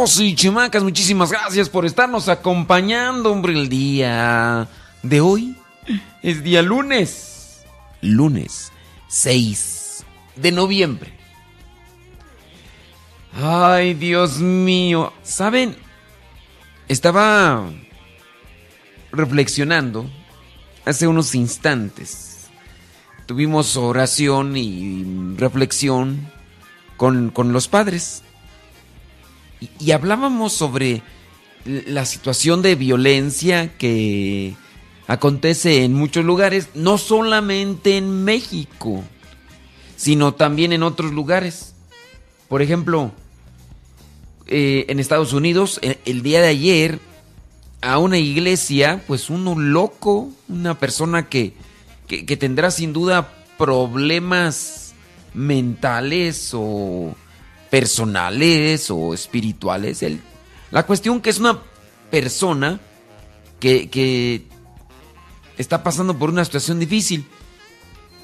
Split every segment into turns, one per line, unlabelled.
y
chimacas, muchísimas gracias por estarnos acompañando, hombre, el día de hoy. Es día lunes. Lunes 6 de noviembre. Ay, Dios mío. ¿Saben? Estaba reflexionando hace unos instantes. Tuvimos oración y reflexión con, con los padres. Y, hablábamos sobre la situación de violencia que acontece en muchos lugares, no solamente en México, sino también en otros lugares. Por ejemplo, eh, en Estados Unidos, e, el, día de ayer, a una iglesia, pues uno loco, una persona que, que, que tendrá sin duda problemas mentales o personales o espirituales. El, la cuestión que es una persona que, que está pasando por una situación difícil.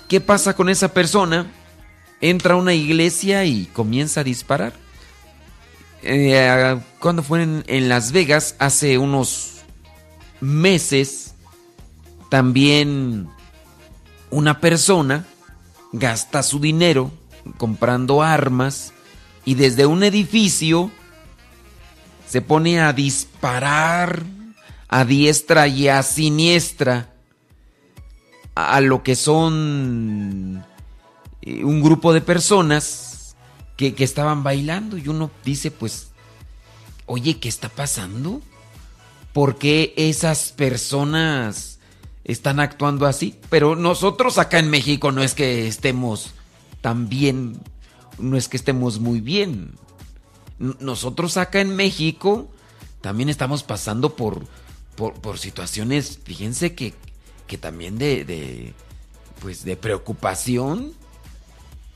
¿Qué pasa con esa persona? Entra a una iglesia y comienza a disparar. Eh, cuando fue en, en, Las Vegas, hace unos meses, también una persona gasta su dinero comprando armas y desde un edificio se pone a disparar a diestra y a siniestra a lo que son eh, un grupo de personas que, que, estaban bailando y uno dice pues, oye, ¿qué está pasando? ¿Por qué esas personas están actuando así? Pero nosotros acá en México no es que estemos tan bien, no es que estemos muy bien. Nosotros acá en México también estamos pasando por, por, situaciones, fíjense que, que también de, de, pues de preocupación,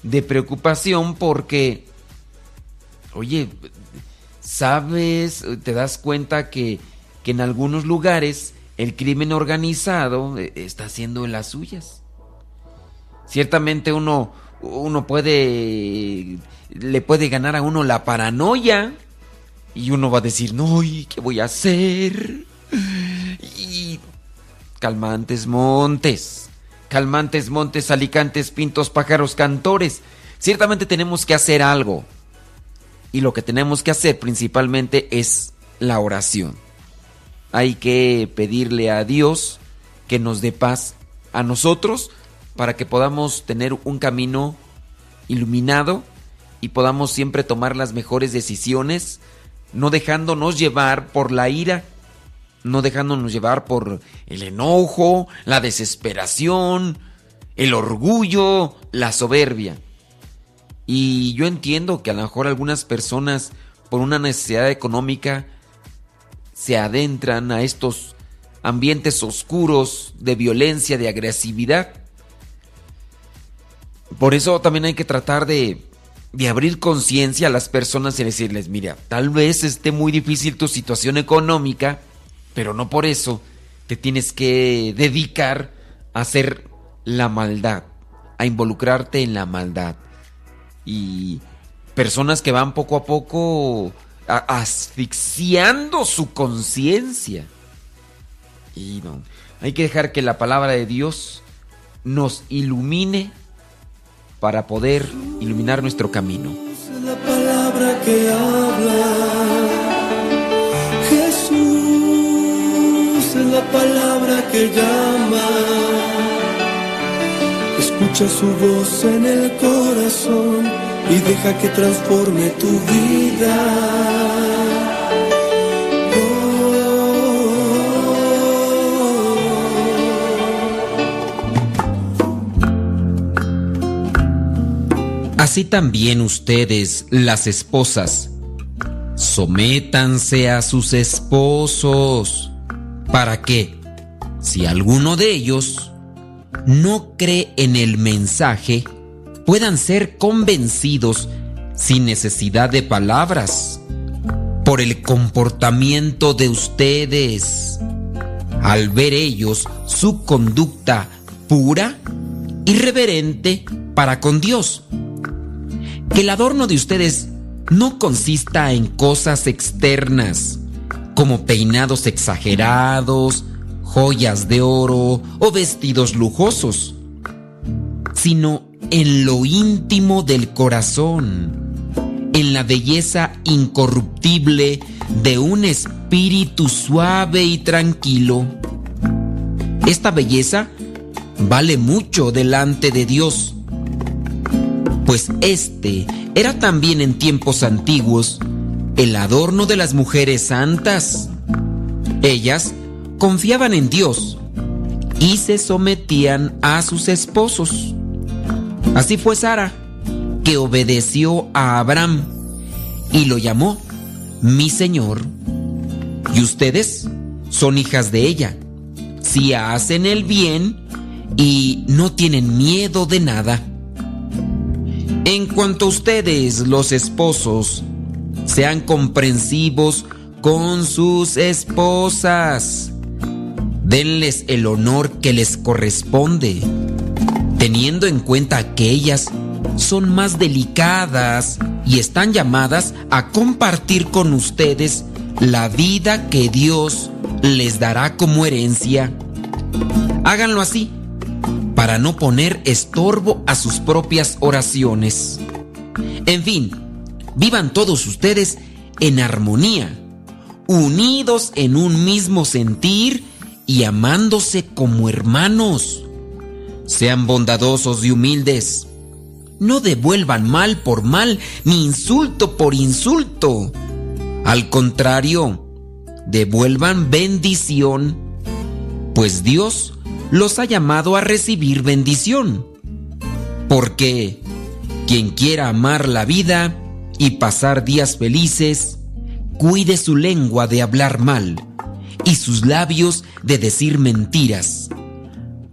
de preocupación porque, oye, sabes, te das cuenta que, que en algunos lugares el crimen organizado eh, está haciendo las suyas. Ciertamente uno, uno puede, le puede ganar a uno la paranoia y uno va a decir, no, ¿qué voy a hacer? Y calmantes montes, calmantes montes, alicantes, pintos, pájaros, cantores. Ciertamente tenemos que hacer algo. Y lo que tenemos que hacer principalmente es la oración. Hay que pedirle a Dios que nos dé paz a nosotros para que podamos tener un camino iluminado y podamos siempre tomar las mejores decisiones, no dejándonos llevar por la ira, no dejándonos llevar por el enojo, la desesperación, el orgullo, la soberbia. Y yo entiendo que a lo mejor algunas personas por una necesidad económica se adentran a estos ambientes oscuros de violencia, de agresividad. Por eso también hay que tratar de, abrir conciencia a las personas y decirles, mira, tal vez esté muy difícil tu situación económica, pero no por eso te tienes que dedicar a hacer la maldad, a involucrarte en la maldad. Y personas que van poco a poco asfixiando su conciencia. Y hay que dejar que la palabra de Dios nos ilumine para poder iluminar nuestro camino.
La palabra que habla Jesús es la palabra que llama. Escucha su voz en el corazón y deja que transforme tu vida.
Así también ustedes, las esposas, sométanse a sus esposos, para que, si alguno de ellos no cree en el mensaje, puedan ser convencidos sin necesidad de palabras por el comportamiento de ustedes. Al ver ellos su conducta pura y reverente para con Dios que el adorno de ustedes no consista en cosas externas, como peinados exagerados, joyas de oro o vestidos lujosos, sino en lo íntimo del corazón, en la belleza incorruptible de un espíritu suave y tranquilo. Esta belleza vale mucho delante de Dios pues este era también en tiempos antiguos el adorno de las mujeres santas. Ellas confiaban en Dios y se sometían a sus esposos. Así fue Sara, que obedeció a Abraham y lo llamó mi Señor. Y ustedes son hijas de ella, si hacen el bien y no tienen miedo de nada. En cuanto a ustedes, los esposos, sean comprensivos con sus esposas. Denles el honor que les corresponde, teniendo en cuenta que ellas son más delicadas y están llamadas a compartir con ustedes la vida que Dios les dará como herencia. Háganlo así, para no poner estorbo a sus propias oraciones. En fin, vivan todos ustedes en armonía, unidos en un mismo sentir y amándose como hermanos. Sean bondadosos y humildes. No devuelvan mal por mal ni insulto por insulto. Al contrario, devuelvan bendición, pues Dios los ha llamado a recibir bendición. Porque quien quiera amar la vida y pasar días felices, cuide su lengua de hablar mal y sus labios de decir mentiras.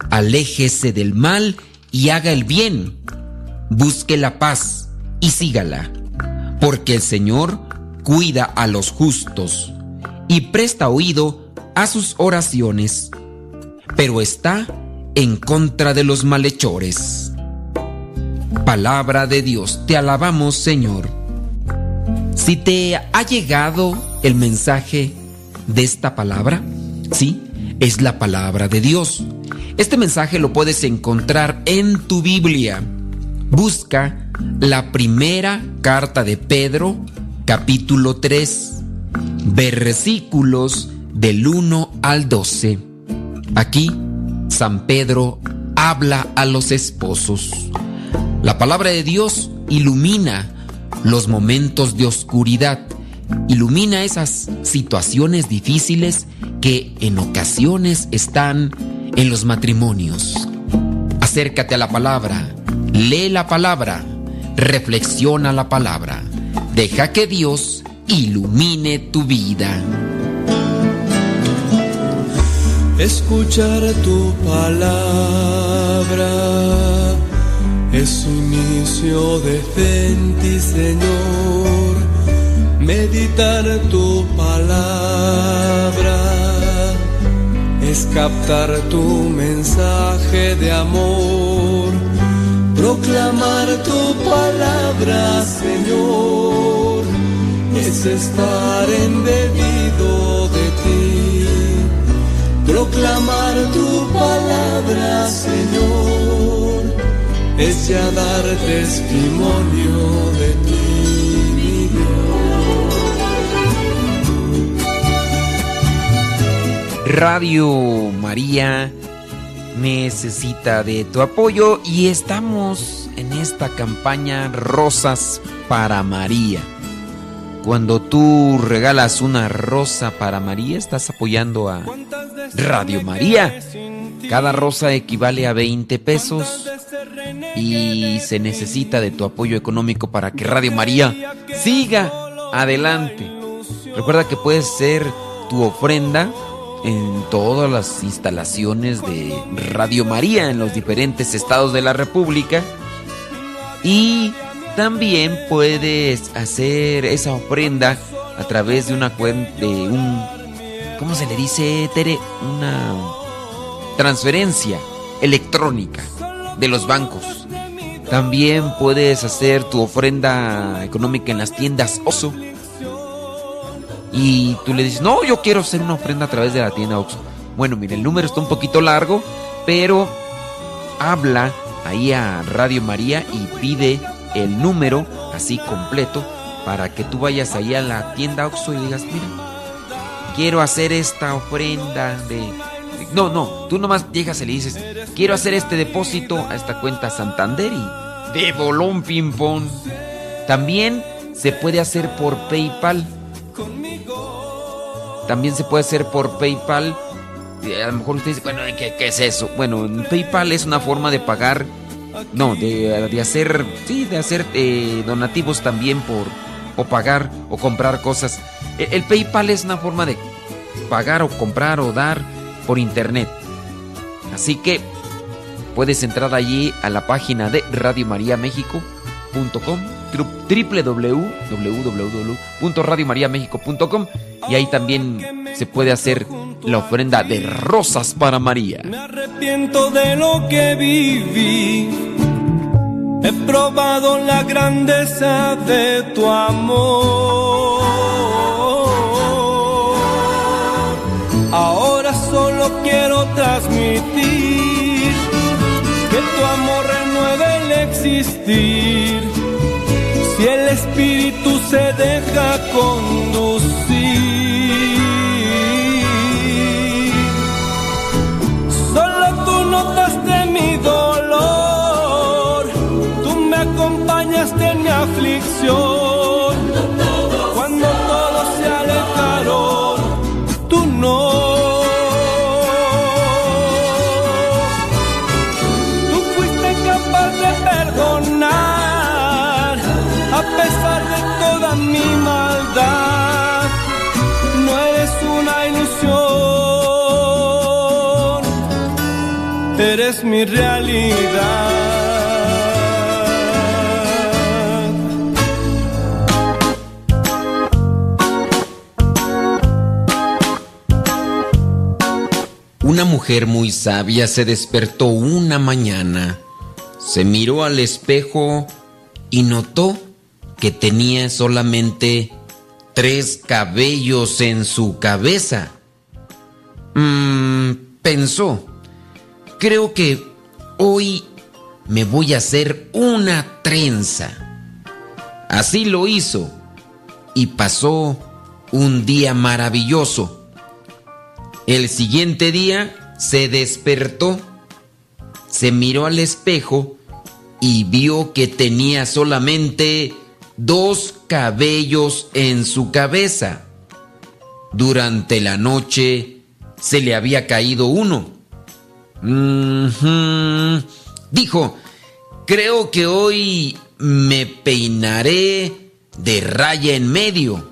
Aléjese del mal y haga el bien. Busque la paz y sígala, porque el Señor cuida a los justos y presta oído a sus oraciones pero está en contra de los malhechores. Palabra de Dios, te alabamos Señor. Si te ha llegado el mensaje de esta palabra, sí, es la palabra de Dios. Este mensaje lo puedes encontrar en tu Biblia. Busca la primera carta de Pedro, capítulo 3, versículos del 1 al 12. Aquí, San Pedro habla a los esposos. La palabra de Dios ilumina los momentos de oscuridad, ilumina esas situaciones difíciles que en ocasiones están en los matrimonios. Acércate a la palabra, lee la palabra, reflexiona la palabra, deja que Dios ilumine tu vida
escuchar tu palabra es inicio de ti, Señor. Meditar tu palabra es captar tu mensaje de amor. Proclamar tu palabra, Señor, es estar en debido de Proclamar tu palabra, Señor, es ya dar testimonio de ti, mi.
Radio María necesita de tu apoyo y estamos en esta campaña Rosas para María. Cuando tú regalas una rosa para María, estás apoyando a Radio María. Cada rosa equivale a 20 pesos y se necesita de tu apoyo económico para que Radio María siga adelante. Recuerda que puedes ser tu ofrenda en todas las instalaciones de Radio María en los diferentes estados de la República y también puedes hacer esa ofrenda a través de una cuenta, de un, ¿cómo se le dice, Tere? Una transferencia electrónica de los bancos. También puedes hacer tu ofrenda económica en las tiendas Oso. Y tú le dices, no, yo quiero hacer una ofrenda a través de la tienda Oso. Bueno, mire, el número está un poquito largo, pero habla ahí a Radio María y pide el número así completo para que tú vayas ahí a la tienda Oxxo y digas, mira, quiero hacer esta ofrenda de... No, no, tú nomás llegas y le dices, quiero hacer este depósito a esta cuenta Santander y de bolón ping. También se puede hacer por PayPal.
también se puede hacer por PayPal. A lo mejor usted dice, bueno, ¿qué, qué es eso? Bueno, PayPal es una forma de pagar, no, de, de hacer, sí, de hacer eh, donativos también por, o pagar o comprar cosas. El, el PayPal es una forma de pagar o comprar o dar por internet. Así que puedes entrar allí a la página de radiomariamexico.com www.radiomariamexico.com y ahí también se puede hacer la ofrenda de rosas para María.
Me arrepiento de lo que viví. He probado la grandeza de tu amor. Ahora solo quiero transmitir que tu amor renueve el existir. Si el espíritu se deja conducir, acompañaste en mi aflicción. Cuando todos se alejaron, tú no. Tú fuiste capaz de perdonar a pesar de toda mi maldad. No eres una ilusión, eres mi realidad.
Una mujer muy sabia se despertó una mañana, se miró al espejo y notó que tenía solamente tres cabellos en su cabeza. Mmm, pensó, creo que hoy me voy a hacer una trenza. Así lo hizo y pasó un día maravilloso. El siguiente día se despertó, se miró al espejo y vio que tenía solamente dos cabellos en su cabeza. Durante la noche se le había caído uno. Dijo, creo que hoy me peinaré de raya en medio.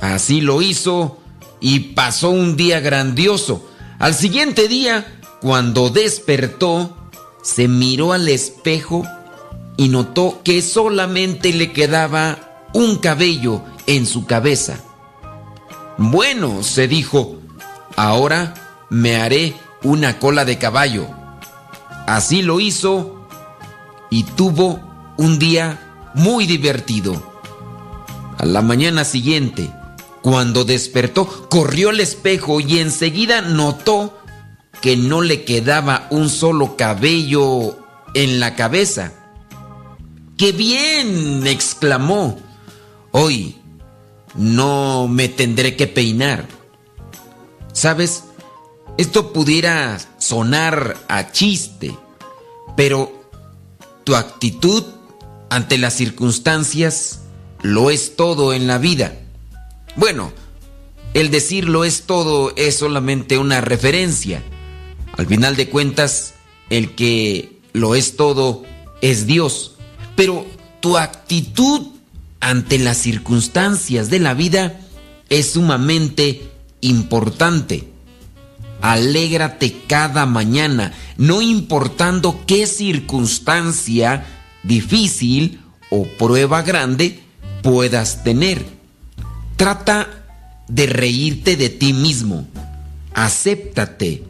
Así lo hizo y pasó un día grandioso. Al siguiente día, cuando despertó, se miró al espejo y notó que solamente le quedaba un cabello en su cabeza. Bueno, se dijo, ahora me haré una cola de caballo. Así lo hizo y tuvo un día muy divertido. A la mañana siguiente, cuando despertó, corrió al espejo y enseguida notó que no le quedaba un solo cabello en la cabeza. ¡Qué bien! exclamó. Hoy no me tendré que peinar. ¿Sabes? Esto pudiera sonar a chiste, pero tu actitud ante las circunstancias lo es todo en la vida. Bueno, el decirlo es todo es solamente una referencia. Al final de cuentas, el que lo es todo es Dios. Pero tu actitud ante las circunstancias de la vida es sumamente importante. Alégrate cada mañana, no importando qué circunstancia difícil o prueba grande puedas tener. Trata de reírte de ti mismo. Acéptate.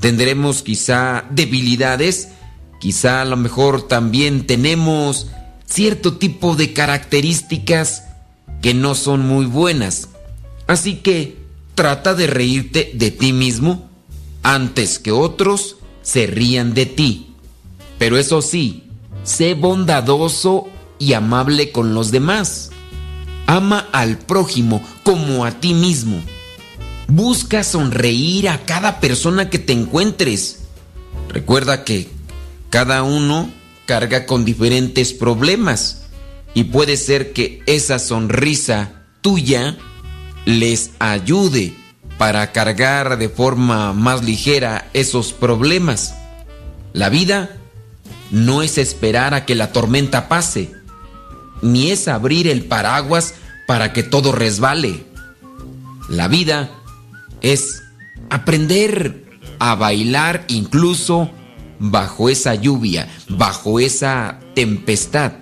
Tendremos quizá debilidades, quizá a lo mejor también tenemos cierto tipo de características que no son muy buenas. Así que trata de reírte de ti mismo antes que otros se rían de ti. Pero eso sí, sé bondadoso y amable con los demás. Ama al prójimo como a ti mismo. Busca sonreír a cada persona que te encuentres. Recuerda que cada uno carga con diferentes problemas y puede ser que esa sonrisa tuya
les ayude para cargar de forma más ligera esos problemas. La vida no es esperar a que la tormenta pase, ni es abrir el paraguas para que todo resbale. La vida es aprender a bailar incluso bajo esa lluvia, bajo esa tempestad,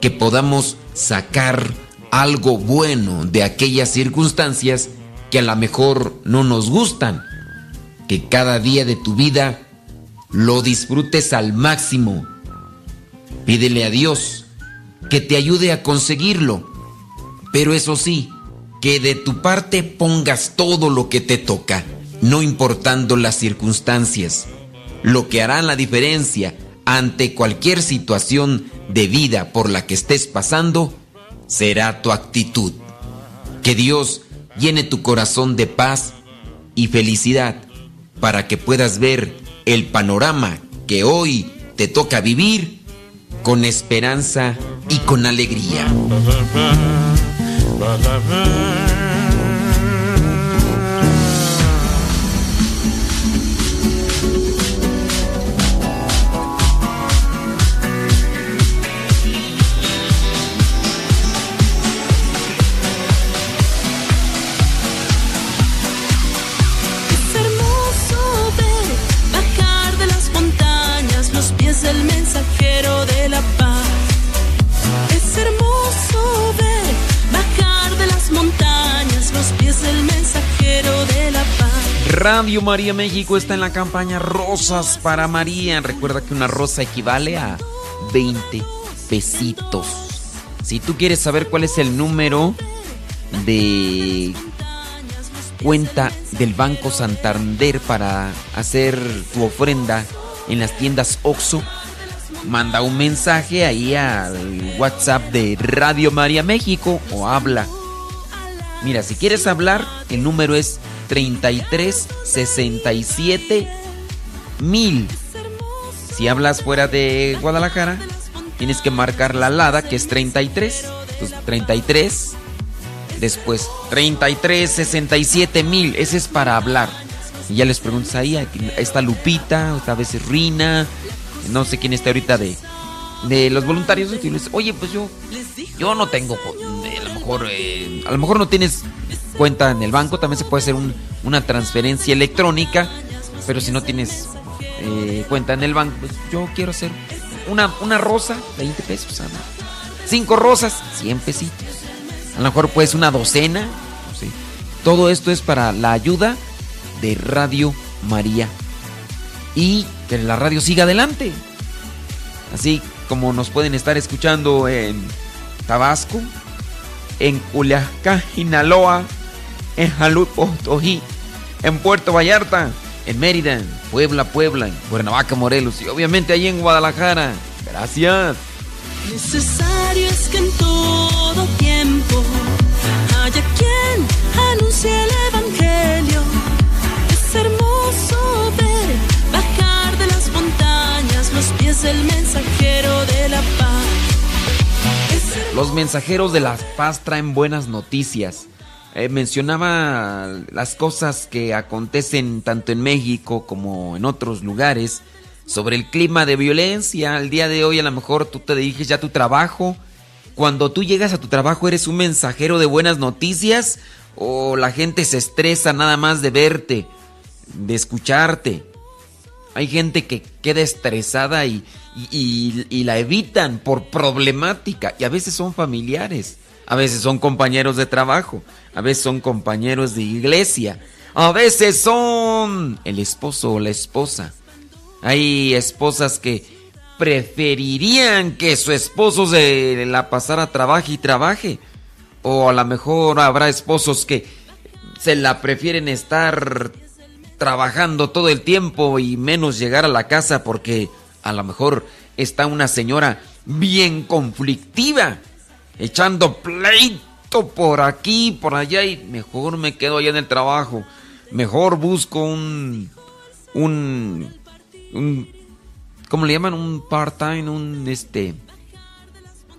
que podamos sacar algo bueno de aquellas circunstancias que a lo mejor no nos gustan, que cada día de tu vida lo disfrutes al máximo. Pídele a Dios que te ayude a conseguirlo, pero eso sí, que de tu parte pongas todo lo que te toca, no importando las circunstancias. Lo que hará la diferencia ante cualquier situación de vida por la que estés pasando será tu actitud. Que Dios llene tu corazón de paz y felicidad para que puedas ver el panorama que hoy te toca vivir con esperanza y con alegría.
Radio María México está en la campaña Rosas para María. Recuerda que una rosa equivale a 20 pesitos. Si tú quieres saber cuál es el número de cuenta del Banco Santander para hacer tu ofrenda en las tiendas OXO, manda un mensaje ahí al WhatsApp de Radio María México o habla. Mira, si quieres hablar, el número es 33 67 mil. Si hablas fuera de Guadalajara, tienes que marcar la alada que es 33. 33. Después 33 67 mil. Ese es para hablar. Y ya les preguntas ahí, está Lupita, otra vez es Rina, no sé quién está ahorita de, de los voluntarios. Oye, pues yo, yo no tengo, a eh, a lo mejor no tienes cuenta en el banco, también se puede hacer una transferencia electrónica, pero si no tienes eh, cuenta en el banco, pues yo quiero hacer una, una rosa, 20 pesos, cinco rosas, 100 pesitos. A lo mejor pues una docena, Todo esto es para la ayuda de Radio María y que la radio siga adelante. Así como nos pueden estar escuchando en Tabasco, en Culiacán, Sinaloa, en Jalut Potosí, en Puerto Vallarta, en Mérida, Puebla, Puebla, en Cuernavaca, Morelos y obviamente ahí en Guadalajara. Gracias.
Necesario es que en todo tiempo haya quien anuncie el Evangelio. Es hermoso ver bajar de las montañas los pies del mensajero de la paz.
Los mensajeros de la paz traen buenas noticias. Eh, mencionaba las cosas que acontecen tanto en México como en otros lugares sobre el clima de violencia. Al día de hoy a lo mejor tú te diriges ya a tu trabajo. Cuando tú llegas a tu trabajo eres un mensajero de buenas noticias o la gente se estresa nada más de verte, de escucharte. Hay gente que queda estresada y, y la evitan por problemática y a veces son familiares. A veces son compañeros de trabajo, a veces son compañeros de iglesia, a veces son el esposo o la esposa. Hay esposas que preferirían que su esposo se la pasara trabaje y trabaje. O a lo mejor habrá esposos que se la prefieren estar trabajando todo el tiempo y menos llegar a la casa porque a lo mejor está una señora bien conflictiva echando pleito por aquí, por allá y mejor me quedo allá en el trabajo. Mejor busco un, un, un ¿cómo le llaman? Un part-time, un, este,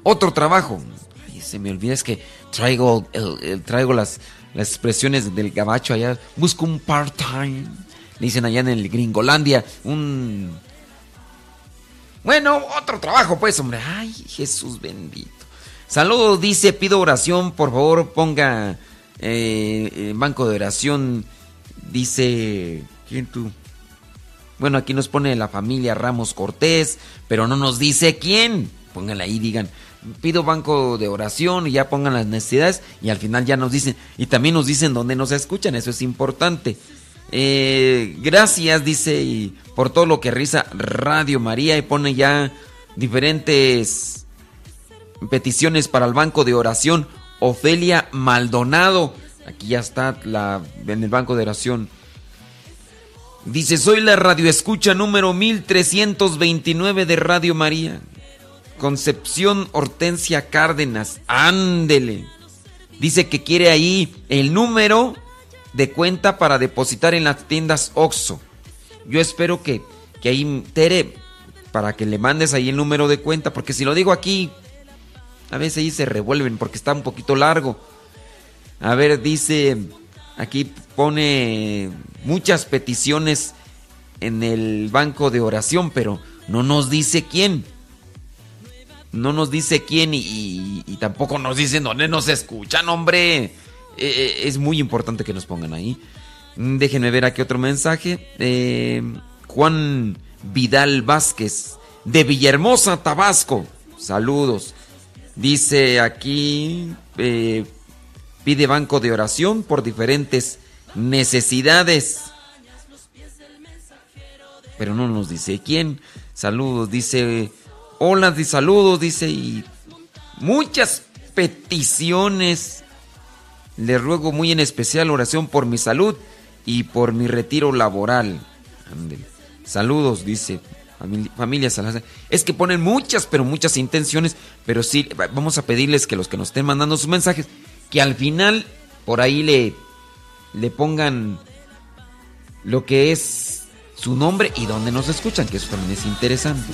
otro trabajo. Se me olvida, es que traigo, traigo las, las expresiones del gabacho allá. Busco un part-time. Le dicen allá en el Gringolandia. Un. Bueno, otro trabajo, pues, hombre. Ay, Jesús bendito. Saludos, dice, pido oración, por favor, ponga eh, banco de oración. Dice, ¿quién tú? Bueno, aquí nos pone la familia Ramos Cortés, pero no nos dice quién. Pónganla ahí, digan, pido banco de oración y ya pongan las necesidades y al final ya nos dicen, y también nos dicen dónde nos escuchan, eso es importante. Eh, gracias, dice, por todo lo que risa Radio María y pone ya diferentes peticiones para el banco de oración. Ofelia Maldonado, aquí ya está en el banco de oración. Dice, soy la radio escucha número 1329 de Radio María. Concepción Hortensia Cárdenas, ándele. Dice que quiere ahí el número de cuenta para depositar en las tiendas OXO. Yo espero que, que ahí, Tere, para que le mandes ahí el número de cuenta, porque si lo digo aquí, a veces ahí se revuelven porque está un poquito largo. A ver, dice, aquí pone muchas peticiones en el banco de oración, pero no nos dice quién. No nos dice quién y, tampoco nos dicen dónde nos escuchan, hombre. Eh, eh, es muy importante que nos pongan ahí. Déjenme ver aquí otro mensaje. Eh, Juan Vidal Vázquez, de Villahermosa, Tabasco. Saludos. Dice aquí, pide banco de oración por diferentes necesidades. Pero no nos dice quién. Saludos, dice hola saludos, dice, y muchas peticiones. Le ruego muy en especial oración por mi salud y por mi retiro laboral. Saludos, dice familia, Salazar. Es que ponen muchas, pero muchas intenciones, pero sí, vamos a pedirles que los que nos estén mandando sus mensajes, que al final por ahí le, le pongan lo que es su nombre y dónde nos escuchan, que eso también es interesante.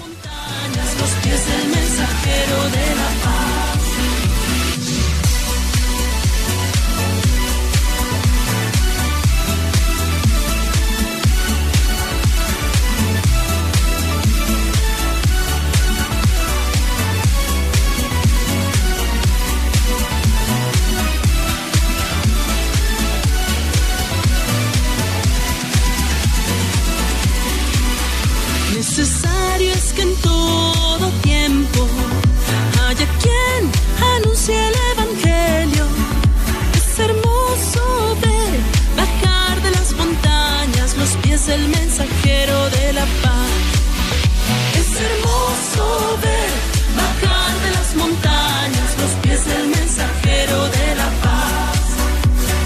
bajar de
las montañas, los pies del mensajero de la paz.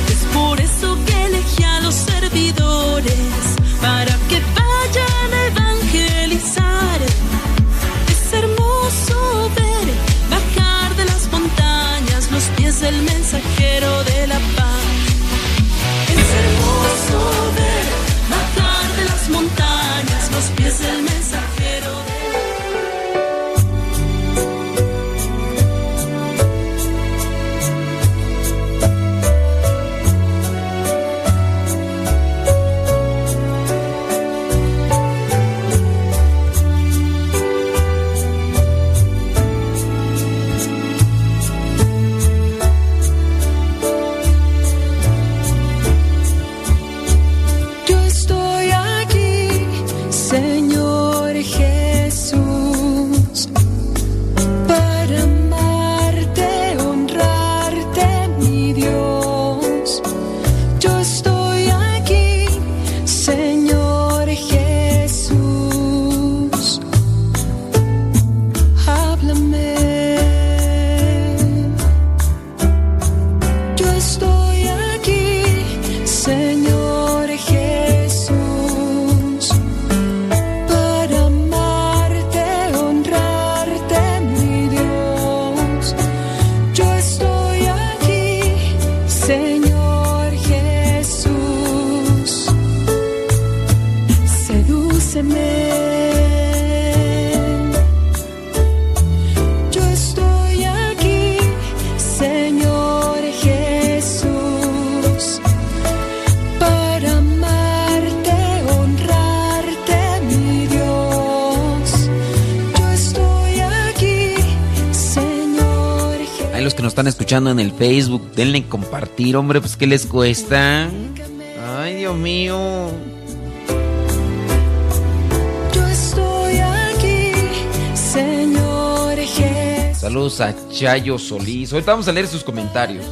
Es por eso que elegí a los servidores para que vayan a evangelizar. Es hermoso ver, bajar de las montañas, los pies del mensajero de la paz. Es hermoso ver, bajar de las montañas, los pies del mensajero
escuchando en el Facebook, denle compartir, hombre, pues ¿qué les cuesta? Ay, Dios mío.
Yo estoy aquí, Señor Jesús.
Saludos a Chayo Solís. Ahorita vamos a leer sus comentarios.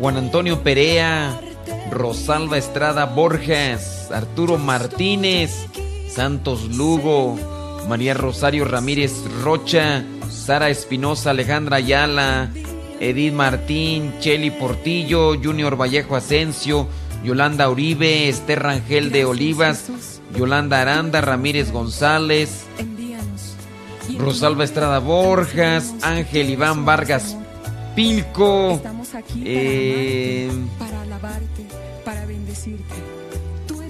Juan Antonio Perea, Rosalba Estrada Borges, Arturo Martínez, Santos Lugo, María Rosario Ramírez Rocha, Sara Espinosa, Alejandra Ayala, Edith Martín, Cheli Portillo, Junior Vallejo Asensio, Yolanda Uribe, Esther Rangel de Olivas, Yolanda Aranda, Ramírez González, Rosalba Estrada Borjas, Ángel Iván Vargas Pilco, eh,
para alabarte, para bendecirte.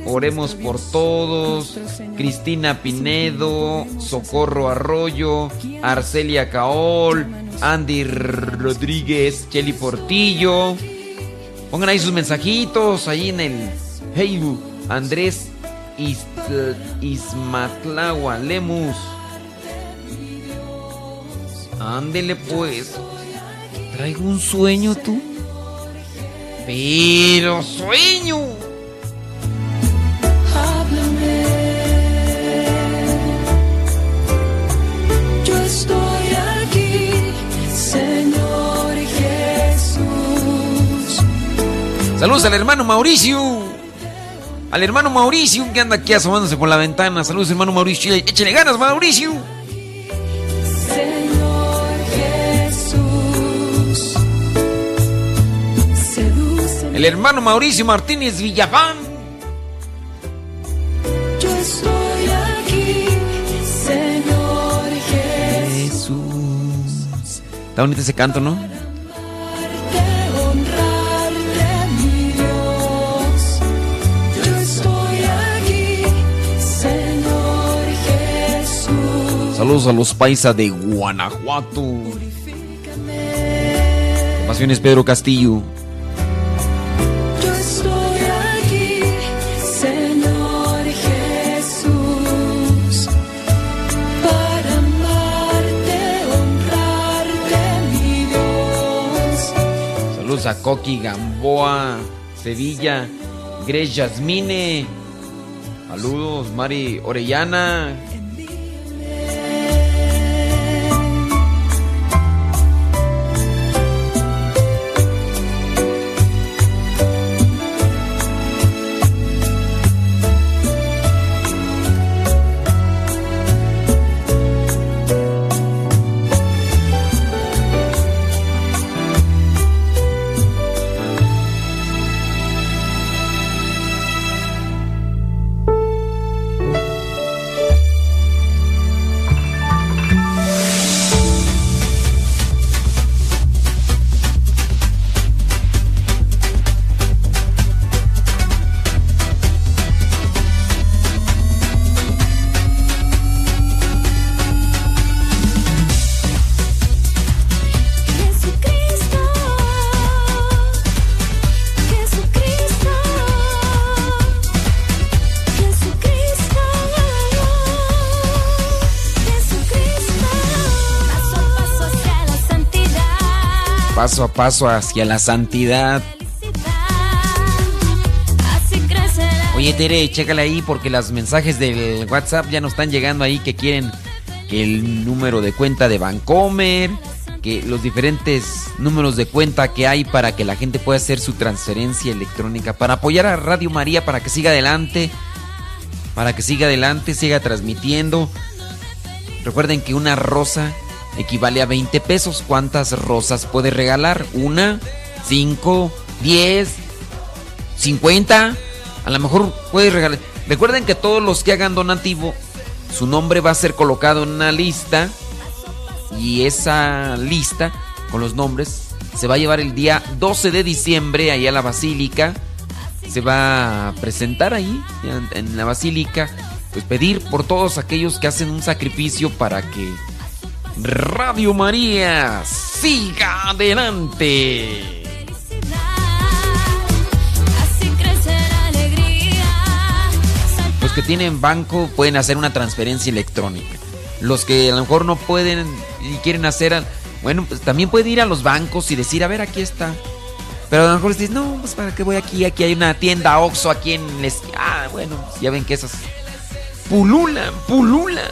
Oremos por todos. Cristina Pinedo, Socorro Arroyo, Arcelia Caol, Andy Rodríguez, Cheli Portillo. Pongan ahí sus mensajitos ahí en el Facebook. Andrés Isl- Ismatlagua Lemus. Ándele pues. Traigo un sueño tú. Pero sueño. Saludos al hermano Mauricio. Al hermano Mauricio que anda aquí asomándose por la ventana. Saludos, hermano Mauricio. Échale ganas, Mauricio.
Jesús.
El hermano Mauricio Martínez Villafán.
Yo estoy aquí, Señor Jesús.
Jesús. Está bonito ese canto, ¿no? Saludos a los paisas de Guanajuato. Pasiones Pedro Castillo.
Yo estoy aquí, Señor Jesús, para amarte, honrarte, mi Dios.
Saludos a Coqui Gamboa, Sevilla, Grace Yasmine. Saludos, Mari Orellana.
Paso a paso hacia la santidad.
Oye, Tere, chécale ahí porque los mensajes del WhatsApp ya nos están llegando ahí que quieren que el número de cuenta de Bancomer, que los diferentes números de cuenta que hay para que la gente pueda hacer su transferencia electrónica, para apoyar a Radio María, para que siga adelante, para que siga adelante, siga transmitiendo. Recuerden que una rosa equivale a 20 pesos. ¿Cuántas rosas puede regalar? ¿Una? ¿Cinco? ¿Diez? ¿50? A lo mejor puede regalar. Recuerden que todos los que hagan donativo, su nombre va a ser colocado en una lista. Y esa lista con los nombres se va a llevar el día 12 de diciembre allá a la Basílica. Se va a presentar ahí en la Basílica. Pues pedir por todos aquellos que hacen un sacrificio para que Radio María siga adelante. Los que tienen banco pueden hacer una transferencia electrónica. Los que a lo mejor no pueden y quieren hacer Bueno, pues también puede ir a los bancos y decir, a ver, aquí está. Pero a lo mejor dices, no, pues para qué voy aquí, aquí hay una tienda Oxxo aquí en... Les... Ah, bueno, pues ya ven que esas pululan, pululan.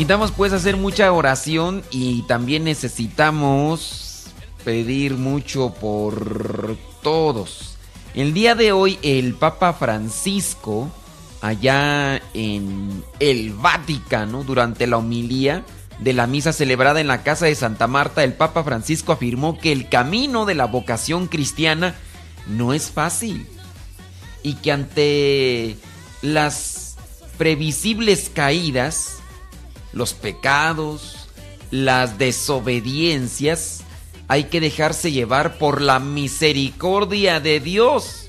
Necesitamos pues hacer mucha oración y también necesitamos pedir mucho por todos. El día de hoy el Papa Francisco, allá en el Vaticano, durante la homilía de la misa celebrada en la casa de Santa Marta, el Papa Francisco afirmó que el camino de la vocación cristiana no es fácil y que ante las previsibles caídas, los pecados, las desobediencias, hay que dejarse llevar por la misericordia de Dios.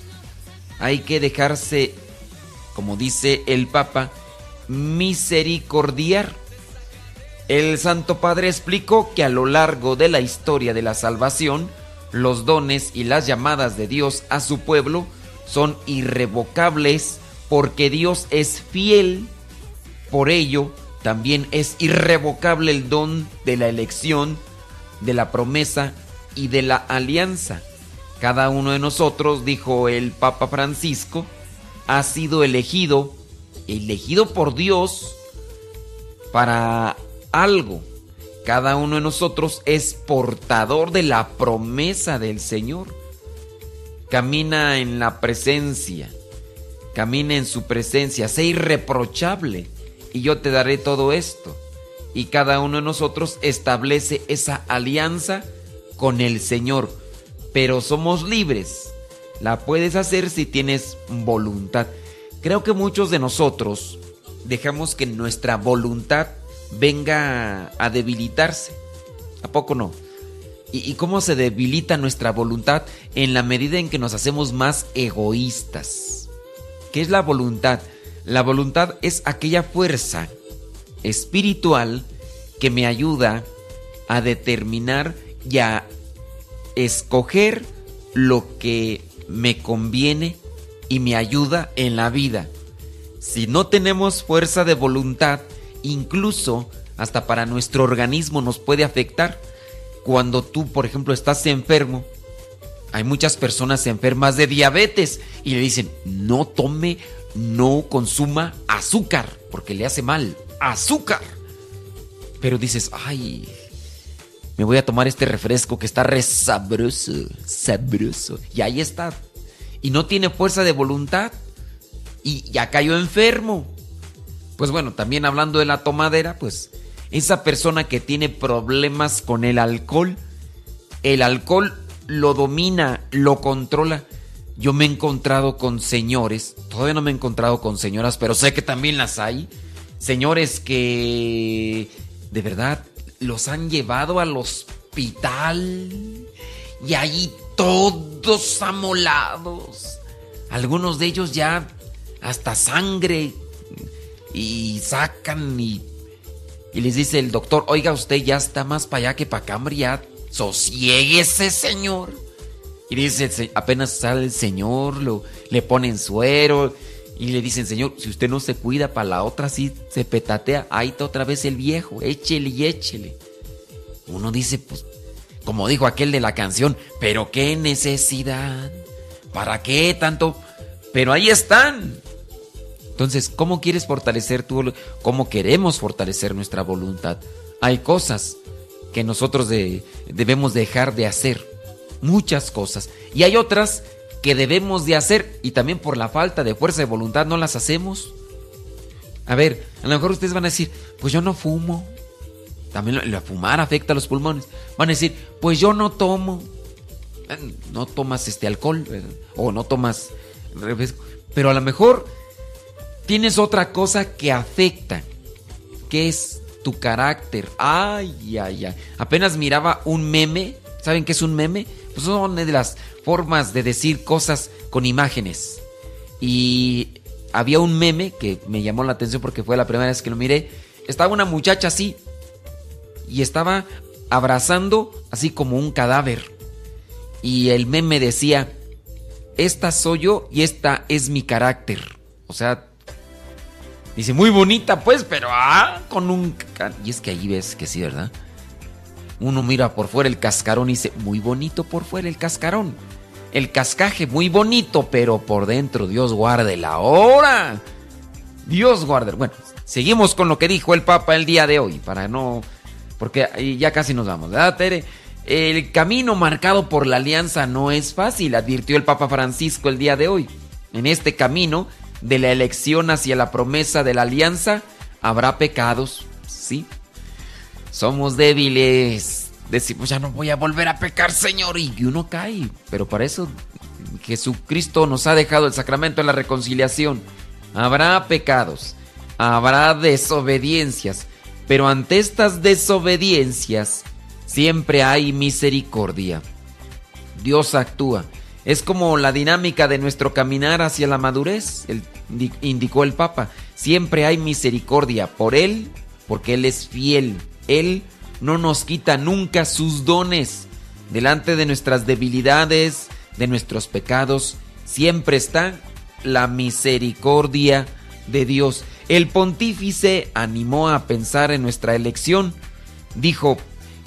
Hay que dejarse, como dice el Papa, misericordiar. El Santo Padre explicó que a lo largo de la historia de la salvación, los dones y las llamadas de Dios a su pueblo son irrevocables porque Dios es fiel. Por ello, también es irrevocable el don de la elección, de la promesa y de la alianza. Cada uno de nosotros, dijo el Papa Francisco, ha sido elegido, elegido por Dios para algo. Cada uno de nosotros es portador de la promesa del Señor. Camina en la presencia, camina en su presencia, sé irreprochable y yo te daré todo esto. Y cada uno de nosotros establece esa alianza con el Señor. Pero somos libres. La puedes hacer si tienes voluntad. Creo que muchos de nosotros dejamos que nuestra voluntad venga a debilitarse. ¿A poco no? ¿Y, cómo se debilita nuestra voluntad? En la medida en que nos hacemos más egoístas. ¿Qué es la voluntad? La voluntad es aquella fuerza espiritual que me ayuda a determinar y a escoger lo que me conviene y me ayuda en la vida. Si no tenemos fuerza de voluntad, incluso hasta para nuestro organismo nos puede afectar. Cuando tú, por ejemplo, estás enfermo, hay muchas personas enfermas de diabetes y le dicen, no tome no consuma azúcar, porque le hace mal. Azúcar. Pero dices, ay, me voy a tomar este refresco que está re sabroso, sabroso. Y ahí está. Y no tiene fuerza de voluntad. Y ya cayó enfermo. Pues bueno, también hablando de la tomadera, pues esa persona que tiene problemas con el alcohol, el alcohol lo domina, lo controla. Yo me he encontrado con señores, todavía no me he encontrado con señoras, pero sé que también las hay. Señores que de verdad los han llevado al hospital y allí todos amolados. Algunos de ellos ya hasta sangre y sacan y, les dice el doctor, oiga usted ya está más para allá que para acá, ya sosiéguese señor. Y dice, apenas sale el Señor, lo, le ponen suero y le dicen, Señor, si usted no se cuida para la otra, sí se petatea, ahí está otra vez el viejo, échele y échele. Uno dice, pues, como dijo aquel de la canción, pero qué necesidad, ¿para qué tanto? Pero ahí están. Entonces, ¿cómo quieres fortalecer tu cómo queremos fortalecer nuestra voluntad? Hay cosas que nosotros debemos dejar de hacer muchas cosas. Y hay otras que debemos de hacer y también por la falta de fuerza de voluntad no las hacemos. A ver, a lo mejor ustedes van a decir, pues yo no fumo. También la fumar afecta a los pulmones. Van a decir, pues yo no tomo. Eh, no tomas este alcohol o no tomas refresco. Pero a lo mejor tienes otra cosa que afecta, que es tu carácter. Ay, ay, ay. Apenas miraba un meme. ¿Saben qué es un meme? Pues son de las formas de decir cosas con imágenes. Y había un meme que me llamó la atención porque fue la primera vez que lo miré, estaba una muchacha así y estaba abrazando así como un cadáver. Y el meme decía, esta soy yo y esta es mi carácter. O sea, dice, muy bonita pues, pero ah, con un... Y es que ahí ves que sí, ¿verdad? Uno mira por fuera el cascarón y dice, muy bonito por fuera el cascarón. El cascaje muy bonito, pero por dentro, Dios guarde la hora. Dios guarde. Bueno, seguimos con lo que dijo el Papa el día de hoy, para no... Porque ya casi nos vamos, ¿verdad, Tere? El camino marcado por la alianza no es fácil, advirtió el Papa Francisco el día de hoy. En este camino de la elección hacia la promesa de la alianza habrá pecados, sí, somos débiles. Decimos, ya no voy a volver a pecar, Señor. Y uno cae. Pero para eso Jesucristo nos ha dejado el sacramento de la reconciliación. Habrá pecados, habrá desobediencias. Pero ante estas desobediencias siempre hay misericordia. Dios actúa. Es como la dinámica de nuestro caminar hacia la madurez, indicó el Papa. Siempre hay misericordia por Él, porque Él es fiel. Él no nos quita nunca sus dones. Delante de nuestras debilidades, de nuestros pecados, siempre está la misericordia de Dios. El pontífice animó a pensar en nuestra elección. Dijo,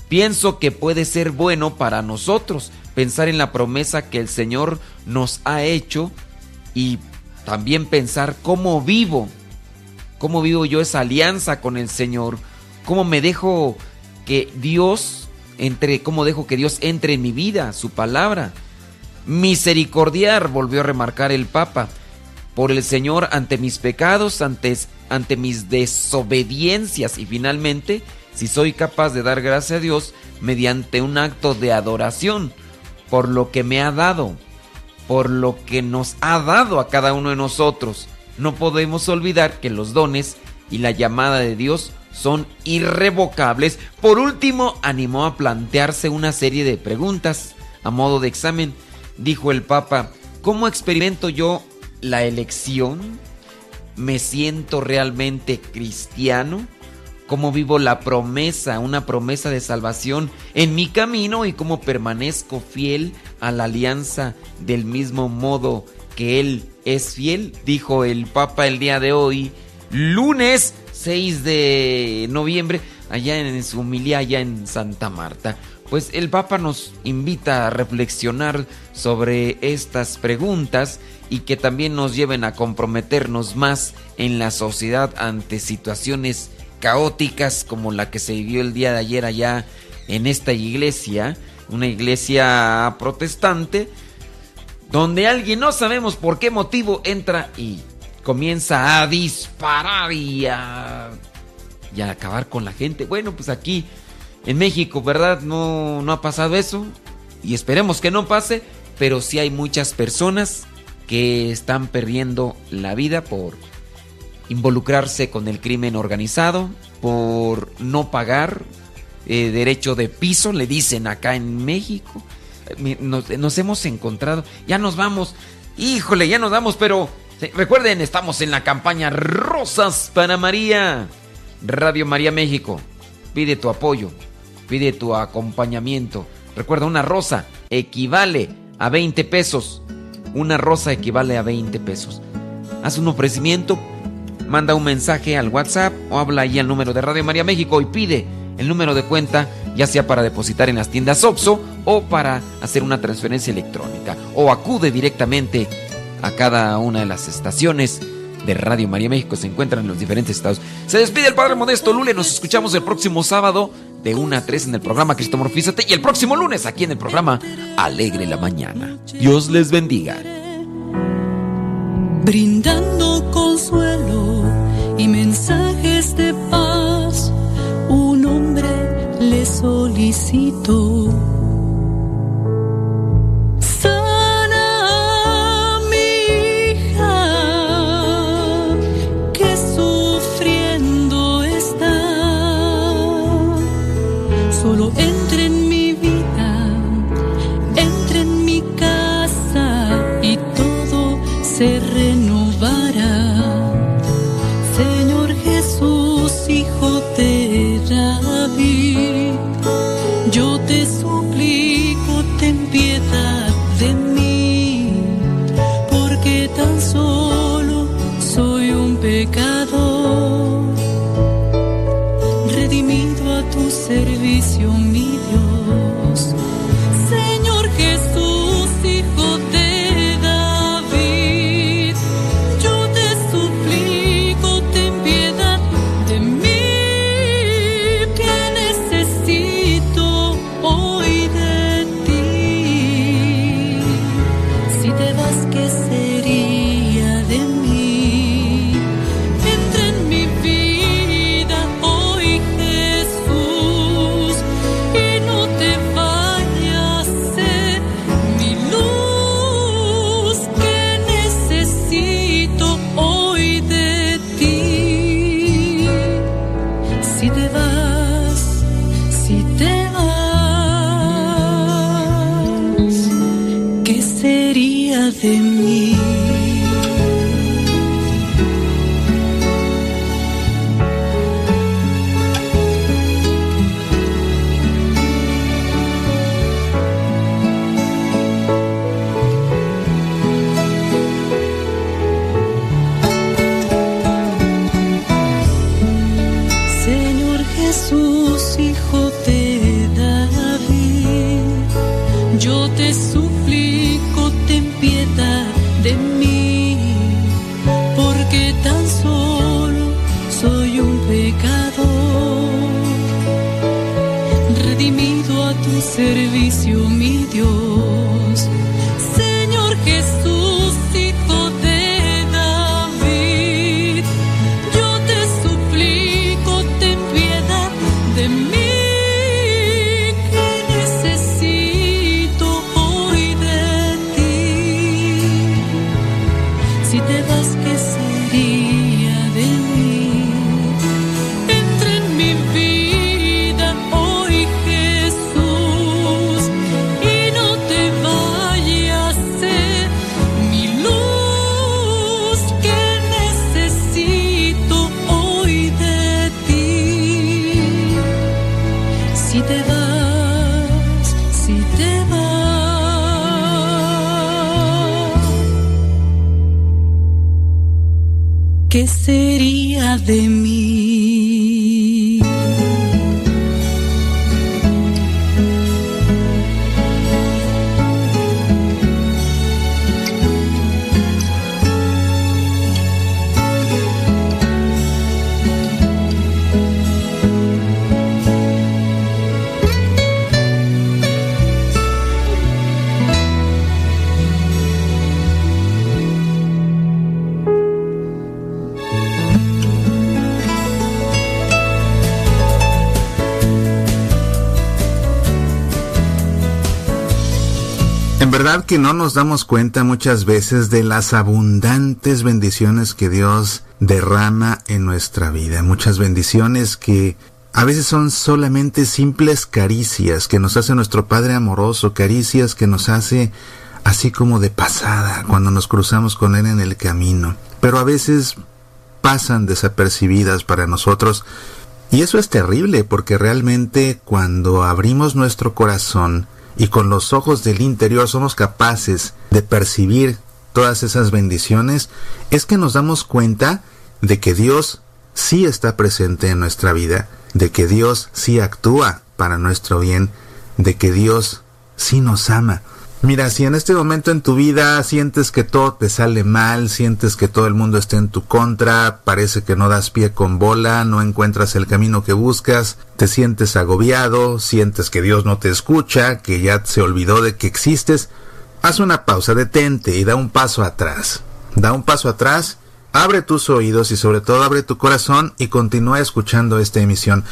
pienso que puede ser bueno para nosotros pensar en la promesa que el Señor nos ha hecho y también pensar cómo vivo, cómo vivo yo esa alianza con el Señor cómo me dejo que Dios entre, cómo dejo que Dios entre en mi vida, su palabra. Misericordiar, volvió a remarcar el Papa, por el Señor ante mis pecados, ante, ante mis desobediencias y finalmente, si soy capaz de dar gracias a Dios mediante un acto de adoración por lo que me ha dado, por lo que nos ha dado a cada uno de nosotros. No podemos olvidar que los dones y la llamada de Dios son irrevocables. Por último, animó a plantearse una serie de preguntas a modo de examen. Dijo el Papa, ¿cómo experimento yo la elección? ¿Me siento realmente cristiano? ¿Cómo vivo la promesa, una promesa de salvación en mi camino y cómo permanezco fiel a la alianza del mismo modo que Él es fiel? Dijo el Papa el día de hoy, lunes 6 de noviembre, allá en su humilía, allá en Santa Marta. Pues el Papa nos invita a reflexionar sobre estas preguntas y que también nos lleven a comprometernos más en la sociedad ante situaciones caóticas como la que se vivió el día de ayer allá en esta iglesia, una iglesia protestante, donde alguien no sabemos por qué motivo entra y comienza a disparar y a, y a acabar con la gente. Bueno, pues aquí en México, ¿verdad? No, no ha pasado eso y esperemos que no pase, pero sí hay muchas personas que están perdiendo la vida por involucrarse con el crimen organizado, por no pagar eh, derecho de piso, le dicen acá en México. Nos, nos, hemos encontrado, ya nos vamos, híjole, ya nos vamos, pero recuerden, estamos en la campaña Rosas para María. Radio María México. Pide tu apoyo, pide tu acompañamiento. Recuerda, una rosa equivale a 20 pesos. Una rosa equivale a 20 pesos. Haz un ofrecimiento, manda un mensaje al WhatsApp o habla ahí al número de Radio María México y pide el número de cuenta, ya sea para depositar en las tiendas OXO o para hacer una transferencia electrónica. O acude directamente a cada una de las estaciones de Radio María México se encuentran en los diferentes estados. Se despide el Padre Modesto Lule, nos escuchamos el próximo sábado de 1 a 3 en el programa Cristo Morfízate y el próximo lunes aquí en el programa Alegre la Mañana. Dios les bendiga.
Brindando consuelo y mensajes de paz, un hombre le solicito
damos cuenta muchas veces de las abundantes bendiciones que Dios derrama en nuestra vida. Muchas bendiciones que a veces son solamente simples caricias que nos hace nuestro Padre amoroso, caricias que nos hace así como de pasada cuando nos cruzamos con Él en el camino. Pero a veces pasan desapercibidas para nosotros y eso es terrible porque realmente cuando abrimos nuestro corazón y con los ojos del interior somos capaces de percibir todas esas bendiciones, es que nos damos cuenta de que Dios sí está presente en nuestra vida, de que Dios sí actúa para nuestro bien, de que Dios sí nos ama. Mira, si en este momento en tu vida sientes que todo te sale mal, sientes que todo el mundo está en tu contra, parece que no das pie con bola, no encuentras el camino que buscas, te sientes agobiado, sientes que Dios no te escucha, que ya se olvidó de que existes, haz una pausa, detente y da un paso atrás. Da un paso atrás, abre tus oídos y sobre todo abre tu corazón y continúa escuchando esta emisión.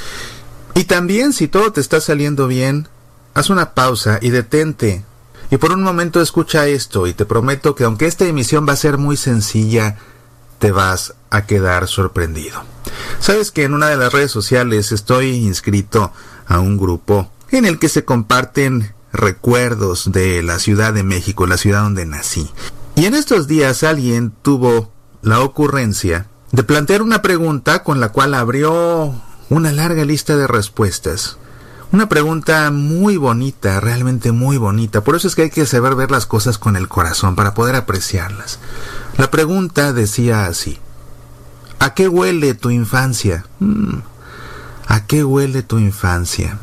Y también si todo te está saliendo bien, haz una pausa y detente y por un momento escucha esto y te prometo que aunque esta emisión va a ser muy sencilla, te vas a quedar sorprendido. Sabes que en una de las redes sociales estoy inscrito a un grupo en el que se comparten recuerdos de la Ciudad de México, la ciudad donde nací. Y en estos días alguien tuvo la ocurrencia de plantear una pregunta con la cual abrió una larga lista de respuestas. Una pregunta muy bonita, realmente muy bonita. Por eso es que hay que saber ver las cosas con el corazón para poder apreciarlas. La pregunta decía así. ¿A qué huele tu infancia? Mm, ¿A qué huele tu infancia?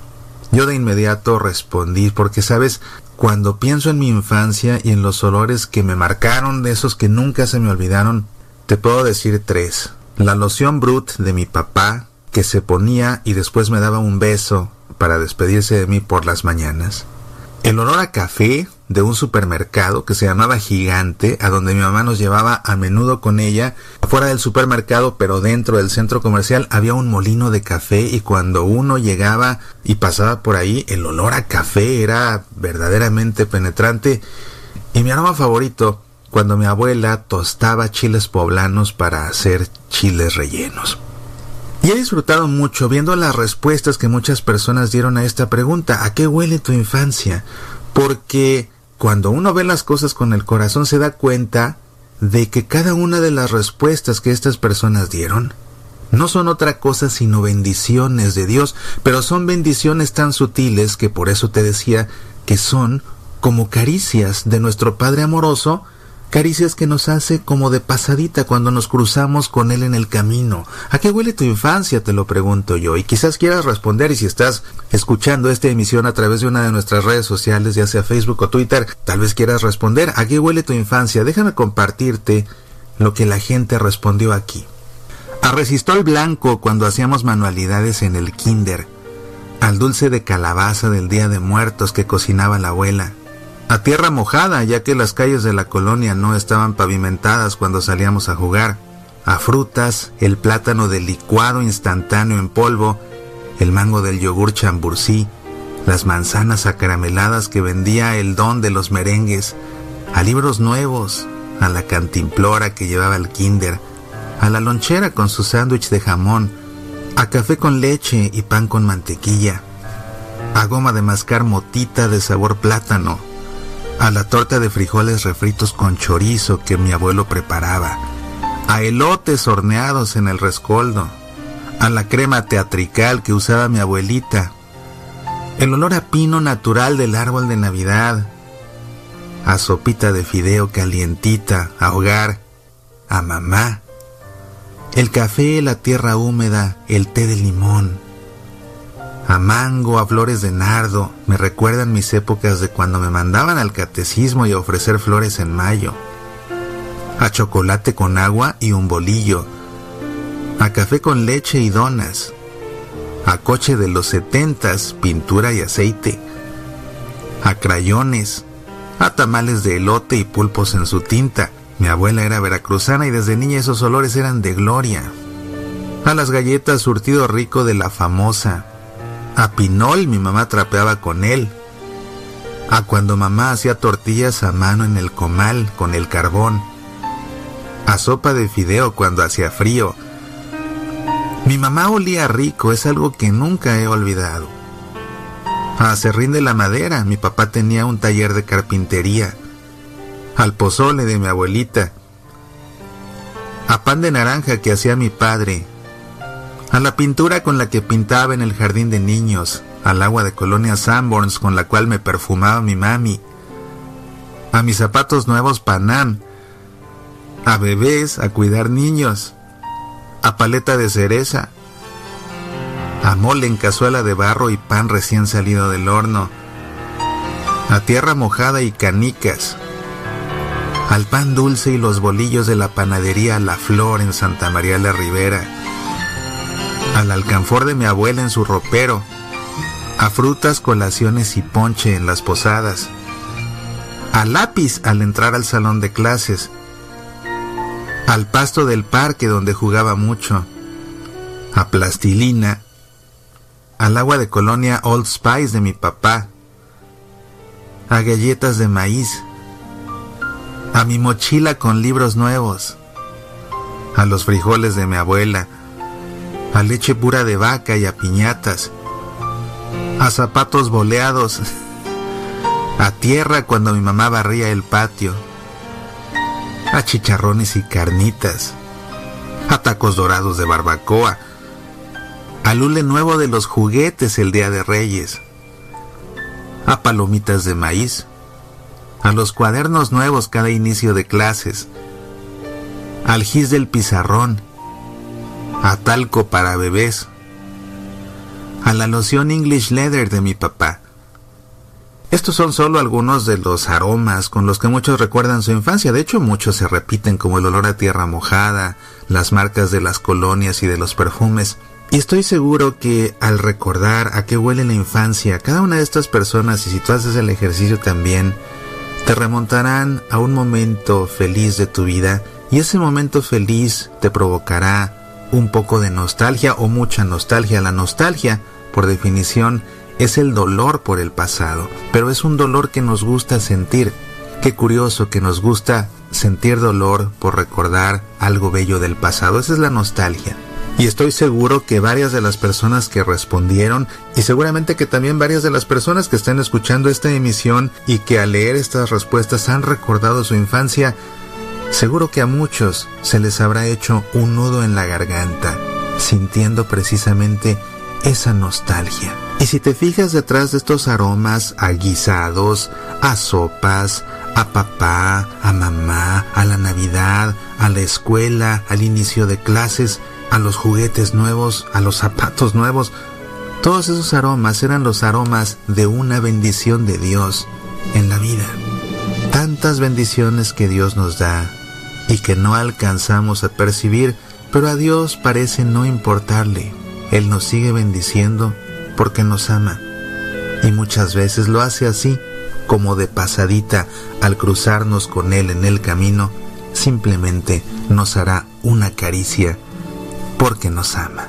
Yo de inmediato respondí porque, sabes, cuando pienso en mi infancia y en los olores que me marcaron, de esos que nunca se me olvidaron, te puedo decir tres. La loción Brut de mi papá, que se ponía y después me daba un beso para despedirse de mí por las mañanas. El olor a café de un supermercado que se llamaba Gigante, a donde mi mamá nos llevaba a menudo con ella. Fuera del supermercado, pero dentro del centro comercial, había un molino de café y cuando uno llegaba y pasaba por ahí, el olor a café era verdaderamente penetrante. Y mi aroma favorito, cuando mi abuela tostaba chiles poblanos para hacer chiles rellenos. Y he disfrutado mucho viendo las respuestas que muchas personas dieron a esta pregunta, ¿a qué huele tu infancia? Porque cuando uno ve las cosas con el corazón se da cuenta de que cada una de las respuestas que estas personas dieron no son otra cosa sino bendiciones de Dios, pero son bendiciones tan sutiles que por eso te decía que son como caricias de nuestro Padre amoroso, caricias que nos hace como de pasadita cuando nos cruzamos con Él en el camino. ¿A qué huele tu infancia? Te lo pregunto yo. Y quizás quieras responder y si estás escuchando esta emisión a través de una de nuestras redes sociales, ya sea Facebook o Twitter, tal vez quieras responder. ¿A qué huele tu infancia? Déjame compartirte lo que la gente respondió aquí. A resistol blanco cuando hacíamos manualidades en el kinder. Al dulce de calabaza del Día de Muertos que cocinaba la abuela a tierra mojada, ya que las calles de la colonia no estaban pavimentadas cuando salíamos a jugar, a frutas, el plátano del licuado instantáneo en polvo, el mango del yogur chambursí, las manzanas acarameladas que vendía el don de los merengues, a libros nuevos, a la cantimplora que llevaba el kinder, a la lonchera con su sándwich de jamón, a café con leche y pan con mantequilla, a goma de mascar motita de sabor plátano, a la torta de frijoles refritos con chorizo que mi abuelo preparaba, a elotes horneados en el rescoldo, a la crema teatrical que usaba mi abuelita, el olor a pino natural del árbol de Navidad, a sopita de fideo calientita, a hogar, a mamá, el café, la tierra húmeda, el té de limón, a mango, a flores de nardo, me recuerdan mis épocas de cuando me mandaban al catecismo y a ofrecer flores en mayo, a chocolate con agua y un bolillo, a café con leche y donas, a coche de los setentas, pintura y aceite, a crayones, a tamales de elote y pulpos en su tinta. Mi abuela era veracruzana y desde niña esos olores eran de gloria. A las galletas surtido rico de la famosa, a Pinol mi mamá trapeaba con él. A cuando mamá hacía tortillas a mano en el comal con el carbón. A sopa de fideo cuando hacía frío. Mi mamá olía rico, es algo que nunca he olvidado. A serrín de la madera, mi papá tenía un taller de carpintería. Al pozole de mi abuelita. A pan de naranja que hacía mi padre, a la pintura con la que pintaba en el jardín de niños, al agua de colonia Sanborns con la cual me perfumaba mi mami, a mis zapatos nuevos Panam, a bebés, a cuidar niños, a paleta de cereza, a mole en cazuela de barro y pan recién salido del horno, a tierra mojada y canicas, al pan dulce y los bolillos de la panadería La Flor en Santa María la Ribera, al alcanfor de mi abuela en su ropero, a frutas, colaciones y ponche en las posadas, a lápiz al entrar al salón de clases, al pasto del parque donde jugaba mucho, a plastilina, al agua de colonia Old Spice de mi papá, a galletas de maíz, a mi mochila con libros nuevos, a los frijoles de mi abuela, a leche pura de vaca y a piñatas, a zapatos boleados, a tierra cuando mi mamá barría el patio, a chicharrones y carnitas, a tacos dorados de barbacoa, al hule nuevo de los juguetes el día de Reyes, a palomitas de maíz, a los cuadernos nuevos cada inicio de clases, al gis del pizarrón, a talco para bebés, a la loción English Leather de mi papá. Estos son solo algunos de los aromas con los que muchos recuerdan su infancia. De hecho, muchos se repiten como el olor a tierra mojada, las marcas de las colonias y de los perfumes. Y estoy seguro que al recordar a qué huele la infancia, cada una de estas personas, y si tú haces el ejercicio también, te remontarán a un momento feliz de tu vida y ese momento feliz te provocará un poco de nostalgia o mucha nostalgia. La nostalgia, por definición, es el dolor por el pasado, pero es un dolor que nos gusta sentir. Qué curioso que nos gusta sentir dolor por recordar algo bello del pasado. Esa es la nostalgia. Y estoy seguro que varias de las personas que respondieron y seguramente que también varias de las personas que están escuchando esta emisión y que al leer estas respuestas han recordado su infancia, seguro que a muchos se les habrá hecho un nudo en la garganta, sintiendo precisamente esa nostalgia. Y si te fijas detrás de estos aromas a guisados, a sopas, a papá, a mamá, a la Navidad, a la escuela, al inicio de clases, a los juguetes nuevos, a los zapatos nuevos. Todos esos aromas eran los aromas de una bendición de Dios en la vida. Tantas bendiciones que Dios nos da y que no alcanzamos a percibir, pero a Dios parece no importarle. Él nos sigue bendiciendo porque nos ama. Y muchas veces lo hace así, como de pasadita, al cruzarnos con Él en el camino, simplemente nos hará una caricia porque nos ama.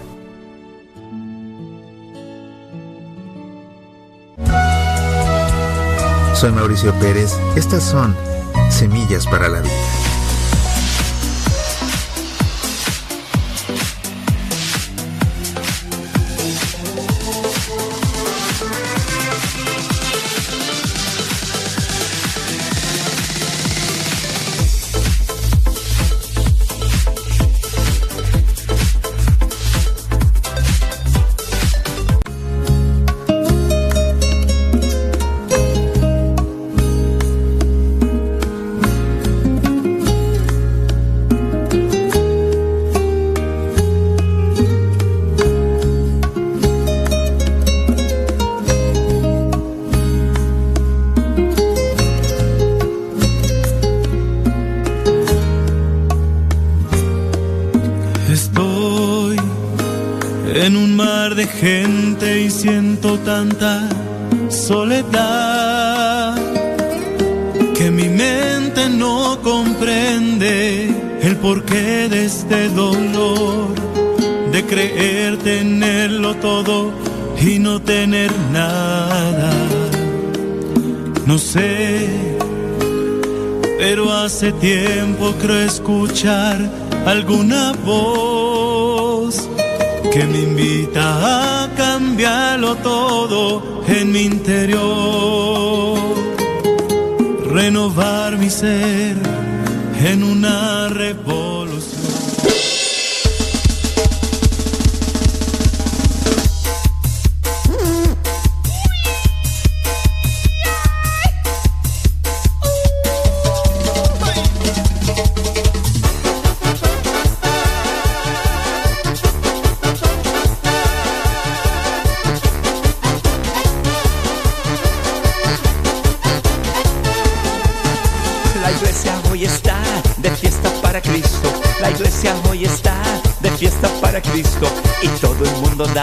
Soy Mauricio Pérez, estas son Semillas para la Vida.
Creo escuchar alguna voz que me invita a cambiarlo todo en mi interior, renovar mi ser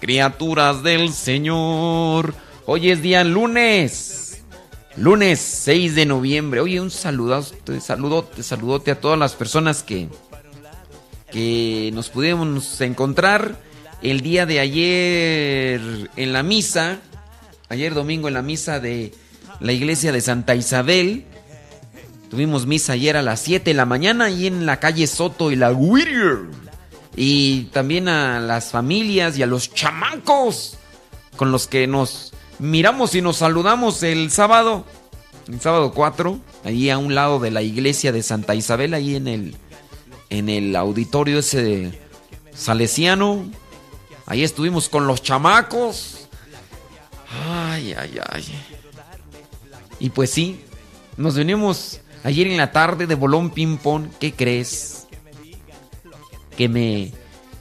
criaturas del Señor. Hoy es día lunes. Lunes 6 de noviembre. Oye, un saludo, saludote, a todas las personas que que nos pudimos encontrar el día de ayer en la misa, ayer domingo en la misa de la iglesia de Santa Isabel. Tuvimos misa ayer a las 7 de la mañana ahí en la calle Soto y la Whittier. Y también a las familias y a los chamancos con los que nos miramos y nos saludamos el sábado, el sábado 4, ahí a un lado de la iglesia de Santa Isabel, ahí en el en el auditorio ese salesiano. Ahí estuvimos con los chamacos. Ay, ay, ay. Y pues sí, nos venimos ayer en la tarde de Bolón Ping Pong. ¿Qué crees? Que me,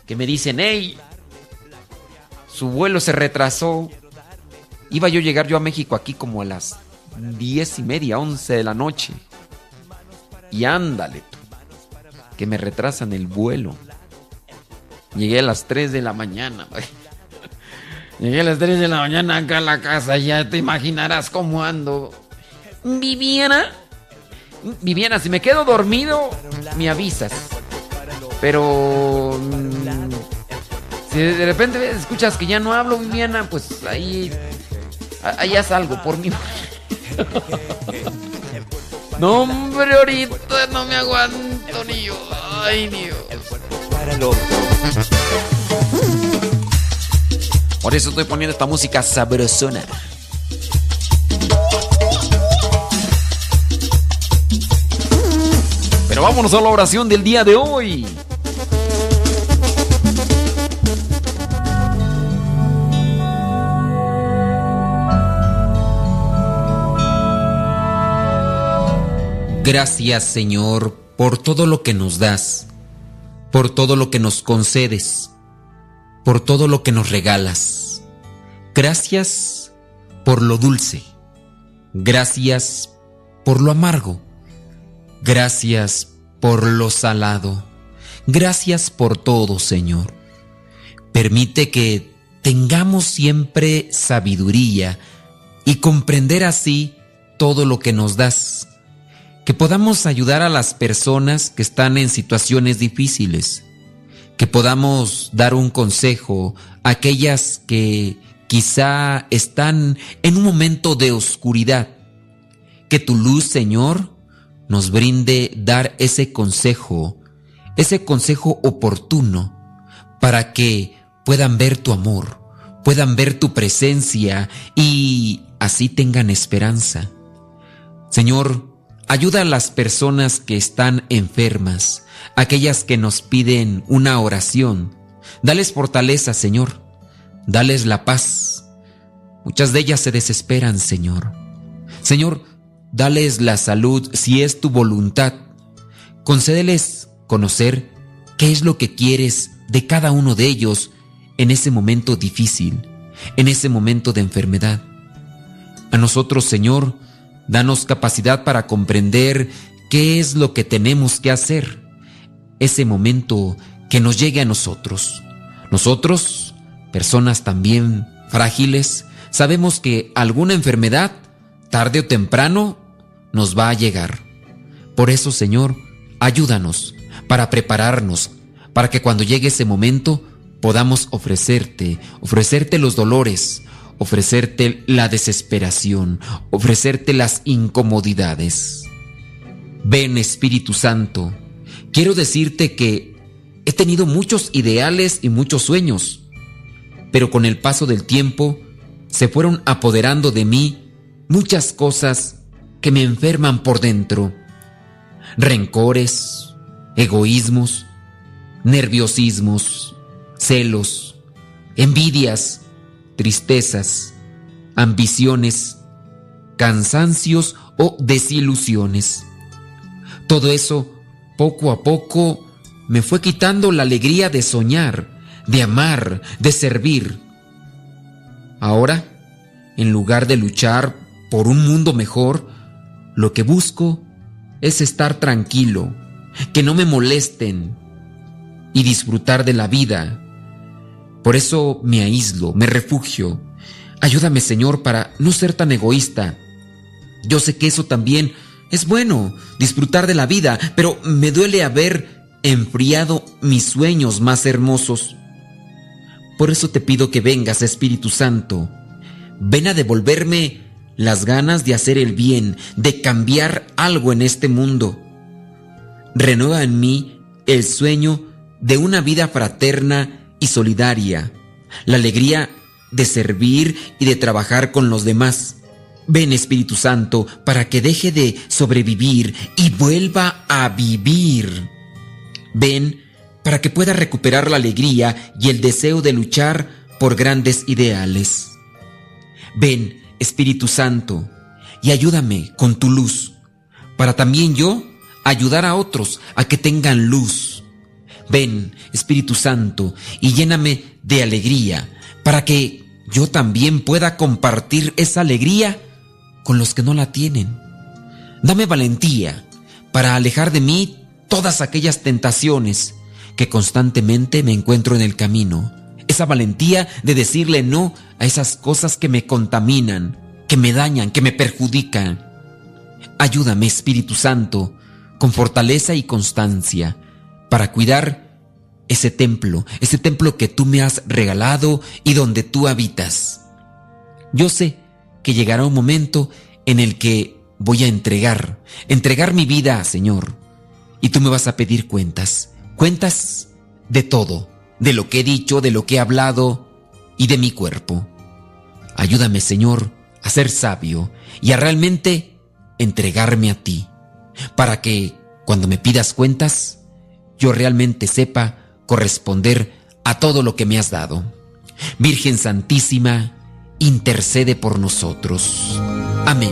que me dicen, hey, su vuelo se retrasó. Iba yo a llegar yo a México aquí como a las diez y media, once de la noche. Y ándale que me retrasan el vuelo. Llegué a las 3 de la mañana.
Llegué a las 3 de la mañana acá a la casa, ya te imaginarás cómo ando. Viviana, Viviana, si me quedo dormido, me avisas. Pero mm, si de repente escuchas que ya no hablo, Viviana, pues ahí, ahí haz algo por mí. No, hombre, ahorita no me aguanto ni yo. Ay, Dios. Por eso estoy poniendo esta música sabrosona. Pero vámonos a la oración del día de hoy.
Gracias Señor por todo lo que nos das, por todo lo que nos concedes, por todo lo que nos regalas. Gracias por lo dulce. Gracias por lo amargo. Gracias por lo salado. Gracias por todo, Señor. Permite que tengamos siempre sabiduría y comprender así todo lo que nos das que podamos ayudar a las personas que están en situaciones difíciles, que podamos dar un consejo a aquellas que quizá están en un momento de oscuridad, que tu luz, Señor, nos brinde dar ese consejo, ese consejo oportuno, para que puedan ver tu amor, puedan ver tu presencia y así tengan esperanza. Señor, Ayuda a las personas que están enfermas, aquellas que nos piden una oración. Dales fortaleza, Señor. Dales la paz. Muchas de ellas se desesperan, Señor. Señor, dales la salud si es tu voluntad. Concédeles conocer qué es lo que quieres de cada uno de ellos en ese momento difícil, en ese momento de enfermedad. A nosotros, Señor, Danos capacidad para comprender qué es lo que tenemos que hacer. Ese momento que nos llegue a nosotros. Nosotros, personas también frágiles, sabemos que alguna enfermedad, tarde o temprano, nos va a llegar. Por eso, Señor, ayúdanos para prepararnos, para que cuando llegue ese momento podamos ofrecerte, ofrecerte los dolores, ofrecerte la desesperación, ofrecerte las incomodidades. Ven Espíritu Santo, quiero decirte que he tenido muchos ideales y muchos sueños, pero con el paso del tiempo se fueron apoderando de mí muchas cosas que me enferman por dentro. Rencores, egoísmos, nerviosismos, celos, envidias, tristezas, ambiciones, cansancios o desilusiones. Todo eso, poco a poco, me fue quitando la alegría de soñar, de amar, de servir. Ahora, en lugar de luchar por un mundo mejor, lo que busco es estar tranquilo, que no me molesten y disfrutar de la vida por eso me aíslo, me refugio. Ayúdame, Señor, para no ser tan egoísta. Yo sé que eso también es bueno, disfrutar de la vida, pero me duele haber enfriado mis sueños más hermosos. Por eso te pido que vengas, Espíritu Santo. Ven a devolverme las ganas de hacer el bien, de cambiar algo en este mundo. Renueva en mí el sueño de una vida fraterna y solidaria, la alegría de servir y de trabajar con los demás. Ven Espíritu Santo para que deje de sobrevivir y vuelva a vivir. Ven para que pueda recuperar la alegría y el deseo de luchar por grandes ideales. Ven Espíritu Santo y ayúdame con tu luz, para también yo ayudar a otros a que tengan luz Ven, Espíritu Santo, y lléname de alegría, para que yo también pueda compartir esa alegría con los que no la tienen. Dame valentía para alejar de mí todas aquellas tentaciones que constantemente me encuentro en el camino. esa valentía de decirle no a esas cosas que me contaminan, que me dañan, que me perjudican. Ayúdame, Espíritu Santo, con fortaleza y constancia, para cuidar ese templo, ese templo que tú me has regalado y donde tú habitas. Yo sé que llegará un momento en el que voy a entregar, entregar mi vida, Señor, y tú me vas a pedir cuentas, cuentas de todo, de lo que he dicho, de lo que he hablado y de mi cuerpo. Ayúdame, Señor, a ser sabio y a realmente entregarme a ti, para que cuando me pidas cuentas, yo realmente sepa corresponder a todo lo que me has dado. Virgen Santísima, intercede por nosotros. Amén.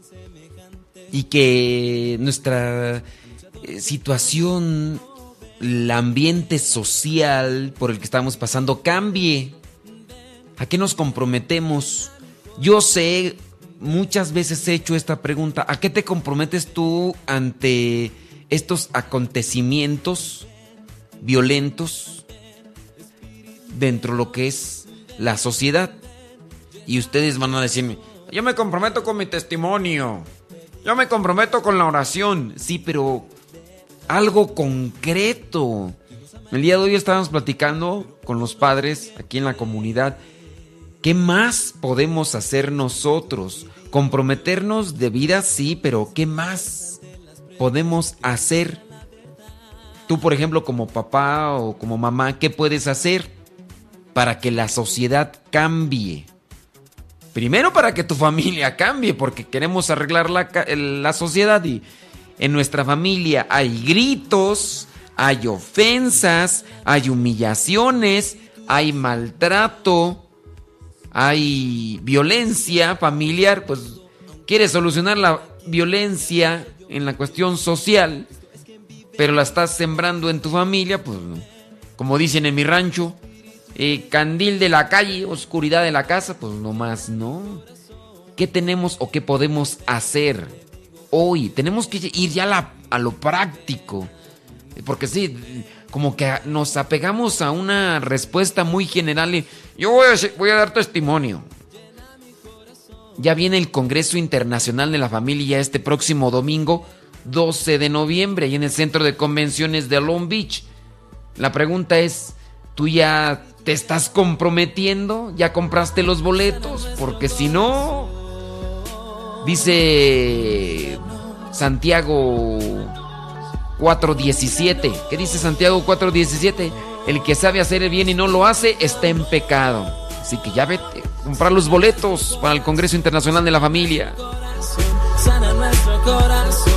y que nuestra eh, situación, el ambiente social por el que estamos pasando cambie. ¿A qué nos comprometemos? Yo sé, muchas veces he hecho esta pregunta, ¿a qué te comprometes tú ante estos acontecimientos violentos dentro de lo que es la sociedad? Y ustedes van a decirme, yo me comprometo con mi testimonio. Yo me comprometo con la oración. Sí, pero algo concreto. El día de hoy estábamos platicando con los padres aquí en la comunidad. ¿Qué más podemos hacer nosotros? Comprometernos de vida, sí, pero ¿qué más podemos hacer? Tú, por ejemplo, como papá o como mamá, ¿qué puedes hacer para que la sociedad cambie? Primero para que tu familia cambie, porque queremos arreglar la, sociedad y en nuestra familia hay gritos, hay ofensas, hay humillaciones, hay maltrato, hay violencia familiar, pues quieres solucionar la violencia en la cuestión social, pero la estás sembrando en tu familia, pues como dicen en mi rancho, eh, candil de la calle, oscuridad de la casa, pues nomás no. ¿Qué tenemos o qué podemos hacer hoy? Tenemos que ir ya a, lo práctico. Porque sí, como que nos apegamos a una respuesta muy general y yo voy a, voy a dar testimonio. Ya viene el Congreso Internacional de la Familia este próximo domingo, 12 de noviembre, ahí en el Centro de Convenciones de Long Beach. La pregunta es, ¿tú ya ¿Te estás comprometiendo? ¿Ya compraste los boletos? Porque si no, dice Santiago 4.17. ¿Qué dice Santiago 4.17? El que sabe hacer el bien y no lo hace está en pecado. Así que ya vete, comprar los boletos para el Congreso Internacional de la Familia. Sana nuestro corazón,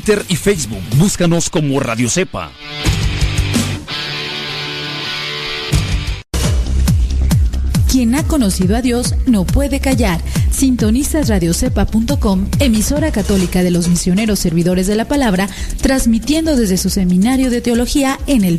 Twitter y Facebook. Búscanos como Radio Cepa.
Quien ha conocido a Dios no puede callar. Sintonizas radiocepa.com, emisora católica de los misioneros servidores de la palabra, transmitiendo desde su seminario de teología en el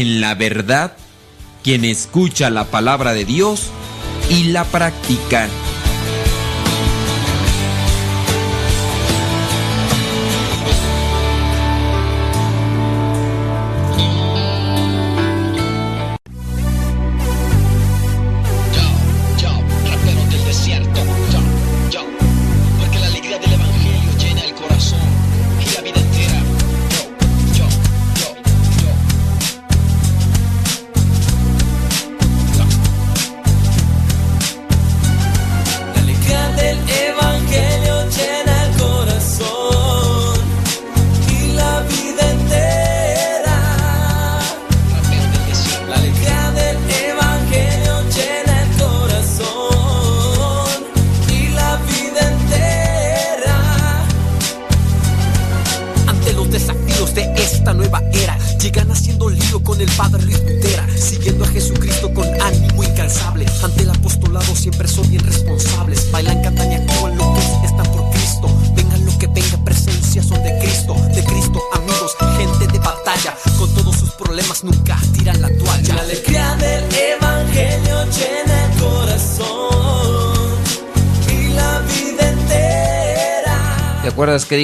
En la verdad quien escucha la palabra de Dios y la practica.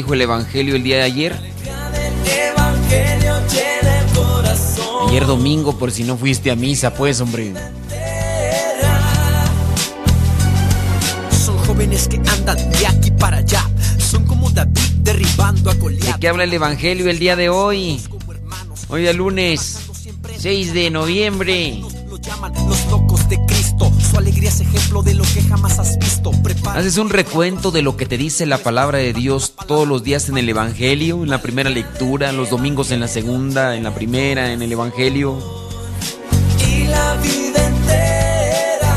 Dijo el Evangelio el día de ayer? Ayer domingo, por si no fuiste a misa, pues, hombre.
Son jóvenes que andan de aquí para allá. Son como David derribando a
¿De qué habla el Evangelio el día de hoy? Hoy es lunes 6 de noviembre. Haces un recuento de lo que te dice la palabra de Dios todos los días en el Evangelio, en la primera lectura, los domingos en la segunda, en la primera, en el Evangelio.
Y la vida entera,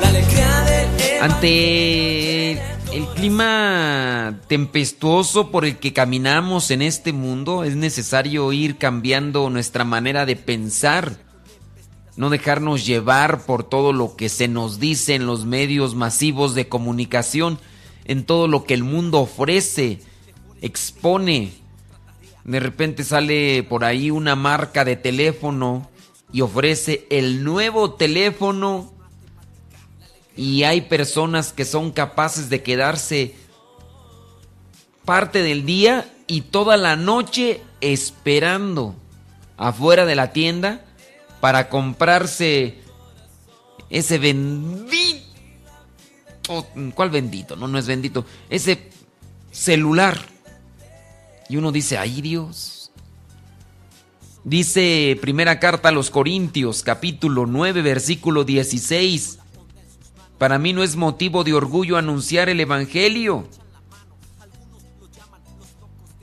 la alegría
Ante el clima tempestuoso por el que caminamos en este mundo, es necesario ir cambiando nuestra manera de pensar no dejarnos llevar por todo lo que se nos dice en los medios masivos de comunicación, en todo lo que el mundo ofrece, expone. De repente sale por ahí una marca de teléfono y ofrece el nuevo teléfono y hay personas que son capaces de quedarse parte del día y toda la noche esperando afuera de la tienda para comprarse ese bendito... ¿Cuál bendito? No, no es bendito. Ese celular. Y uno dice, ay Dios. Dice primera carta a los Corintios, capítulo 9, versículo 16. Para mí no es motivo de orgullo anunciar el Evangelio,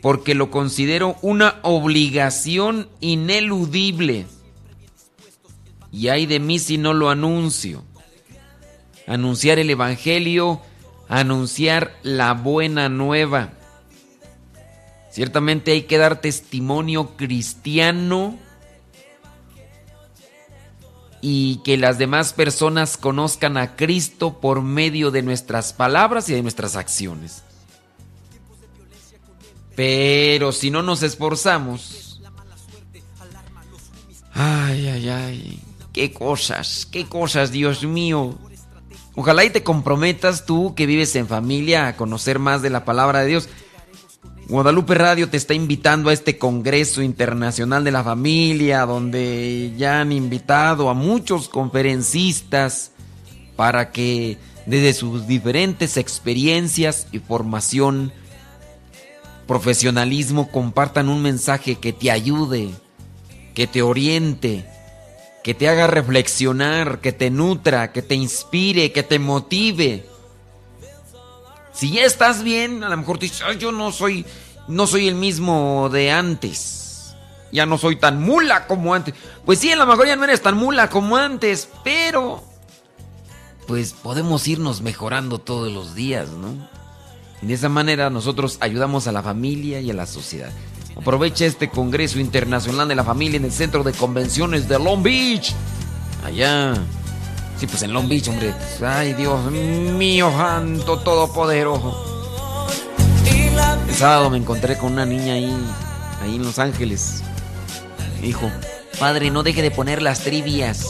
porque lo considero una obligación ineludible y hay de mí si no lo anuncio. Anunciar el Evangelio, anunciar la buena nueva. Ciertamente hay que dar testimonio cristiano y que las demás personas conozcan a Cristo por medio de nuestras palabras y de nuestras acciones.
Pero si no nos esforzamos... Ay, ay, ay. Qué cosas, qué cosas, Dios mío. Ojalá y te comprometas tú que vives en familia a conocer más de la palabra de Dios. Guadalupe Radio te está invitando a este Congreso Internacional de la Familia, donde ya han invitado a muchos conferencistas para que desde sus diferentes experiencias y formación, profesionalismo, compartan un mensaje que te ayude, que te oriente, que te haga reflexionar, que te nutra, que te inspire, que te motive. Si ya estás bien, a lo mejor dices, yo no soy, no soy el mismo de antes. Ya no soy tan mula como antes. Pues sí, a lo mejor ya no eres tan mula como antes, pero pues podemos irnos mejorando todos los días, ¿no? Y de esa manera nosotros ayudamos a la familia y a la sociedad. Aprovecha este Congreso Internacional de la Familia en el Centro de Convenciones de Long Beach. Allá. Sí, pues en Long Beach, hombre. Ay, Dios mío, santo todopoderoso. El sábado me encontré con una niña ahí, ahí en Los Ángeles. Hijo, padre, no deje de poner las trivias.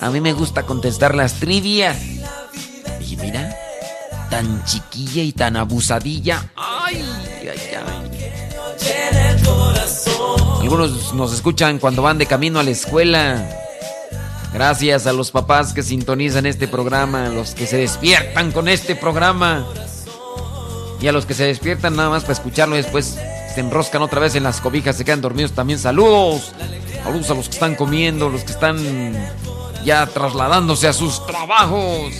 A mí me gusta contestar las trivias. Y mira, tan chiquilla y tan abusadilla. Ay, ay, ay. Algunos nos escuchan cuando van de camino a la escuela. Gracias a los papás que sintonizan este programa, a los que se despiertan con este programa. Y a los que se despiertan nada más para escucharlo después se enroscan otra vez en las cobijas, se quedan dormidos también. Saludos. Saludos a los que están comiendo, los que están ya trasladándose a sus trabajos.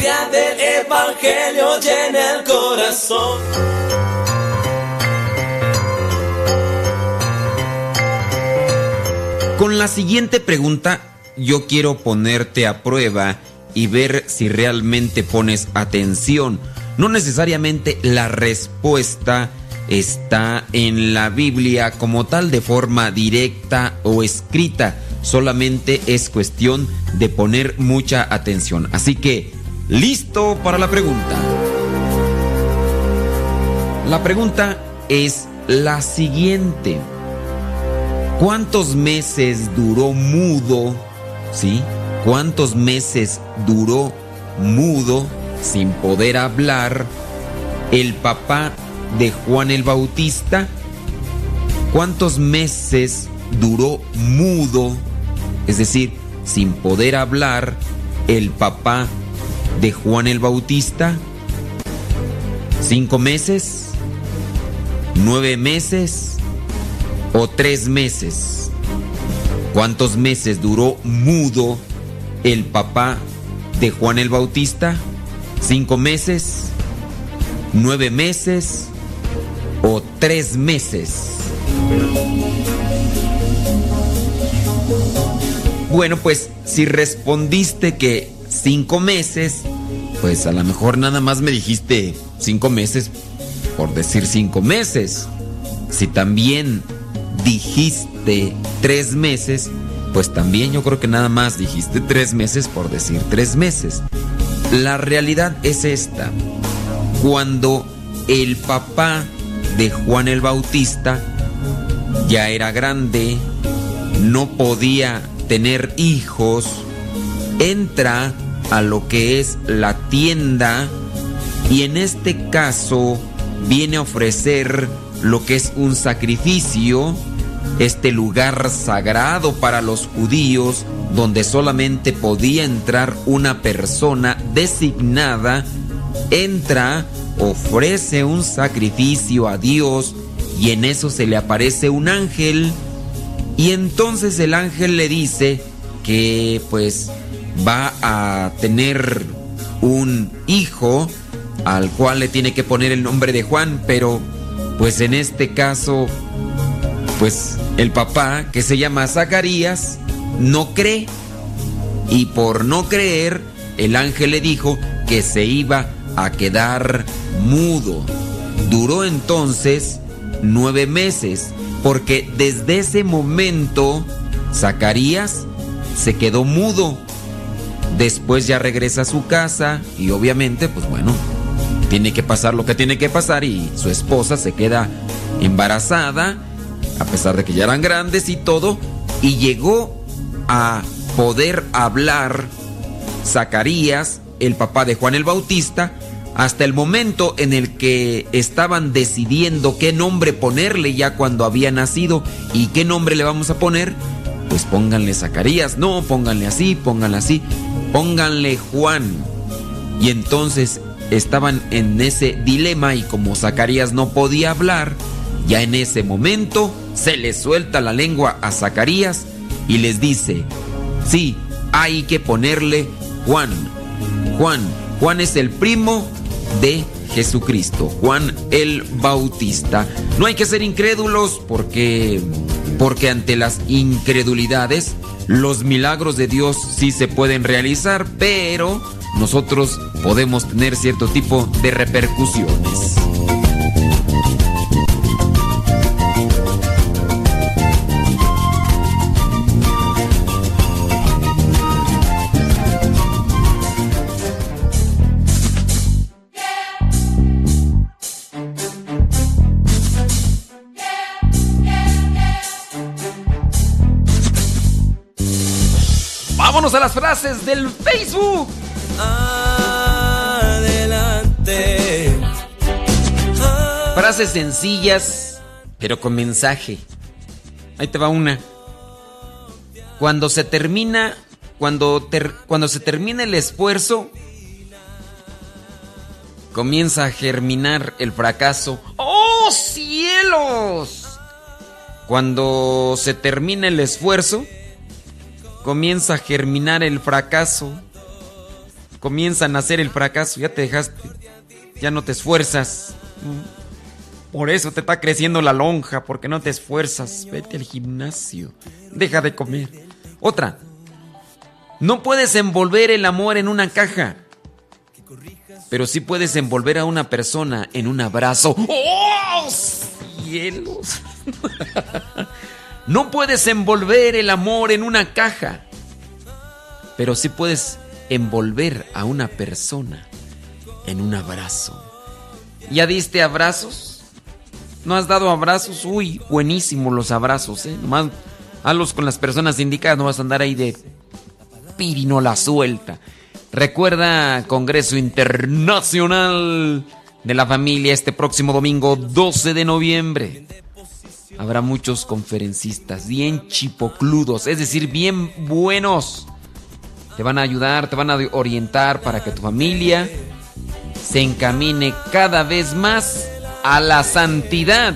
Del evangelio llena el corazón.
Con la siguiente pregunta yo quiero ponerte a prueba y ver si realmente pones atención. No necesariamente la respuesta está en la Biblia como tal de forma directa o escrita. Solamente es cuestión de poner mucha atención. Así que, listo para la pregunta. La pregunta es la siguiente. ¿Cuántos meses duró mudo? ¿Sí? ¿Cuántos meses duró mudo sin poder hablar el papá de Juan el Bautista? ¿Cuántos meses duró mudo, es decir, sin poder hablar, el papá de Juan el Bautista? ¿Cinco meses? ¿Nueve meses? ¿O tres meses? ¿Cuántos meses duró mudo el papá de Juan el Bautista? ¿Cinco meses? ¿Nueve meses? o tres meses. Bueno, pues si respondiste que cinco meses, pues a lo mejor nada más me dijiste cinco meses por decir cinco meses. Si también dijiste tres meses, pues también yo creo que nada más dijiste tres meses por decir tres meses. La realidad es esta. Cuando el papá de Juan el Bautista ya era grande, no podía tener hijos, entra a lo que es la tienda y en este caso viene a ofrecer lo que es un sacrificio, este lugar sagrado para los judíos donde solamente podía entrar una persona designada, entra ofrece un sacrificio a Dios y en eso se le aparece un ángel. Y entonces el ángel le dice que pues va a tener un hijo al cual le tiene que poner el nombre de Juan, pero pues en este caso pues el papá que se llama Zacarías no cree y por no creer el ángel le dijo que se iba a quedar mudo. Duró entonces nueve meses, porque desde ese momento Zacarías se quedó mudo. Después ya regresa a su casa y obviamente, pues bueno, tiene que pasar lo que tiene que pasar y su esposa se queda embarazada, a pesar de que ya eran grandes y todo, y llegó a poder hablar Zacarías, el papá de Juan el Bautista, hasta el momento en el que estaban decidiendo qué nombre ponerle ya cuando había nacido y qué nombre le vamos a poner, pues pónganle Zacarías, no, pónganle así, pónganle así, pónganle Juan. Y entonces estaban en ese dilema y como Zacarías no podía hablar, ya en ese momento se le suelta la lengua a Zacarías y les dice, sí, hay que ponerle Juan. Juan, Juan es el primo de Jesucristo, Juan el Bautista. No hay que ser incrédulos porque porque ante las incredulidades los milagros de Dios sí se pueden realizar, pero nosotros podemos tener cierto tipo de repercusiones. Vámonos a las frases del Facebook.
Adelante.
Frases sencillas, pero con mensaje. Ahí te va una. Cuando se termina, cuando, ter- cuando se termina el esfuerzo, comienza a germinar el fracaso. ¡Oh, cielos! Cuando se termina el esfuerzo, comienza a germinar el fracaso. Comienza a nacer el fracaso. Ya te dejaste. Ya no te esfuerzas. Por eso te está creciendo la lonja, porque no te esfuerzas. Vete al gimnasio. Deja de comer. Otra. No puedes envolver el amor en una caja. Pero sí puedes envolver a una persona en un abrazo. ¡Oh, cielos! No puedes envolver el amor en una caja, pero sí puedes envolver a una persona en un abrazo. ¿Ya diste abrazos? ¿No has dado abrazos? Uy, buenísimos los abrazos, ¿eh? Nomás hazlos con las personas indicadas, no vas a andar ahí de pirinola suelta. Recuerda Congreso Internacional de la Familia este próximo domingo 12 de noviembre habrá muchos conferencistas bien chipocludos, es decir, bien buenos. Te van a ayudar, te van a orientar para que tu familia se encamine cada vez más a la santidad.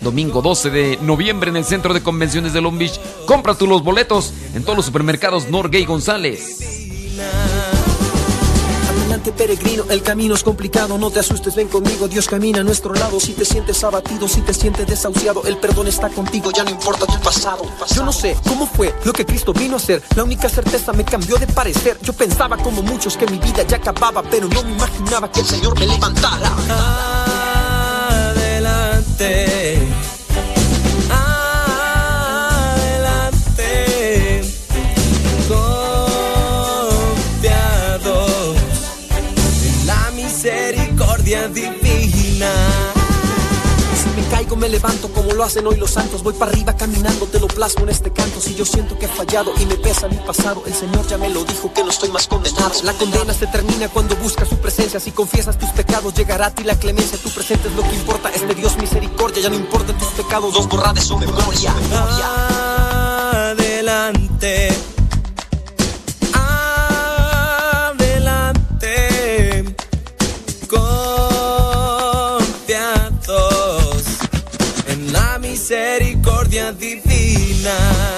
Domingo 12 de noviembre en el Centro de Convenciones de Long Beach. Compra tú los boletos en todos los supermercados Norgay González.
Peregrino, el camino es complicado, no te asustes, ven conmigo, Dios camina a nuestro lado, si te sientes abatido, si te sientes desahuciado, el perdón está contigo, ya no importa tu pasado. Yo no sé cómo fue lo que Cristo vino a hacer, la única certeza me cambió de parecer, yo pensaba como muchos que mi vida ya acababa, pero no me imaginaba que el Señor me levantara.
Adelante.
Me levanto como lo hacen hoy los santos. Voy para arriba caminando, te lo plasmo en este canto. Si yo siento que he fallado y me pesa mi pasado El Señor ya me lo dijo que no estoy más condenado. La condena se termina cuando buscas su presencia. Si confiesas tus pecados llegará a ti la clemencia. Tu presente es lo que importa, este Dios misericordia. Ya no importa tus pecados, dos borrar de su memoria.
Adelante. Ενρήκον διαδίδεται.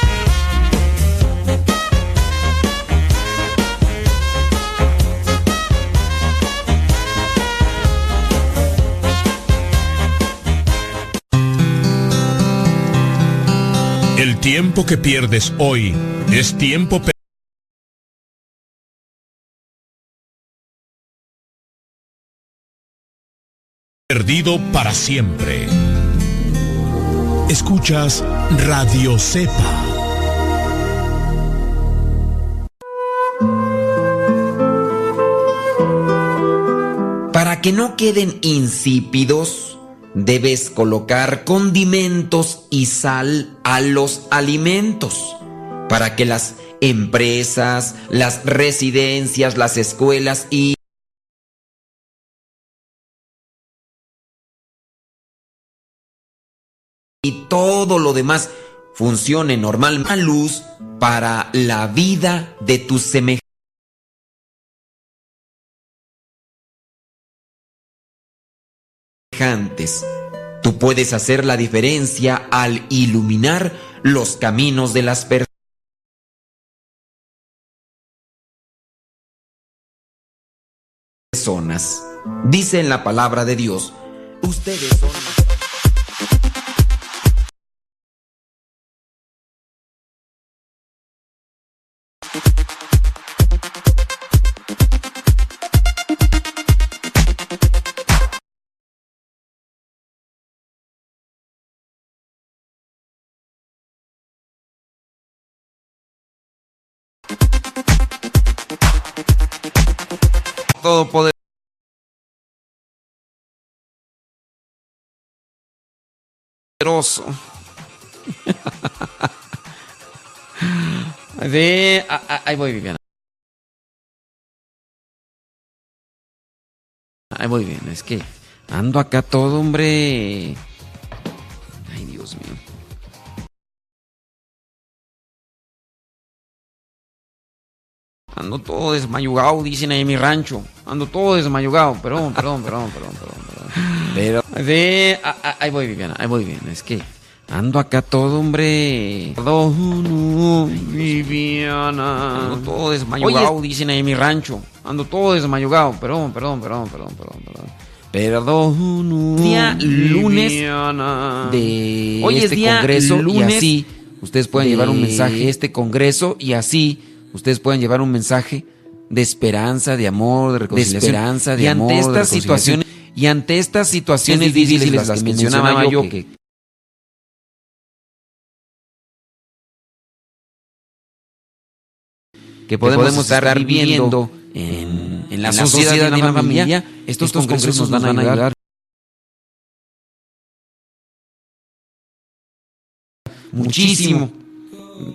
Tiempo que pierdes hoy es tiempo pe- perdido para siempre. Escuchas Radio Cepa.
Para que no queden insípidos, debes colocar condimentos y sal a los alimentos para que las empresas, las residencias, las escuelas y y todo lo demás funcione normal luz para la vida de tus semejantes. Tú puedes hacer la diferencia al iluminar los caminos de las personas. personas. Dice en la palabra de Dios, ustedes son...
Todo poder. Poderoso. Sí, a- a- ahí voy, Viviana. Ahí voy bien, es que ando acá todo, hombre. Ay, Dios mío. Ando todo desmayugado, dicen ahí en mi rancho. Ando todo desmayugado. Perdón, perdón, perdón, perdón, perdón, perdón. Pero, sí, ahí voy, Viviana, ahí voy bien. Es que ando acá todo, hombre. Perdón, Viviana. Ando todo desmayugado, dicen ahí en mi rancho. Ando todo desmayugado. Perdón, perdón, perdón, perdón, perdón, perdón. Perdón,
Día lunes de
Hoy es
este
día
congreso y
lunes
así ustedes pueden
de
llevar un mensaje este congreso y así ustedes pueden llevar un mensaje de esperanza, de amor, de reconciliación,
esperanza, de
y
amor,
ante
de
estas situaciones y ante estas situaciones difíciles las que mencionaba yo que que podemos, estar, viviendo en, en la, sociedad, de una familia, estos, congresos nos van a ayudar. Muchísimo.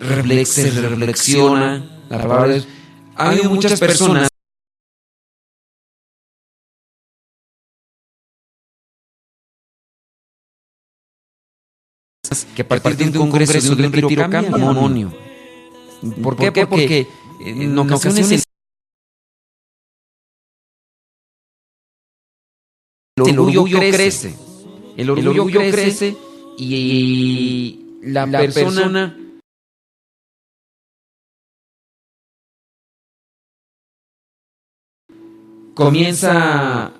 Reflex- se reflexiona, la palabra. Ha habido muchas personas que a partir de un congreso, de un retiro, cambian de matrimonio. ¿Por qué? Porque en ocasiones el orgullo crece. El orgullo crece y la persona comienza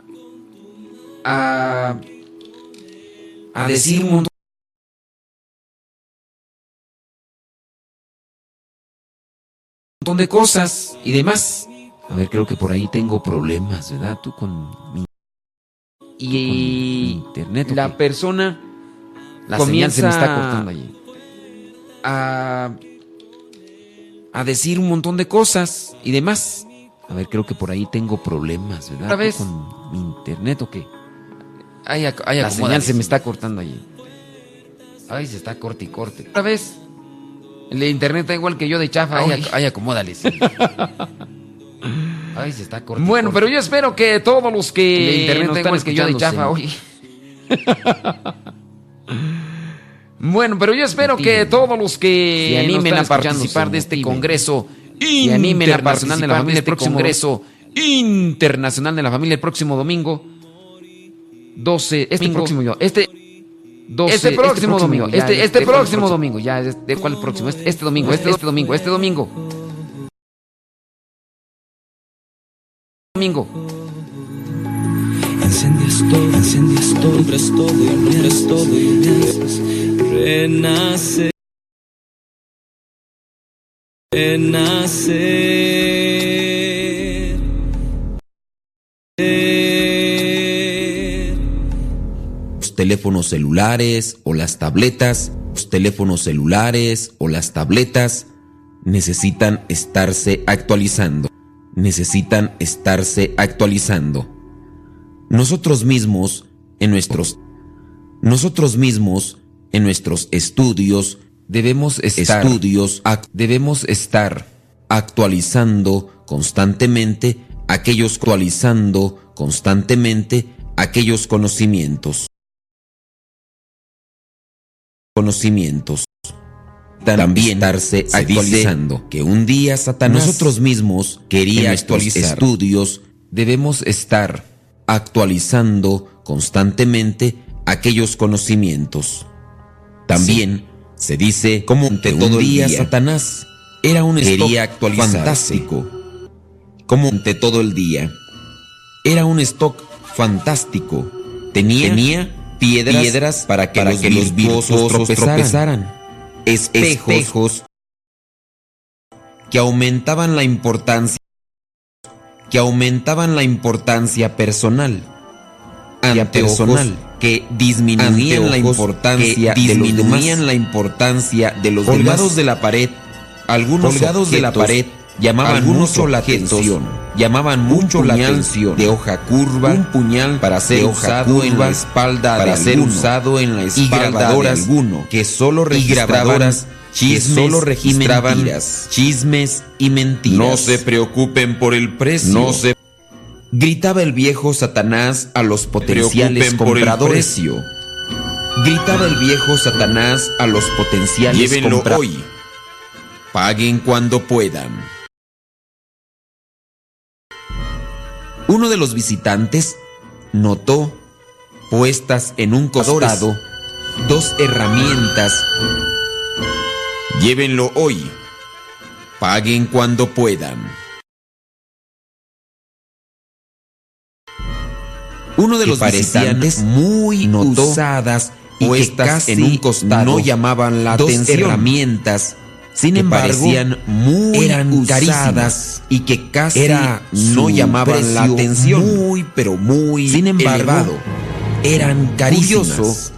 a, a decir un montón de cosas y demás. A ver, creo que por ahí tengo problemas, ¿verdad? Tú con mi y internet. La persona La
comienza
señal se me está cortando allí.
A, a decir un montón de cosas y demás.
A ver, creo que por ahí tengo problemas, ¿verdad?
¿Otra
¿Tú
vez?
con mi internet o qué?
Ay, ay,
La señal se me está cortando allí.
Ay, se está corte y corte. Otra vez. El internet está igual que yo de chafa.
Ay,
Ay,
ac-
ay
se está cortando.
Bueno, pero yo espero que todos los que
El internet
están
que yo de chafa hoy.
Bueno, pero yo espero que todos los que
Se animen a participar de este
motiven.
congreso
Se animen a
internacional de la familia el
este
próximo
congreso internacional de la familia el próximo domingo 12 este
Domingo.
próximo yo este 12,
Este próximo
domingo este,
ya,
este
¿de cuál
próximo
próximo?
domingo ya de cuál el próximo este, este domingo este, este domingo este domingo domingo
Incendias todo, incendias todo, todo y todo y renacer. Renacer.
Los teléfonos celulares o las tabletas, los teléfonos celulares o las tabletas necesitan estarse actualizando. Necesitan estarse actualizando. Nosotros mismos, en nuestros nosotros mismos, en nuestros estudios, debemos estar, estudios, debemos estar actualizando constantemente aquellos actualizando constantemente aquellos conocimientos. Conocimientos. También estarse actualizando que un día Satanás nosotros mismos quería actualizar estudios debemos estar actualizando constantemente aquellos conocimientos. También se dice como que todo el día Satanás era un quería stock fantástico. Como ante todo el día. Era un stock fantástico. Tenía, tenía piedras, piedras para que los, virtuosos tropezaran. Espejos, espejos que aumentaban la importancia que aumentaban la importancia personal anteojos que disminuían la importancia disminuían la importancia de los colgados de la pared algunos colgados de la pared llamaban mucho la atención llamaban mucho la atención de hoja curva un puñal para ser usado en la espalda para ser usado en la espalda grabadoras alguno que solo registradoras chismes solo registraban chismes y mentiras. No se preocupen por el precio. No se Gritaba el viejo Satanás a los potenciales
el
compradores. Gritaba el viejo Satanás a los potenciales
Llévenlo
compradores.
hoy.
Paguen cuando puedan. Uno de los visitantes notó puestas en un costado dos herramientas.
Llévenlo hoy.
Paguen cuando puedan. Uno de los
parecían
visitantes muy
notó
usadas y
puestas
que casi
en un costado
no llamaban la
dos
atención.
herramientas,
sin embargo,
parecían
muy
eran
usadas
carísimas
y que casi
Era
no llamaban la atención.
muy,
pero muy
sin embargo,
elevado. Eran carísimas.
curioso,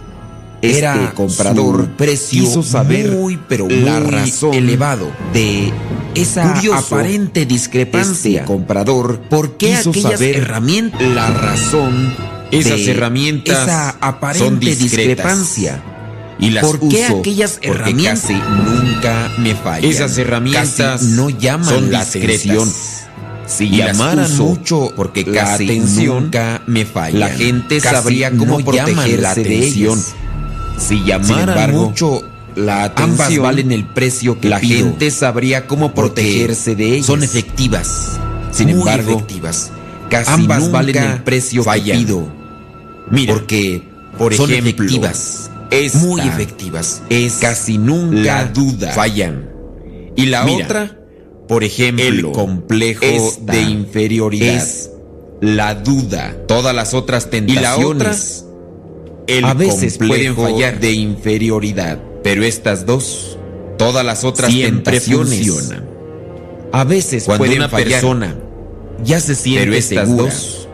Era
este comprador
su precio
quiso saber
muy pero
la
muy
razón
elevado de esa
Curioso,
aparente discrepancia.
este comprador
¿Por qué
quiso
aquellas
saber
herramientas
la razón
esas herramientas
esa
aparente
son
discrepancia
y las
¿Por qué
uso
aquellas
porque
herramientas
casi
nunca me fallan?
Esas herramientas
Casi no llaman
son
la
discretas.
atención. Si
Y
llamaran mucho porque
la
casi
atención,
nunca me fallan.
la gente sabría cómo
no la
de
atención.
ellas.
Si llamaran
embargo,
mucho la
atención,
ambas valen el precio que
la
pido,
gente sabría cómo protegerse de ellas.
Son efectivas. Sin
Muy
embargo,
efectivas.
casi
Ambas
nunca
valen el precio que
fallan.
pido.
Mira, porque
por
son
ejemplo,
efectivas,
esta
muy efectivas,
es
casi nunca
la duda.
fallan. Y la
Mira,
otra, por ejemplo,
el
complejo de inferioridad,
es
la duda. Todas las otras tentaciones, el
a veces
complejo
pueden fallar.
de inferioridad, pero estas dos, todas las otras
Siempre
tentaciones,
funcionan.
a veces
Cuando
pueden
una
fallar,
persona
ya se siente
pero estas
segura
dos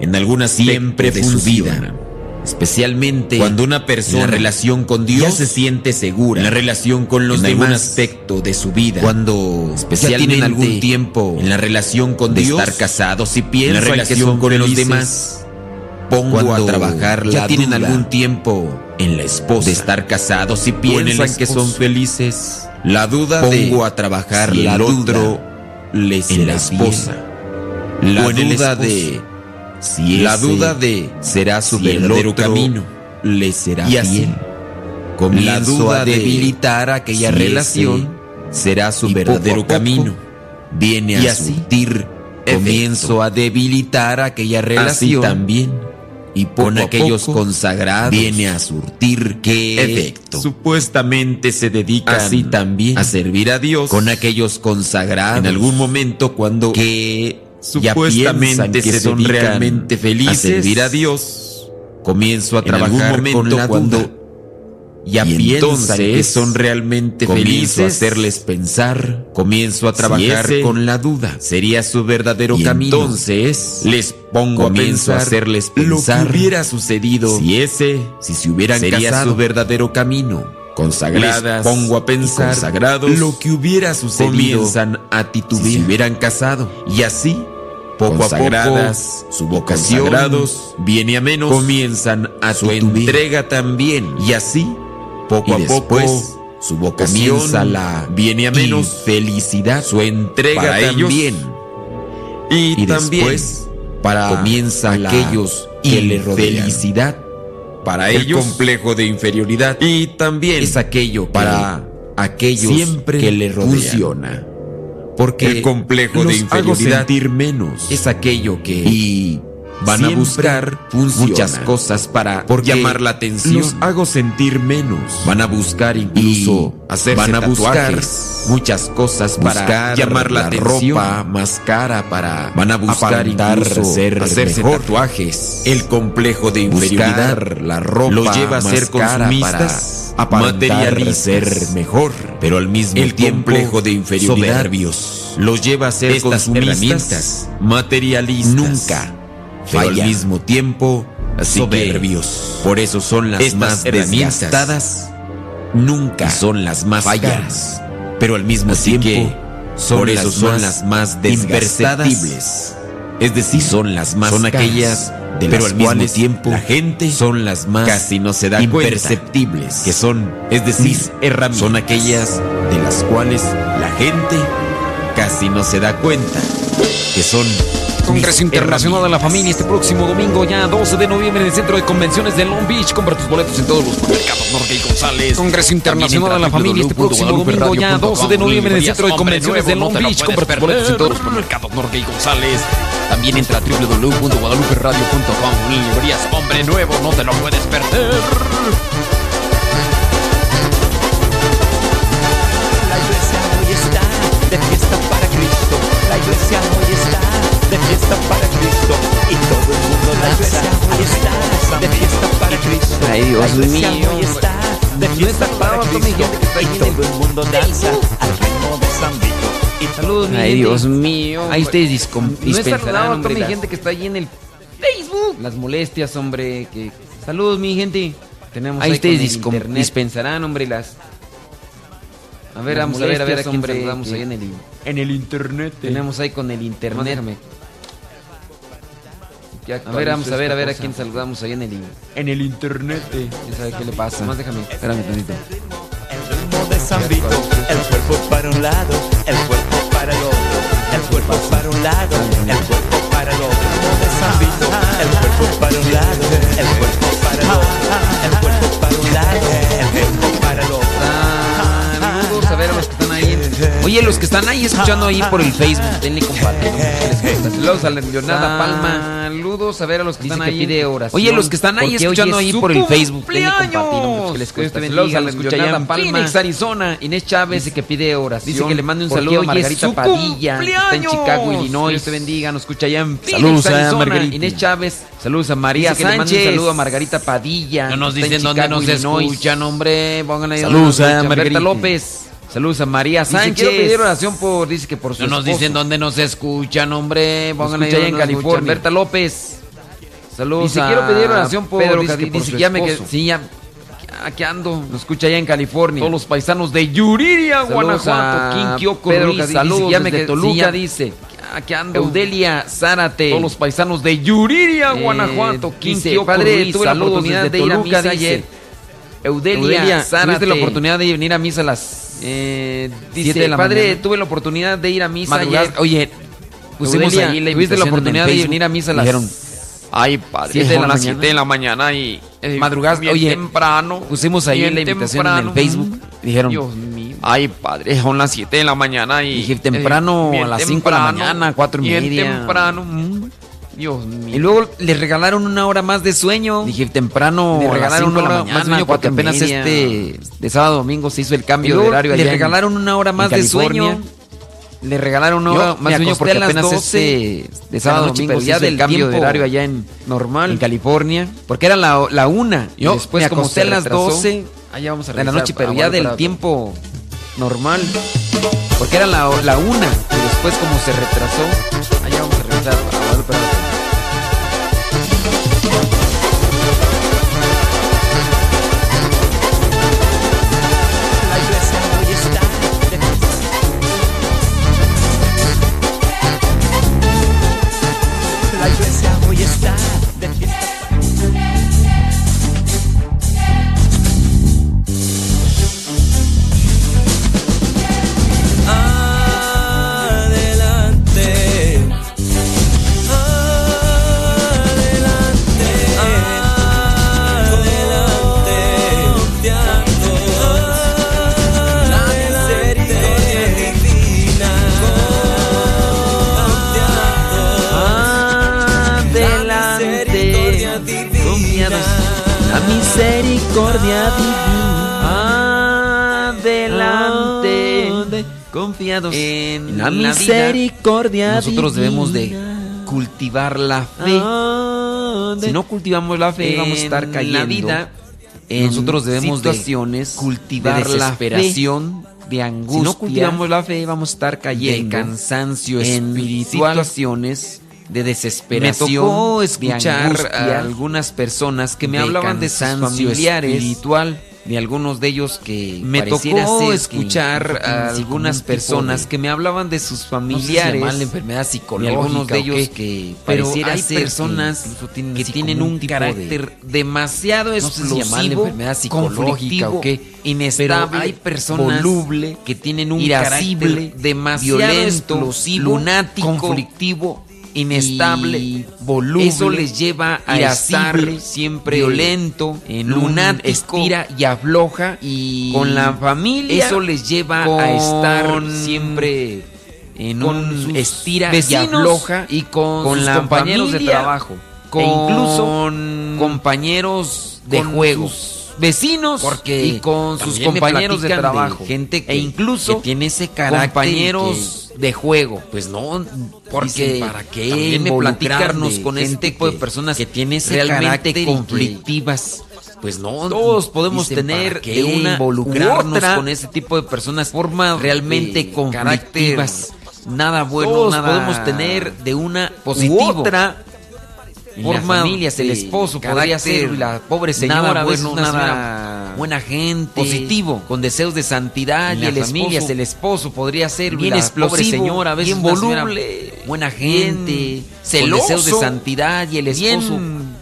en aspecto
siempre
de su vida, especialmente
Cuando una persona
en la relación con Dios
ya
se siente segura
en la relación con los
en algún
demás,
aspecto de su vida.
cuando
especialmente
ya tienen algún tiempo
en la relación con
de
Dios
estar
casados y
en la
piensan que
relación
son
con
los demás pongo
cuando
a trabajar
ya
la
tienen
duda
algún
tiempo en la esposa de estar casados y piensan que son felices
la duda
pongo
de
a trabajar
si
la
el otro
le
en la
esposa La
o en el
duda de si
La duda de
será su
si
verdadero camino, le será
y así.
fiel. Comienzo
La duda
a
de
debilitar aquella
si
relación, será su
poco
verdadero
poco
camino. Viene a
y así,
surtir, comienzo
efecto.
a debilitar aquella
Así
relación
también.
Y con aquellos consagrados
viene
a surtir que
efecto.
supuestamente se dedican
Así también.
a servir a Dios
Con
aquellos consagrados
en algún
momento cuando que supuestamente
que
se
son realmente felices,
a servir a Dios comienzo a
en algún
trabajar
momento
con la
cuando
duda ya
y
piensan
entonces
que son realmente
comienzo
felices.
a
hacerles pensar. Comienzo a
Si
trabajar
ese
con la duda. Sería su verdadero
y
camino.
entonces
les pongo
comienzo
a
a
pensar
hacerles
lo
pensar.
que hubiera sucedido
si ese
si se hubieran
sería
casado.
su
verdadero camino.
Consagradas
les pongo a pensar
consagrados
lo que hubiera sucedido
comienzan
a titubear
si se
hubieran casado. Y así poco
Consagradas,
a poco su vocación viene a menos comienzan a su
titubear.
entrega también. Y así poco
Y
a poco
después,
su vocación
comienza la
viene a menos felicidad su entrega
para ellos,
también y,
y
también
después,
para
comienza la
aquellos que le rodean
infelicidad
para
el
ellos
complejo
de inferioridad y también
es aquello que
para aquellos
siempre
que le rodean.
funciona.
porque
El complejo de
hago
inferioridad
sentir menos
es aquello que
y van a buscar
funciona.
muchas cosas para
Porque
llamar la atención.
los
hago sentir menos. Van a buscar incluso
hacerse
van a buscar
tatuajes,
muchas cosas para
buscar
llamar la,
la
atención.
ropa
más cara para van a buscar incluso
ser
hacerse
mejor.
tatuajes. El complejo de inferioridad
Buscar la ropa
lo lleva a
más
ser consumistas
para
materialistas.
ser mejor,
pero al mismo
el
tiempo
complejo de inferioridad
soberbios. los lleva a ser
Estas
consumistas materialistas.
nunca
pero al mismo tiempo
Así
soberbios. Por eso son las
Estas
más desgastadas, nunca son las más
fallan.
caras. Pero al mismo
Así
tiempo,
que
son
por
eso
las
son
más
las más desgastadas.
imperceptibles.
Es decir, son las más
son
caras,
aquellas de
pero
las
al mismo tiempo
la gente
son las más
casi no se da
imperceptibles, que son, es decir,
herramientas.
son aquellas de las cuales la gente casi no se da cuenta, que son
Congreso Internacional de la Familia este próximo domingo, ya 12 de noviembre en el Centro de Convenciones de Long Beach. Compra tus boletos en todos los supermercados Norte y González. Congreso Internacional de la Familia este próximo domingo, ya 12 de noviembre en el Centro de Convenciones de Long Beach. Compra tus boletos en todos los supermercados Norte y González. También entra a www.guadaluperadio.com. Librerías Hombre Nuevo, no te lo puedes perder.
La iglesia hoy está de fiesta para Cristo. La iglesia hoy está de fiesta para Cristo. Y todo el mundo danza. Hoy está de fiesta para Cristo.
Ay, Dios mío.
hoy está de fiesta para Cristo. Y
ahí
todo el mundo danza al ritmo de San Vito. Y
Saludos, mi
Ay,
gente.
Dios
mío.
Ahí ustedes dispensarán,
saludado a toda
hombre,
mi
las-
gente que está ahí en el Facebook. Las molestias, hombre. Que... Saludos, mi gente. Tenemos
Ahí
ahí,
ustedes
dispensarán, hombre, las... A ver, vamos a ver, a ver a quién
hombre,
saludamos ahí en el...
en el internet.
Tenemos ahí con el internet.
Déjame.
A ver, vamos a ver, a ver a quién saludamos ahí en el...
En el internet.
¿Quién sabe qué le pasa? Más déjame, espérame tantito.
el ritmo de San Vito. El cuerpo para un lado, el cuerpo para el otro. El cuerpo para un lado, el cuerpo para el otro. El ritmo de San Vito. El cuerpo para un lado, el cuerpo para el otro. El cuerpo para un lado, el cuerpo para el otro.
Saludos a ver Oye, los que están ahí escuchando ahí por el Facebook, denle compartir. Saludos a la Leonarda Palma. Saludos a ver a los que
Dice
están
que
ahí.
pide oración,
Oye, los que están ahí escuchando
es
ahí por el Facebook, denle compartir. que les cuesta. Saludos a la Palma.
Phoenix,
Arizona. Inés Chávez dice que pide oración. Dice que le mande un saludo a Margarita Padilla, que está en. Chicago, Illinois. Dios te bendiga, nos escucha allá en Phoenix,
Saludos a
Arizona.
Margarita.
Inés Chávez. Saludos a María
Dice que le mande un saludo a
Margarita Padilla.
No nos dicen dónde nos escuchan,
hombre. Pónganle ahí
Saludos
nos
a. Margarita.
López. Saludos a María Sánchez.
quiero pedir
oración por, dice que por su
No nos
esposo.
dicen dónde nos escuchan, hombre.
Pónganle ahí en California. Berta López. Saludos
Dice,
a
quiero pedir oración por-
Pedro
dice que por
dice
su
que ya me que- sí, ya aquí ando. Nos escucha allá en California. Todos los paisanos de Yuriria, Guanajuato.
a
Quinkioco
Pedro
Ruiz. Saludos
ya me
desde
que-
Toluca
sí, ya-
dice. Aquí ando. Eudelia Zárate. Todos los paisanos de Yuriria,
Eh,
Guanajuato.
dice,
Quinkioco
padre,
Ruiz.
tuve la
Saludos
oportunidad
desde
de ir a
Toluca,
misa
dice.
ayer.
Eudelia,
Eudelia,
Zárate.
¿tuviste
la oportunidad de venir a misa a las
Eh, dice,
de la
padre,
mañana.
tuve la oportunidad de ir a misa
Madrugar-
ayer.
Oye, pusimos
Eudelia,
ahí la
¿tuviste la oportunidad de venir a misa a las
Dijeron, Ay, padre,
siete de la
las
mañana?
7 de la mañana y eh,
Madrugaste,
bien
oye,
temprano.
pusimos ahí
bien
la invitación en el
temprano.
Facebook. Dijeron,
Dios mío. Ay, padre, son las 7 de la mañana y
Dije, temprano,
eh, bien
a las cinco de la
temprano,
mañana, cuatro y
bien
media.
temprano. mm, Dios mío.
Y luego le regalaron una hora más de sueño. Dije, temprano,
Le regalaron
una hora más de sueño porque apenas
media.
este de sábado domingo se hizo el cambio
luego
de horario.
le
allá en-
regalaron una hora más de sueño. Le regalaron una hora más de sueño porque apenas
12
este
de sábado
noche,
domingo se hizo el cambio de horario allá en
normal
en California, porque era la, la una. y después
me
como se
a las
retrasó
12 allá vamos a
de la noche, pero ya del tiempo normal. Porque era la, la una y después como se retrasó, allá vamos a regresar confiados en la,
vida,
misericordia Nosotros
divina.
debemos de cultivar la fe. Si no cultivamos la fe, vamos a estar
En
cayendo.
la vida,
en nosotros debemos
situaciones
de cultivar
de
la
desesperación,
fe.
de angustia,
Si no cultivamos la fe, vamos a estar cayendo
de cansancio
en
espiritual,
situaciones de desesperación.
Me tocó
de
escuchar
angustia,
a algunas personas que me
de
hablaban de sus familiares
espiritual, de algunos de ellos que
Me tocó escuchar a algunas personas
de-
que me hablaban de sus
no sé si
familiares,
enfermedad
y
psicológica
algunos de ellos que
pero
pareciera
hay
que
personas que tienen un carácter
de- demasiado
no sé si
explosivo,
enfermedad psicológica
conflictivo,
o qué,
inestable,
pero hay personas
voluble,
que tienen un
irascible,
carácter
demasiado
violento,
explosivo,
lunático,
conflictivo, inestable,
y voluble,
Eso les lleva a
irascible,
estar siempre
violento,
en
lunático,
un estira y afloja
y
con la familia.
eso les lleva a estar siempre en
con
un estira
vecinos
y afloja
y con,
con
sus
la
compañeros de trabajo
con
e incluso
compañeros de
con
juego
sus vecinos
porque
y con sus compañeros de trabajo.
gente que,
e incluso
que tiene ese carácter
compañeros
de juego. pues no porque
Dicen, ¿para qué involucrarnos
platicarnos
con este
tipo de personas que tiene ese
realmente
carácter que-
conflictivas.
pues no
todos podemos
dicen,
tener
¿para qué
de una
involucrarnos
otra
con ese tipo de personas
formas
realmente conflictivas nada bueno
Todos
nada
podemos tener
de una
positivo.
u otra Forma
las familias, el esposo podría
carácter,
ser
la pobre señora
nada bueno,
una
nada
buena gente
positivo,
con deseos de santidad y el
las familias,
esposo
el esposo podría ser
bien
la
explosivo
pobre señora, a veces
bien voluble buena
bien
gente
celoso,
con deseos de santidad y el esposo
bien,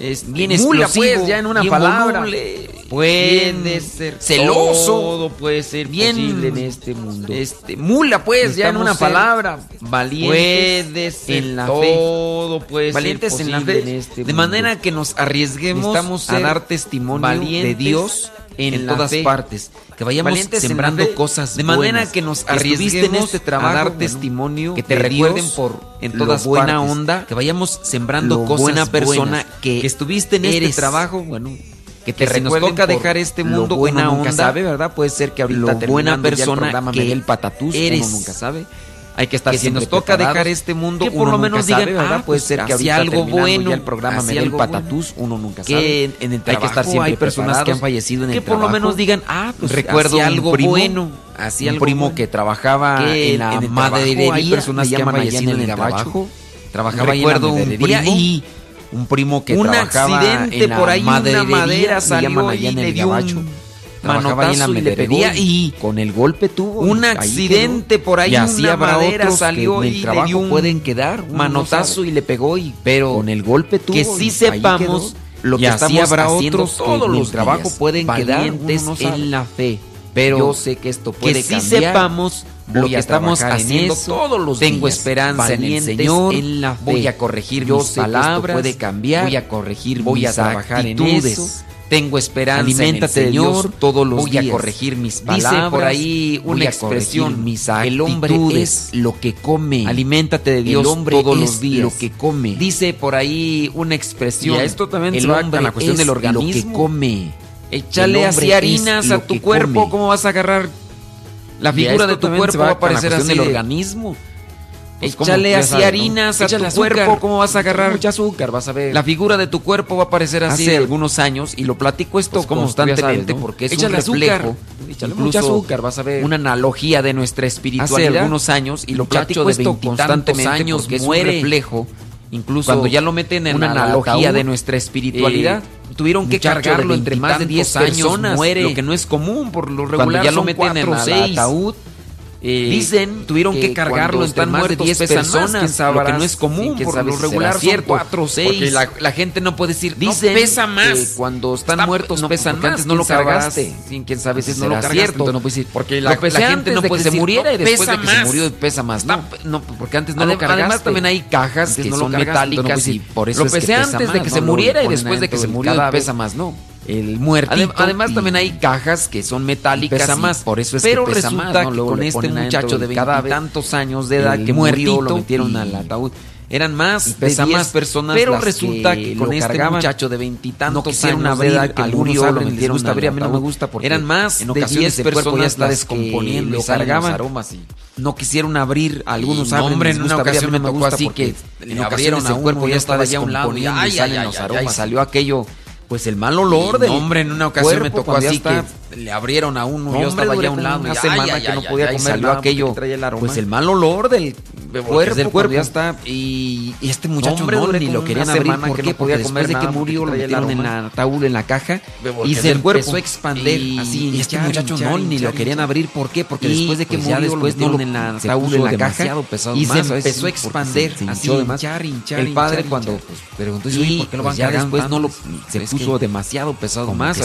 es bien
mula,
explosivo
pues, ya en una
bien
palabra.
voluble,
Puede ser
celoso
todo puede ser
bien
posible en este mundo.
este mula pues ya en una palabra valientes
puede ser
en la fe
todo puede
valientes
ser
en la
posible
fe
en este
de
mundo.
manera que nos arriesguemos a dar testimonio de Dios en,
en
todas
fe.
partes que vayamos
Valientes
sembrando cosas
de manera
buenas,
que nos arriesguemos
en este trabajo
a dar
bueno,
testimonio
que te
de
recuerden
Dios
por
en
lo
todas
buena
partes.
onda que vayamos sembrando
Lo
cosas
buena persona
buenas,
que
estuviste en
eres.
este trabajo bueno que te
Que si nos toca dejar este mundo,
buena
uno nunca
onda
sabe, ¿verdad? Puede ser que ahorita
lo buena
terminando ya el
persona que
el patatús, uno
eres
nunca sabe.
hay que estar
que si nos toca dejar este mundo,
que por
uno
lo
nunca
menos
sabe,
digan,
¿verdad?
ah,
Puede
pues
ser que ahorita
algo bueno,
el programa me el patatús, uno nunca
que
sabe.
en, en el
Hay
trabajo
que estar siempre
hay personas que han fallecido en
que
el
por lo
trabajo.
menos digan, ah, pues
recuerdo
algo
primo,
bueno,
hacía
un primo que trabajaba
que
en la maderería,
trabajo hay personas que han fallecido en el trabajo, trabajaba en la maderería y un primo que
un
trabajaba
accidente
en la
por ahí, una madera
le
salió
allá
y
en
le
el
dio un
gabacho. Ahí en la
manotazo y le pegó
y con el golpe tuvo
un accidente
quedó.
por ahí,
y así
una
habrá
madera salió
que en
y
el
le
trabajo
dio un
pueden quedar no
manotazo
sabe.
y le pegó y
pero con el golpe tuvo
que sí
y
sepamos lo
Y
que
así habrá
haciendo
otros
todos los
trabajo pueden quedar no
en la fe
pero
yo sé que esto puede
que sí
cambiar
sepamos lo que estamos haciendo
eso, tengo esperanza en el Señor,
la fe,
voy a corregir mis palabras,
puede cambiar,
voy a corregir
voy
mis
a trabajar
actitudes, en
eso,
tengo esperanza
Alimentate
en el Señor,
Dios todos los
voy a corregir mis palabras.
Dice por ahí una expresión, el hombre es lo que come.
Aliméntate de Dios todos los días.
lo que come.
Dice por ahí una expresión,
y a
el hombre es lo que come. Échale así harinas a tu cuerpo, ¿cómo vas a agarrar la figura de tu cuerpo
va
a aparecer así. El
organismo. Pues
échale así
harinas ¿no?
a tu
azúcar.
cuerpo, ¿cómo vas a agarrar?
Mucha azúcar, vas a ver.
La figura de tu cuerpo va a aparecer así
Hace algunos años y lo platico
pues, esto pues constantemente sabes, ¿no?
porque es
échale
un reflejo,
azúcar.
Incluso
azúcar, vas a ver.
Una analogía de nuestra espiritualidad.
Hace algunos años y lo platico esto constantemente
años
porque muere. es un reflejo
Incluso
cuando ya lo meten en
una analogía de nuestra espiritualidad,
eh, tuvieron que cargarlo entre más de 10 personas,
muere,
lo que no es común por lo regular cuando
ya lo meten
cuatro, en
el ataúd, eh,
Dicen tuvieron que,
que
cargarlo
están
más de 10
personas, más, sabrás,
lo que no es común, por lo regular son 4 o 6.
Porque la, la, gente no puede decir,
Dicen
no pesa más.
Que
cuando están
Está,
muertos
no,
pesan más,
antes no lo cargaste.
Sin quién sabe si
no lo cargaste,
cierto.
no puede decir.
Porque la, la gente no puede
decir, se muriera y después de que
más.
se murió pesa más. No,
no porque antes no
además,
lo cargaste.
Además también hay cajas que son metálicas y
por eso
lo pesé antes de que se muriera y después de que se murió pesa más, no
el muertito.
Adem además, también hay cajas que son metálicas.
Pesa más, por eso es
pero
que pesa
resulta
más, ¿no?
que con este muchacho de
20
tantos años de edad que murió, lo metieron
y...
al ataúd. Eran más
pesa
de
más
personas.
Pero
las
resulta
que,
que
con este muchacho de veintitantos
no
años de edad que murió, lo metieron
gusta, abrir, a mí no me gusta porque
eran más
en ocasiones de 10
personas
está descomponiendo,
lo cargaban.
aromas y no quisieron abrir algunos no,
hombre en una ocasión me tocó así que le
abrieron
a
un cuerpo ya estaba ya y
salen los aromas
salió aquello pues el mal olor
de hombre en una ocasión me tocó así que
le abrieron a uno,
Hombre,
yo estaba ya a un lado.
Una semana que no podía comer
salió aquello.
El
pues el mal olor del
cuerpo,
del cuerpo. Ya está. Y, y este muchacho
Hombre,
no, ni lo querían abrir. ¿Por
que
qué?
No
Porque después
nada,
de que murió lo metieron en ataúd, en la caja. Y se empezó a expandir
y,
así. Y este muchacho no, ni lo querían abrir. ¿Por qué? Porque después de que
pues
murió lo metieron en el ataúd, en la caja. Y se empezó a
expandir
así.
El padre cuando preguntó, ¿por qué lo van
pues Ya después no lo
ah,
pues,
se
puso demasiado pesado más.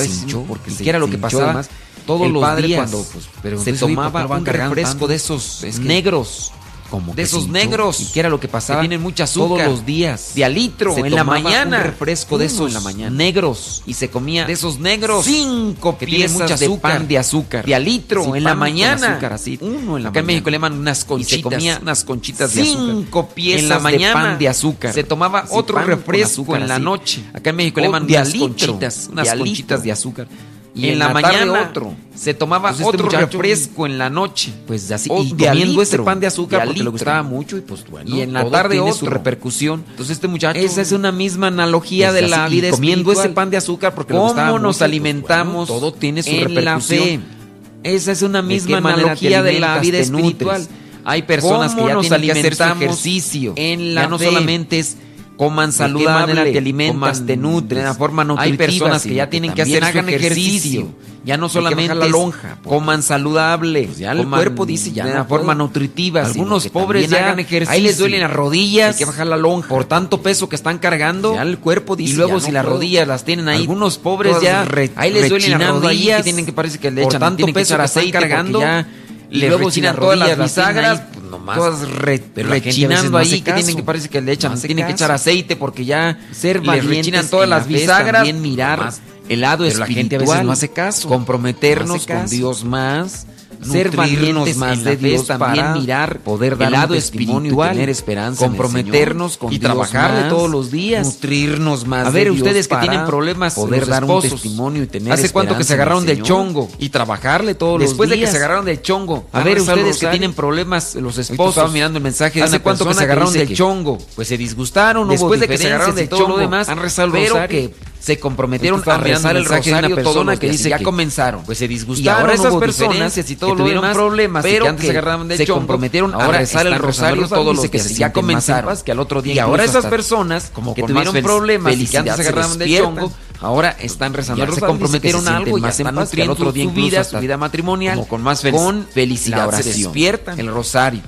Porque era lo que pasaba todos
el
los
padre
días
cuando pues, pero
se tomaba un refresco de esos
es que
negros.
Como
de esos negros.
Y que era lo que pasaba.
Que tienen mucha azúcar.
Todos los días.
De
alitro
en la mañana.
Un refresco de esos
en la mañana.
negros.
Y se comía.
De esos negros.
Cinco
que
piezas
mucha azúcar, de
pan de azúcar.
De alitro
sí,
en la mañana.
Azúcar, así.
Uno en la
Acá
mañana.
en México le llaman unas conchitas.
Y se comía
unas conchitas de azúcar.
Cinco piezas
en la mañana.
de pan de azúcar.
Se tomaba otro refresco
azúcar,
en la
así.
noche. Acá en México
o le llaman
unas
alitro,
conchitas. Unas conchitas de azúcar.
Y en, la, mañana
se tomaba
este
otro
este
refresco en la noche. Pues así, comiendo ese pan de azúcar
de
porque le gustaba mucho y pues bueno.
Y en la tarde
tiene su repercusión.
Entonces este muchacho...
Esa es una misma analogía
pues,
de la
vida y comiendo ese pan de azúcar porque
¿Cómo
le gustaba
nos
pues,
alimentamos
Todo tiene su repercusión.
Esa es una misma analogía de la vida espiritual. Hay personas que ya tienen que hacer ejercicio.
En la
ya no solamente es coman saludable,
de qué te alimentan,
coman,
te nutren,
de forma nutritiva.
Hay personas que ya tienen que, hacer
hagan
ejercicio. ejercicio.
Ya no solamente
la lonja, porque,
coman saludable,
pues ya el
coman
cuerpo dice ya
de una forma
puedo.
nutritiva.
Algunos pobres ya
hagan ejercicio.
Ahí les duelen las rodillas,
hay que bajar la lonja
por tanto peso que están cargando.
Ya el cuerpo dice
y luego
ya
si
no
las
puedo.
rodillas las tienen ahí,
algunos pobres ya
re,
ahí les duelen las rodillas,
que tienen que parece que le echan
tanto peso que están cargando y luego
rechinan
todas las bisagras, pues
nomás.
Todas rechinando ahí, que tienen que parece que le echan,
no
tienen que echar aceite porque ya
ser
rechinan todas las bisagras.
También mirar
nomás. el lado
Pero. La gente a veces no hace caso.
Comprometernos con Dios más
ser valientes
más
en
de
Dios fe,
también
para
mirar
poder dar el
lado
y tener esperanza,
comprometernos con
y
Dios
trabajarle todos los días, nutrirnos más.
A ver, ustedes que tienen problemas,
poder dar un testimonio y tener.
Hace cuánto que se agarraron del chongo
y trabajarle todos los días.
Después de que se agarraron del chongo. A ver, ustedes que tienen problemas, los esposos.
Mirando el mensaje.
¿Hace cuánto que se agarraron del chongo?
Pues se disgustaron.
Después de que se agarraron del chongo,
demás,
han rezado.
Pero que se comprometieron a rezar el
mensaje de
rosario
una
los
que dice
ya
que-
comenzaron. Pues se disgustaron,
Y ahora esas personas
y todo
que tuvieron
demás,
problemas y
pero
que antes se agarraron del
se
chongo,
comprometieron a rezar el rosario todos
rosario,
los
que se
y ya comenzaron.
que al otro día
y ahora esas personas
como
que tuvieron problemas y que antes se del
despiertan.
chongo, ahora están rezando
Ya se
rosario,
comprometieron
se
algo, ya
más en
están nutriendo
otro día
su vida, su vida matrimonial,
con más
felicidad se despiertan.
el rosario.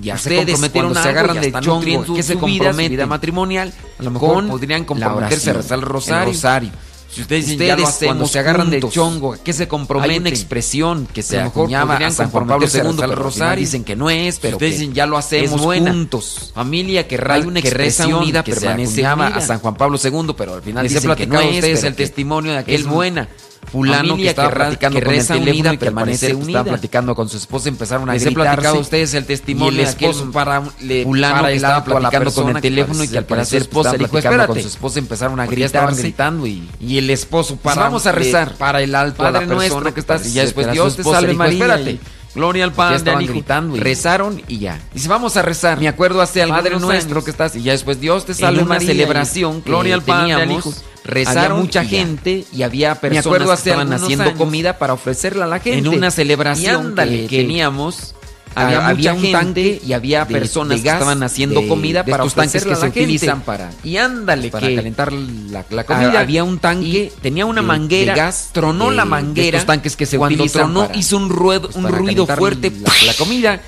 Pues, ya se
Ustedes,
comprometieron
cuando se
algo,
agarran
ya
del chongo,
nutriendo
¿qué
su
se
vida, su vida matrimonial,
A lo mejor
con
podrían comprometerse a rezar el rosario.
el rosario. Si ustedes dicen,
Ustedes, cuando
hacemos
se agarran del
juntos.
chongo, ¿a qué se comprometen?
Hay una expresión que se acuñaba a San Juan Pablo II, pero
rosario.
dicen que no es, pero
ustedes
que
dicen, ya lo hacemos juntos.
Familia que,
Hay una
que reza unida
que se
permanece
acuñaba
unida.
a San
Juan Pablo II, pero al final
Les he
dicen que no es,
ustedes el
que
testimonio de aquel
es buena.
Fulano que estaba
ra-
platicando
que
con el teléfono
unida
y que
permanece unida.
unida.
platicando con su esposa, empezaron a
Les he platicado a ustedes el testimonio
y
de
el esposo para le
fulano que estaba platicando con el teléfono y que al parecer
esposa dijo,
estaba
espérate.
con su esposa, empezaron a
estaban
gritarse.
gritando y,
Y el esposo
para
para
vamos a rezar
para el alto a la
Padre
persona
nuestro que estás
y ya después Dios te salve María
espérate gloria al
ya
Padre
estaban
al Hijo.
gritando y-
rezaron y ya.
Dice, vamos a rezar.
me acuerdo hace
Padre
algunos
nuestro
años
que estás y ya después Dios te
en
salve
una
María,
celebración
gloria al Padre al
teníamos,
Hijo
rezaron
había mucha
y
gente y había
Me
personas
acuerdo
que
hace
estaban haciendo comida para ofrecerla a la gente
en una celebración
Y ándale,
que
que
teníamos
había,
había
mucha
un tanque
y había personas que estaban haciendo
de-
comida
de
para
estos tanques que se
gente.
utilizan para-
y ándale
para
que
calentar la, la comida
había un tanque
tenía una
de-
manguera
gas,
tronó la manguera
estos tanques que se
cuando tronó
para-
hizo un ruido
pues,
un ruido fuerte
la-
la, comida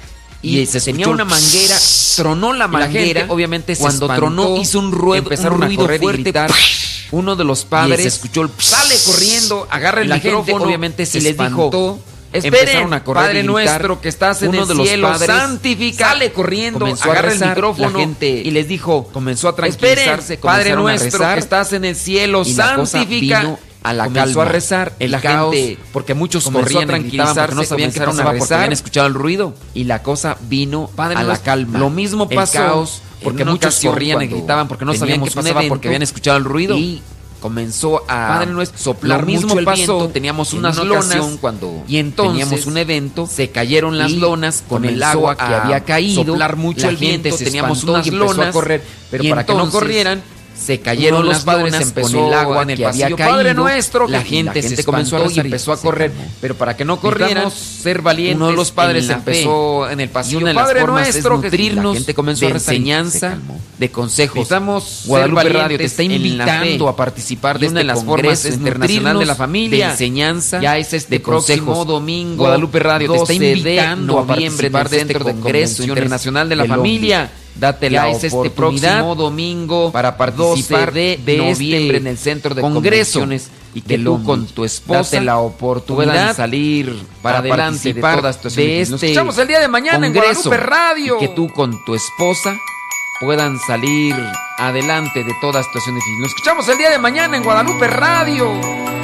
y,
y se
tenía una manguera tronó la manguera
gente, obviamente, se
cuando
espantó,
tronó hizo un ruido
empezaron
un
a
ruido
y
fuerte
gritar.
uno de los
Y
padres
se escuchó el
sale corriendo agarra el
gente,
micrófono
obviamente, se
y les dijo. Esperen,
Empezaron a correr
Padre
y gritar.
nuestro que estás en
Uno
el
de los
cielo,
padres
santifica. Sale corriendo, agarra el
rezar,
micrófono
la gente
y les dijo,
comenzó a
Esperen,
tranquilizarse,
Padre
comenzaron a
nuestro
rezar,
que estás en el cielo,
y
santifica.
a la
comenzó
calma.
a rezar,
El
la
caos,
gente, porque muchos corrían
a
tranquilizarse, no sabían
comenzaron a
pasaba porque
rezar,
habían escuchado el ruido.
y la cosa vino
Padre
a la calma.
Lo mismo
El
pasó
caos,
porque muchos corrían y gritaban porque no sabían qué pasaba porque habían escuchado el ruido.
y comenzó a
Padre nuestro,
soplar
lo mismo
mucho el
pasó,
viento, teníamos
en
unas
una
lonas cuando
y entonces
teníamos un evento,
se cayeron las lonas con el agua que había caído,
soplar mucho
la
el viento, teníamos unas lonas,
a correr, pero
y
para que no corrieran
se cayeron las
los padres empezó
el agua
en el pasillo,
caído,
Padre nuestro,
la gente,
y la
se comenzó a
y empezó a correr, pero para que no corrieran,
ser valientes
uno de los padres
en
empezó en el
Y
pasillo,
una de las
Padre
formas es
nuestro, que
nutrirnos
la gente comenzó
de
y
enseñanza, de consejos.
Necesitamos
Guadalupe Radio te está invitando a participar
Y
de
una
este
de las
Congreso
formas es
internacional de la familia,
de enseñanza,
ya es este
de próximo
consejos.
domingo,
Guadalupe Radio te está
12 de
invitando a participar de este Congreso Internacional de la Familia.
Date
Ya
la
es este
oportunidad
próximo domingo
para participar
12 de,
de
noviembre en el Centro de
Congreso
Convenciones y que tú con tu esposa
Date la oportunidad
puedan salir
para
adelante de todas tus
de este
Nos escuchamos el día de mañana en
Congreso.
Guadalupe Radio
Y que
tú con tu esposa puedan salir adelante de toda situación difícil. Nos escuchamos el día de mañana en Guadalupe
Radio.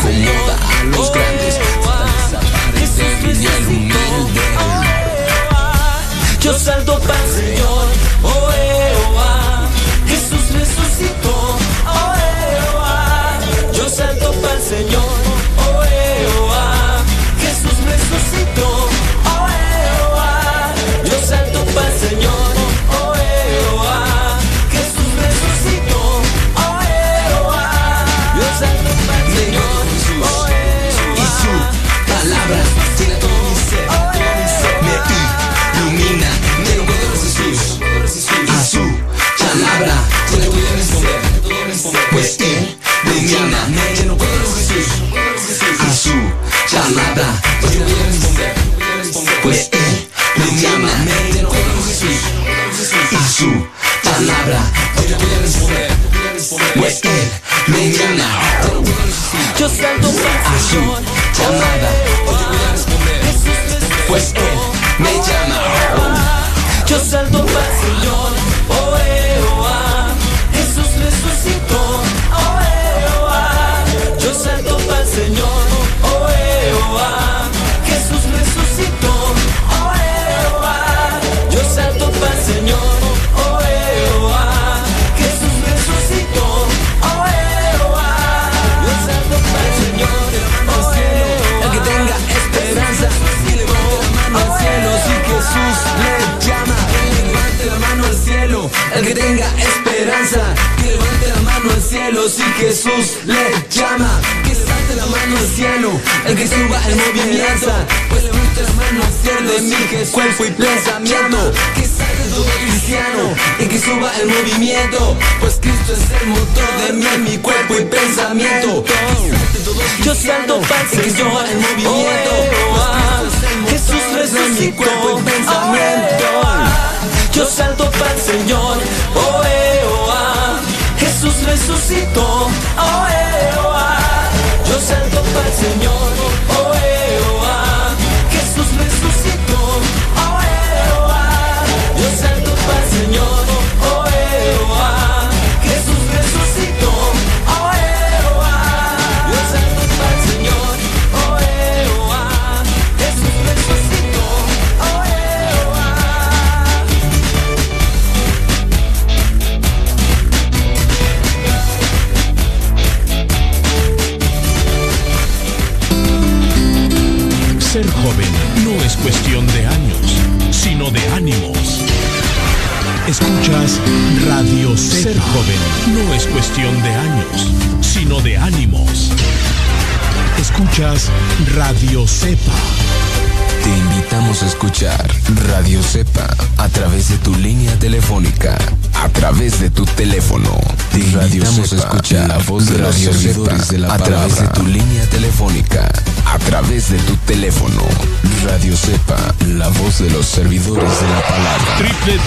Como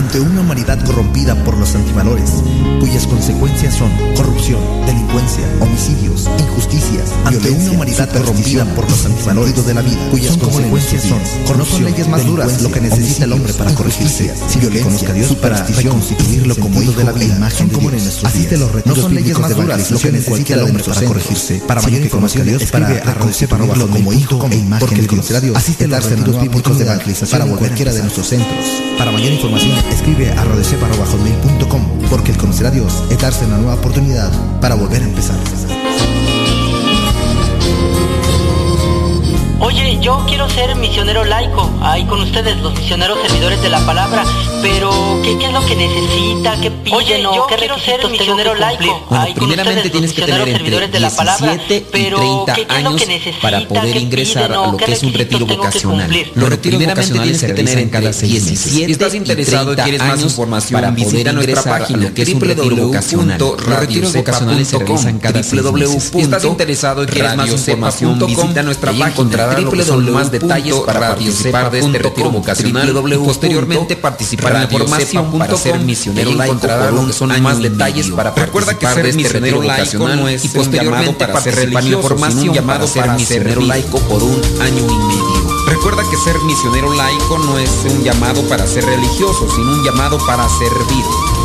Ante una humanidad corrompida por los antivalores, cuyas consecuencias son corrupción, delincuencia, homicidios, injusticias, ante una humanidad corrompida por los antivalores de la vida, cuyas consecuencias son corrupción, no son leyes más duras lo que necesita el hombre para corregirse, si violencia, conozca a Dios para reconstituirlo como hijo de la vida, imagen como en nuestros Así los no son leyes más duras lo que necesita el hombre para corregirse, para mayor información de Dios para reconstituirlo como hijo e imagen de Dios. Asiste a los retiros bíblicos de evangelización para cualquiera de nuestros centros. Para mayor información escribe a radiocepa.com porque el conocer a Dios es darse una nueva oportunidad para volver a empezar.
Yo quiero ser misionero laico, ahí con ustedes, los misioneros servidores de la palabra, pero ¿qué, qué es lo que necesita? ¿Qué piden?
Oye,
o
yo
qué
quiero ser misionero laico.
Bueno,
Ahí con
primeramente
ustedes,
tienes
los
que tener entre
de la palabra,
17 y
pero
30
¿qué, qué
años para poder
¿Qué
ingresar a lo que es un retiro vocacional. Los retiros vocacionales se realizan cada seis meses.
17
Si estás interesado y
30
quieres más información,
para poder
nuestra página,
a lo que es un retiro vocacional.
Los retiros vocacionales se realizan cada seis meses. Si estás interesado y quieres más información, visita nuestra página que son más detalles para participar de este retiro vocacional y posteriormente participar en la formación para ser misionero laico un son más detalles para Recuerda que ser misionero laico no es y posteriormente participar en la formación llamado para ser misionero laico por un año y medio. Recuerda que ser misionero laico no es un llamado para ser religioso, sino un llamado para servir.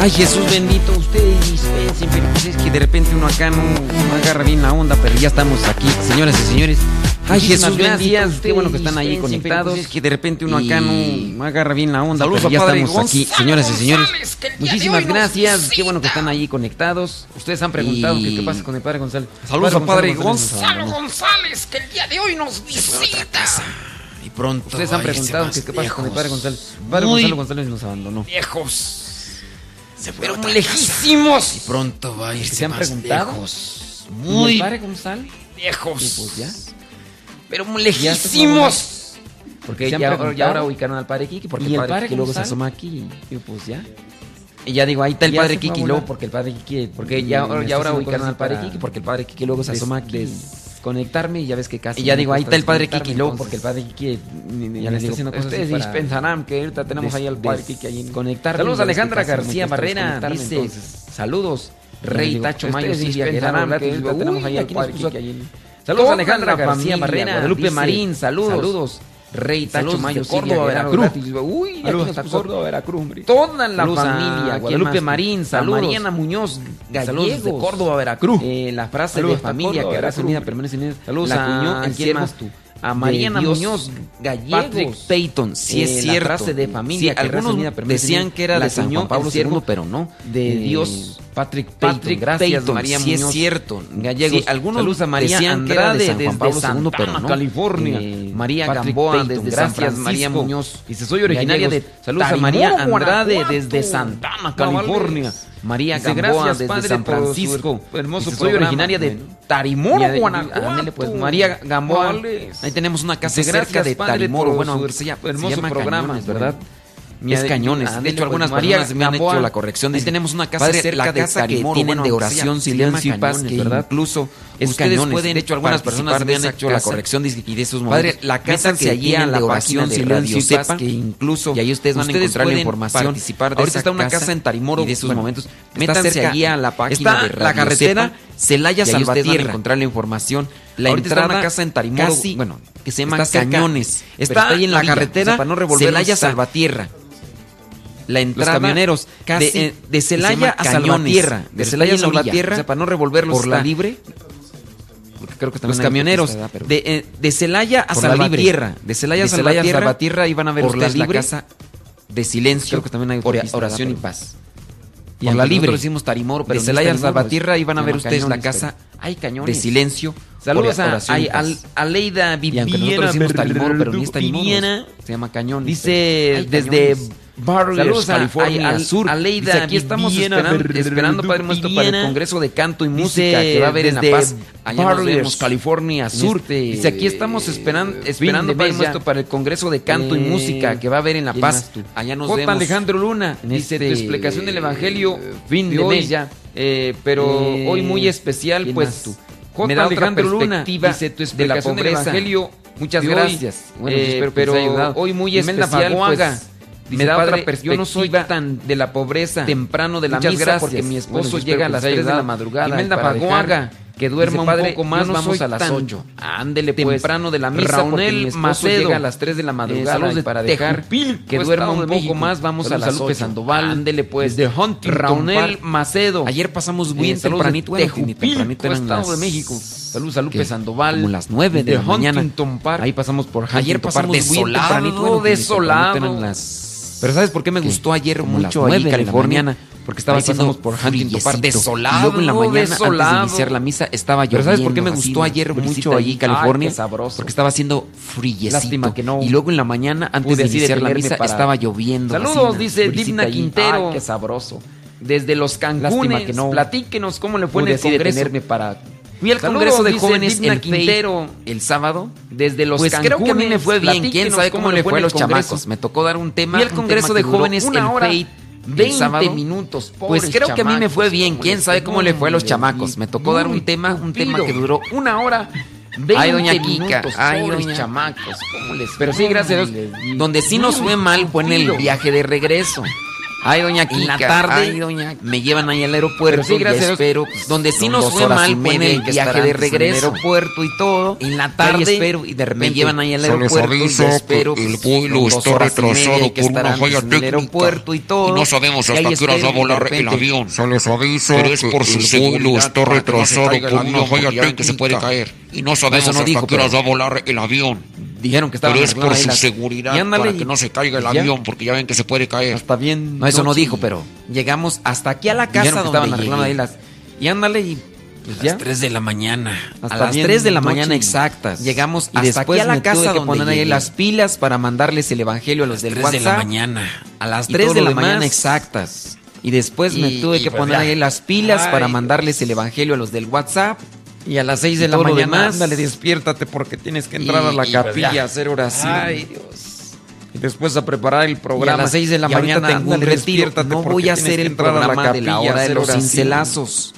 Ay, Jesús bendito, ustedes pero pues es que de repente uno acá no, no, agarra bien la onda, pero ya estamos aquí, señoras y señores. Ay, Jesús,
gracias.
Qué bueno que están ahí conectados. Es que de repente uno acá no, agarra bien la onda, pero ya estamos aquí, señoras y señores. Muchísimas gracias. Qué bueno que están ahí conectados. Ustedes han preguntado
que
qué pasa con el padre González.
Saludos a padre
Gonzalo,
González, que el día de hoy nos visita
y pronto. Ustedes han preguntado
que
qué pasa con el padre González. Padre Gonzalo González nos abandonó.
Viejos. Se fueron
muy
lejísimos.
Y pronto va a irse
¿Se han
más
preguntado?
lejos.
Muy lejos.
Sí, pues ya.
Pero muy lejísimos.
Porque ya, ahora ubicaron al padre Kiki. Porque el padre, Kiki luego se asoma aquí. Y pues ya. Y ya digo, ahí está el padre Kiki luego porque el padre Kiki. Porque ya, ya ahora ubicaron al padre Kiki. Porque el padre Kiki luego se asoma aquí
conectarme y ya ves que casi.
Y ya digo, ahí está el padre Kiki, luego porque el padre Kiki eh,
ya les
digo,
haciendo cosas
ustedes
pensarán
ah, que ahorita tenemos ahí al padre Kiki ahí. Saludos Alejandra García Barrera, dice, saludos, Rey Tacho Mayo, Silvia Guerrero,
que ahorita tenemos ahí al padre Kiki
allí.
Saludos
Alejandra García Barrera,
Guadalupe Marín, saludos.
Rey Tacho Mayo,
Córdoba, Veracruz.
Uy,
saludos a
pues,
Córdoba, Veracruz, hombre.
Toda la
saludos
familia.
A
Guadalupe Marín, saludos.
Mariana
Muñoz,
Gallegos.
de Córdoba, Veracruz.
Eh, la frase
saludos
de familia
Córdoba,
que hará unida permanece unida.
Saludos
la
a,
Cuñón,
¿quién más
tú?
A Mariana
Dios,
Muñoz Gallegos.
Patrick Payton, sí
eh,
es cierto.
La frase de familia
sí,
que
algunos
unida,
decían que era
la
de San Juan Pablo II, pero no.
De Dios Patrick
Payton.
Patrick Gracias, María Muñoz.
cierto.
Saludos a María Andrade desde San
no.
California. María Gamboa desde San
María Muñoz.
Soy originaria de Saludos a María Andrade desde Santana, California. María Gamboa desde San Francisco.
Hermoso
soy originaria de Tarimoro, Guanajuato.
Pues,
María Gamboa. Ahí tenemos una casa cerca de Tarimoro. Bueno,
hermoso programa, ¿verdad?
Es cañones. De hecho,
pues,
algunas pues, me han
Gamboa,
hecho la corrección.
Ahí tenemos una casa
padre,
cerca
la casa
de
Carimoro, que tienen
bueno,
de oración, silencio y paz, que
¿verdad?
incluso
es cañones.
Pueden
de hecho, algunas personas me han hecho la corrección y de esos momentos.
Padre, la casa
Métanse
que
allí a la
oración, silencio y paz, que incluso
y ahí ustedes van a encontrar la información.
Participar de
Ahorita está una
casa
en Tarimoro
y de esos momentos. Métanse allí a la página de
la carretera Celaya
Salvatierra. Van a encontrar la información. La
Ahorita
entrada, está
una casa en Tarimoro, bueno,
que se llama Cañones.
Está,
ahí en la, carretera
para no
Celaya Salvatierra la entrada los
camioneros
casi
eh,
de,
de
Celaya a Salvatierra, de Celaya a Salvatierra,
o sea, para no revolverlos
por la libre.
Porque creo que
los camioneros de, eh, de Celaya a Salvatierra, de Celaya a Salvatierra,
Salvatierra
iban a ver
por la
libre la casa de silencio,
creo que también hay or,
oración y paz.
Y
por la libre.
Nosotros decimos Tarimoro, pero
de Celaya este
a
Salvatierra iban a ver ustedes
cañones,
la
casa hay cañones.
de silencio.
Saludos a, a, a,
Leida Viviana.
Y aunque nosotros decimos Tarimoro, pero ni es Tarimoro. Se llama Cañón.
Dice desde Barrios,
Saludos
California
a, a,
Sur.
A Leida, este
dice, aquí estamos
Viena,
esperan, esperando, Padre Nuestro, para el Congreso de Canto y
dice,
Música que va a haber en La Paz. Allá Barriers,
nos
vemos, California Sur.
Este,
dice, aquí estamos
esperan,
esperando, Padre Nuestro, para el Congreso de Canto
eh, y
Música que va a haber en La Paz. Allá nos
J.
vemos.
Alejandro Luna
en
dice,
este,
tu explicación del Evangelio eh,
fin
de,
de
hoy, ya,
eh, pero
eh,
hoy muy especial, pues...
Tú?
J.
Me da
Alejandro otra
Luna
dice, tu explicación
de la
del Evangelio Muchas gracias.
Bueno, pues eh, espero que
pero hoy muy especial, pues,
Dice,
me da
padre,
otra perspectiva
yo no soy tan
de la pobreza.
Temprano de la misa
gracias.
porque mi esposo
bueno,
llega a las 3 de la madrugada.
Imelda
Pagoaga,
que duerma un
padre,
poco más,
no
vamos a las 8. Ándele pues.
Temprano de la misa Raunel mi esposo
Macedo.
llega a las 3 de la madrugada
eh,
para dejar
Tejupil,
que duerma un poco más, vamos
Saludos a las
8.
Sandoval.
Ándele pues.
De Huntington
Raunel Macedo.
Ayer pasamos bien
eh,
tempranito, tempranito
Estado de México. Saludos a Lupe Sandoval.
Como las 9 de, la mañana. Ahí pasamos por Huntington
Ayer pasamos bien tempranito,
desolado.
Eran las
pero ¿sabes por qué me gustó ayer mucho allí
californiana?
Porque estaba haciendo
por Huntington Park desolado.
Luego en la mañana antes de iniciar la misa estaba lloviendo.
Pero ¿sabes
por qué me gustó ayer mucho allí California?
Sabroso.
Porque estaba haciendo friecito.
Lástima que no.
Y luego en la mañana antes de iniciar la misa estaba lloviendo.
Saludos, dice
Divna
Quintero.
Ay, qué sabroso.
Desde los Cancunes,
que no.
platíquenos cómo le fue
Pude
en
el
congreso.
para
Fui al
Saludos,
congreso de
dice
jóvenes en Quintero
el sábado.
desde los
pues creo que a mí me fue bien. ¿Quién sabe cómo le fue a
en
los
congreso.
chamacos? Me tocó dar un tema.
Fui al congreso de jóvenes
una
en
hora. El
20
sábado.
minutos.
Pues creo que a mí me fue
chamacos,
bien.
¿cómo
¿Quién sabe cómo le fue a los chamacos? Me tocó dar un tema, un tema que duró
una hora.
Ay, doña
20
Kika. Ay, doña.
chamacos. ¿cómo les
Pero sí, gracias a Dios. Donde sí nos fue mal fue en el viaje de regreso. Ay, doña Kika.
En la tarde
Ay, doña me llevan ahí al aeropuerto
sí, gracias, y
espero. Pues, donde sí nos fue mal fue en el viaje de
regreso. En el aeropuerto y todo.
En la tarde y
espero y de repente
me llevan ahí al aeropuerto y espero.
El
pues,
vuelo está retrasado por una falla técnica.
En el aeropuerto y todo.
Y no sabemos hasta qué hora va a volar el avión.
Se les avisa.
Pero es por si
el vuelo está retrasado por una falla
técnica se puede caer. Y no sabemos hasta qué
hora
va a volar el avión
dijeron que estaban
Pero es por su seguridad,
ándale,
para que no se caiga el avión, porque ya ven que se puede caer.
Está bien. No, eso no, dijo, pero llegamos hasta aquí a la casa donde
que
estaban
ahí las...
Y ándale y... Pues
a las 3 de la mañana.
Hasta
a las 3 de la mañana exactas.
Llegamos
y después
aquí a la casa donde
ponen ahí las
pilas para mandarles el evangelio a los del WhatsApp.
A 3 de la mañana.
A las 3 de la mañana exactas. Y después me tuve que poner ahí las pilas para mandarles el evangelio a los del WhatsApp.
Y a las 6 de la mañana, ándale, despiértate porque tienes que entrar a la capilla a hacer oración.
Ay,
Dios. Después a preparar el programa.
Y a las 6 de la mañana
tengo un
despiértate
No voy a hacer el
programa a la
capilla, de la hora de los cincelazos.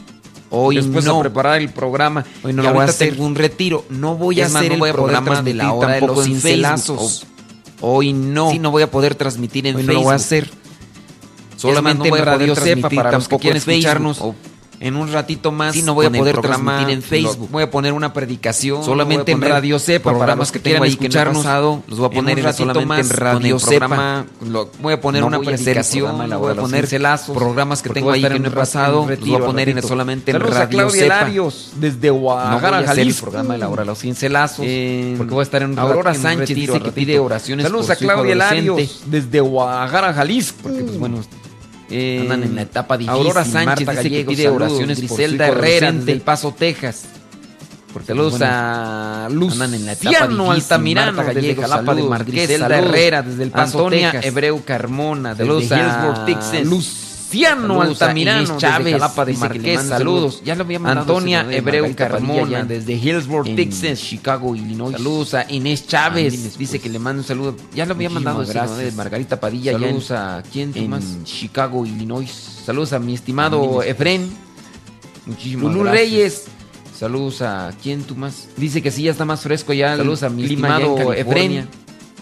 Hoy
después
no.
a preparar el programa.
Hoy no lo voy a hacer
tengo un retiro.
No voy a hacer el programa de la hora de los cincelazos. Hoy no. Sí, no voy a poder transmitir en
Facebook. No lo voy a hacer.
Solamente
no voy a
Radio
Sepa
para los que quieren escucharnos en un ratito más
sí, no voy a poder transmitir en Facebook.
voy a poner una predicación.
Solamente en Radio Sepa, para los
que
tengan ahí
escucharnos.
Pasado,
los voy a poner
en un ratito más
en Radio Sepa. Voy a poner una predicación, voy a poner
celazos,
programas que tengo ahí que no he pasado, los voy a poner en solamente en Radio
Sepa. desde Guadalajara, Jalisco.
programa de la hora, los cincelazos, porque voy a estar en
Aurora Sánchez dice que pide oraciones
Saludos a Claudia Larios desde Guadalajara, Jalisco. Porque pues bueno, Andan en la etapa eh, difícil.
Aurora Sánchez dice que pide oraciones
Griselda
por
Herrera del Paso, Texas.
Porque
Luz
pues, andan en la etapa
Altamirano desde Jalapa de
Herrera desde el Paso,
Antonia
Texas.
Hebreu Carmona,
saludos
Luz
Luciano
Saludos
Altamirano,
Chávez,
Jalapa de
saludos.
saludos.
Ya lo había mandado.
Antonia Hebreu Carmona, desde Hillsborough, Texas,
Chicago, Illinois.
Saludos a Inés Chávez,
dice pues. que le mando un saludo. Ya lo había mandado.
Gracias.
Margarita Padilla.
Saludos a quién, Tomás?
Chicago, Illinois. Saludos a mi estimado Efren.
Muchísimas
Lulú
gracias.
Reyes. Saludos a quién tú. Dice que sí, ya está más fresco ya.
Saludos a mi estimado Efren.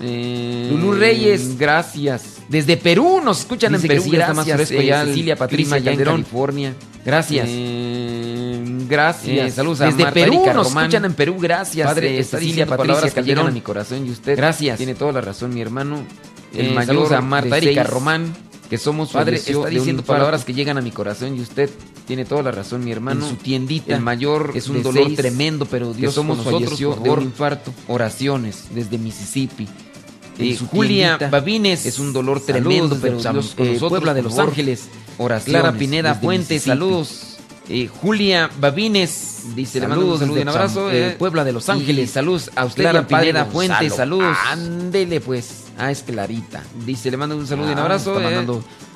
Eh,
Reyes. Gracias. Desde Perú nos escuchan en Perú.
Gracias,
Cecilia Patricia
ya en California.
Gracias.
Eh, gracias.
Eh, saludos a
Desde
Marta
Perú nos escuchan en Perú. Gracias.
Padre,
eh, Cecilia Patricia
que llegan a mi corazón y usted.
Gracias.
Tiene toda la razón, mi hermano.
El mayor
saludos a Marta Erika. Román. Que somos
padre, está diciendo palabras que llegan a mi corazón y usted tiene toda la razón, mi hermano.
Su tiendita.
El mayor
es un dolor tremendo, pero Dios
que
somos nosotros por
de un infarto.
Oraciones desde Mississippi. Eh, Julia. Babines. Es un dolor tremendo, pero los,
eh,
nosotros,
Puebla de Los. Ángeles.
Oraciones,
Clara Pineda Fuentes, saludos.
Eh, Julia Babines dice: saludos, Le mando un saludo y un abrazo. Eh,
eh, Puebla de Los Ángeles,
saludos. A usted,
Clara Pineda Fuentes, saludos.
Ándele, pues. Ah, Esclarita. Dice: Le mando un saludo y un
ah,
abrazo. Eh.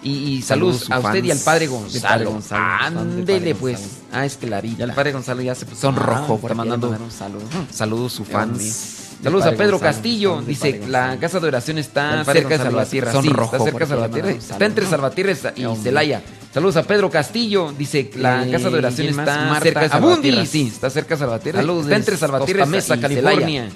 Y, y,
saludos,
a usted y al padre Gonzalo. Ándele, pues.
Gonzalo.
Ah, es Clarita. Y
al
padre Gonzalo ya se
sonrojo.
Ah, está mandando
saludos.
Saludos, su fans. Saludos a Pedro Castillo. Dice, la casa de oración está cerca de Salvatierra.
Son
sí,
rojo,
está cerca de Salvatierra. Está entre Salvatierra y. Celaya. Saludos a Pedro Castillo. Dice, la
eh,
casa de oración está
Marta
cerca de Salvatierra. Sí, está cerca de Salvatierra.
Saludos
está entre Salvatierra
Mesa,
y
California.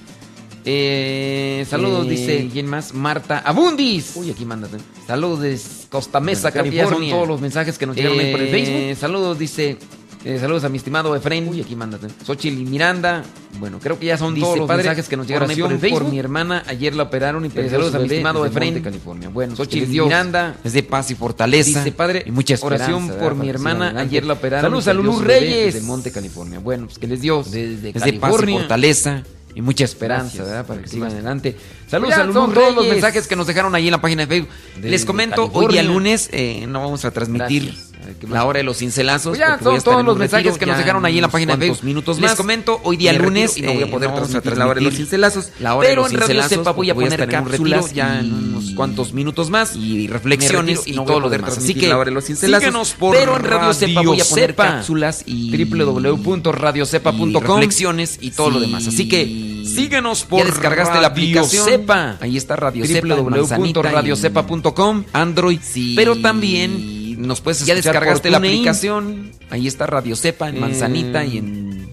Eh, saludos,
eh,
dice. ¿Quién más? Marta Abundis. Uy, aquí mándate. ¿eh? Saludos de Costa Mesa,
bueno,
California.
Todos los mensajes que nos llegaron ahí por el Facebook.
Saludos, dice eh, saludos a mi estimado Efraín. Uy, aquí mándate. Xochitl y Miranda. Bueno, creo que ya son
Dice,
todos los mensajes que nos llegaron por Facebook.
Mi
hermana, ayer la operaron y
eh,
saludos a mi estimado Efraín.
De California. Bueno,
Xochitl y Miranda. Es de paz y fortaleza.
Dice, padre,
y mucha esperanza.
Oración por mi hermana, ayer la operaron.
Saludos a Lulú Reyes.
De Monte, California. Bueno, pues que les dio.
Desde
es de paz y fortaleza
y mucha esperanza, ¿verdad? Para que sigan adelante. Saludos a todos
Reyes.
los mensajes que nos dejaron ahí en la página de Facebook. Les comento, hoy día lunes eh, no vamos a transmitir
a ver, ¿qué más?
la hora de los cincelazos.
Pues ya, son todos los mensajes
retiro,
que nos dejaron ahí en la página de Facebook.
minutos
Les
más.
comento, hoy día lunes,
y no voy a
eh,
poder
no
transmitir la hora de los cincelazos.
la hora de
pero
los
en Radio Cepa voy a poner cápsulas ya en unos cuantos minutos más y reflexiones y,
no
todo lo demás. Así que
la hora de los cincelazos.
síguenos por
Pero en Radio Cepa voy a poner cápsulas y-
www.radiocepa.com
reflexiones
y todo lo demás. Así que síguenos por
Ya descargaste la
Radio
aplicación.
Cepa. Ahí está Radio Cepa, www.radiocepa.com, Android. Pero también nos puedes
Ya
escuchar
descargaste
por
la aplicación.
Ahí está Radio Cepa en
Eh,
Manzanita y en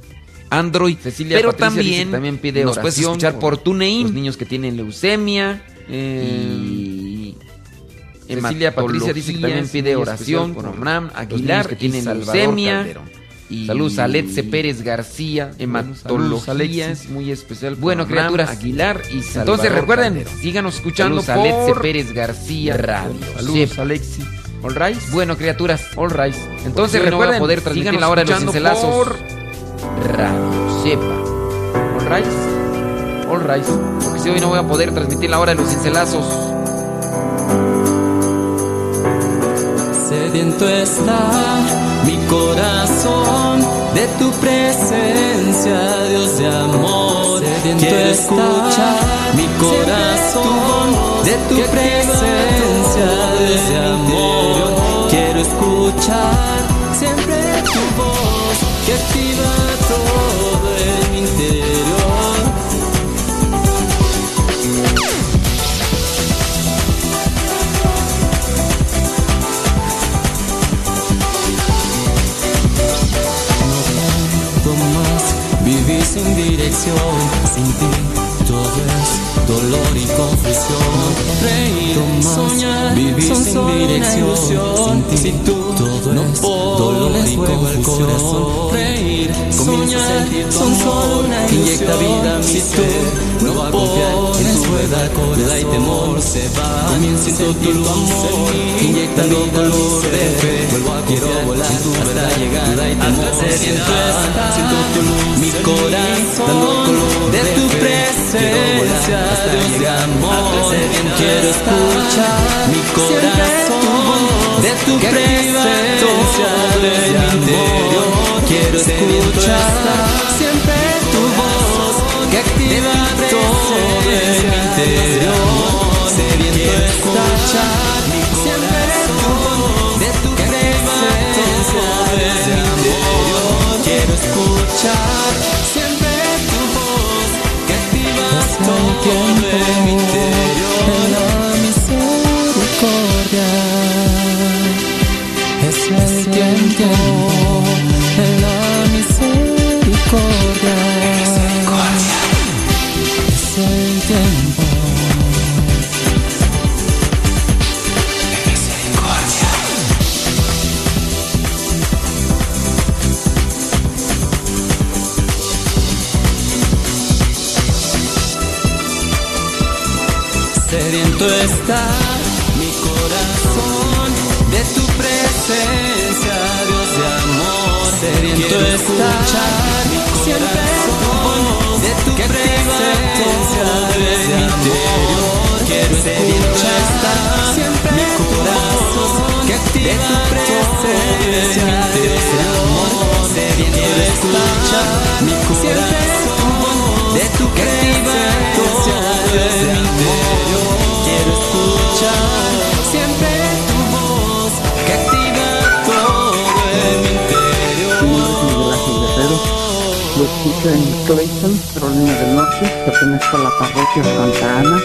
Android.
Cecilia
pero
Patricia
también,
también pide
nos puedes escuchar por
por
TuneIn.
los niños que tienen leucemia.
Eh,
y
Cecilia Patricia dice que también pide oración por Abraham Aguilar, que tiene leucemia. Y saludos a Letze Pérez García, hematología, es muy especial. Bueno, criaturas, Aguilar y Entonces recuerden, síganos escuchando por a Letze Pérez García Radio. Saludos, Alexi. All right. Bueno, criaturas, all right. Entonces
Hoy no voy a
recuerden,
poder transmitir la hora de los cincelazos.
por Radio Sepa. All right. All right. Porque si hoy no voy a poder transmitir la hora de los cincelazos.
Sediento está mi corazón de tu presencia, Dios de amor. Sediento Quiero escuchar mi corazón de tu presencia, Dios de amor. Escuchar siempre tu voz que activa todo mi interior. puedo más vivir sin dirección, sin ti todo es dolor y confusión. Reír, soñar, vivir sin dirección, sin ti. Si tú todo no es dolor y confusión. Reír, soñar, son solo una inyecta vida a mi ser. No va a confiar en tu verdad, duda y temor se va. Comienzo a sentir tu amor, inyectando color de fe. Vuelvo a quiero volar hasta llegar siento está, siento tu luz, mi corazón dando color de tu presencia, Dios de amor. Quiero escuchar mi corazón de tu presencia, de mi interior. Quiero escuchar siempre tu voz que activa todo en mi interior. Sediento escuchar siempre tu voz de tu presencia, de mi interior. Quiero escuchar todo en. La misericordia es el tiempo. Está mi corazón de tu presencia, Dios de amor. Sediento está mi corazón de tu presencia, Dios de amor. Quiero escuchar siempre mi corazón que de tu presencia, Dios de amor. Sediento escuchar mi corazón de tu presencia, Dios de amor. Siempre En
Clayton, Carolina del Norte, pertenezco a la parroquia Santa Ana,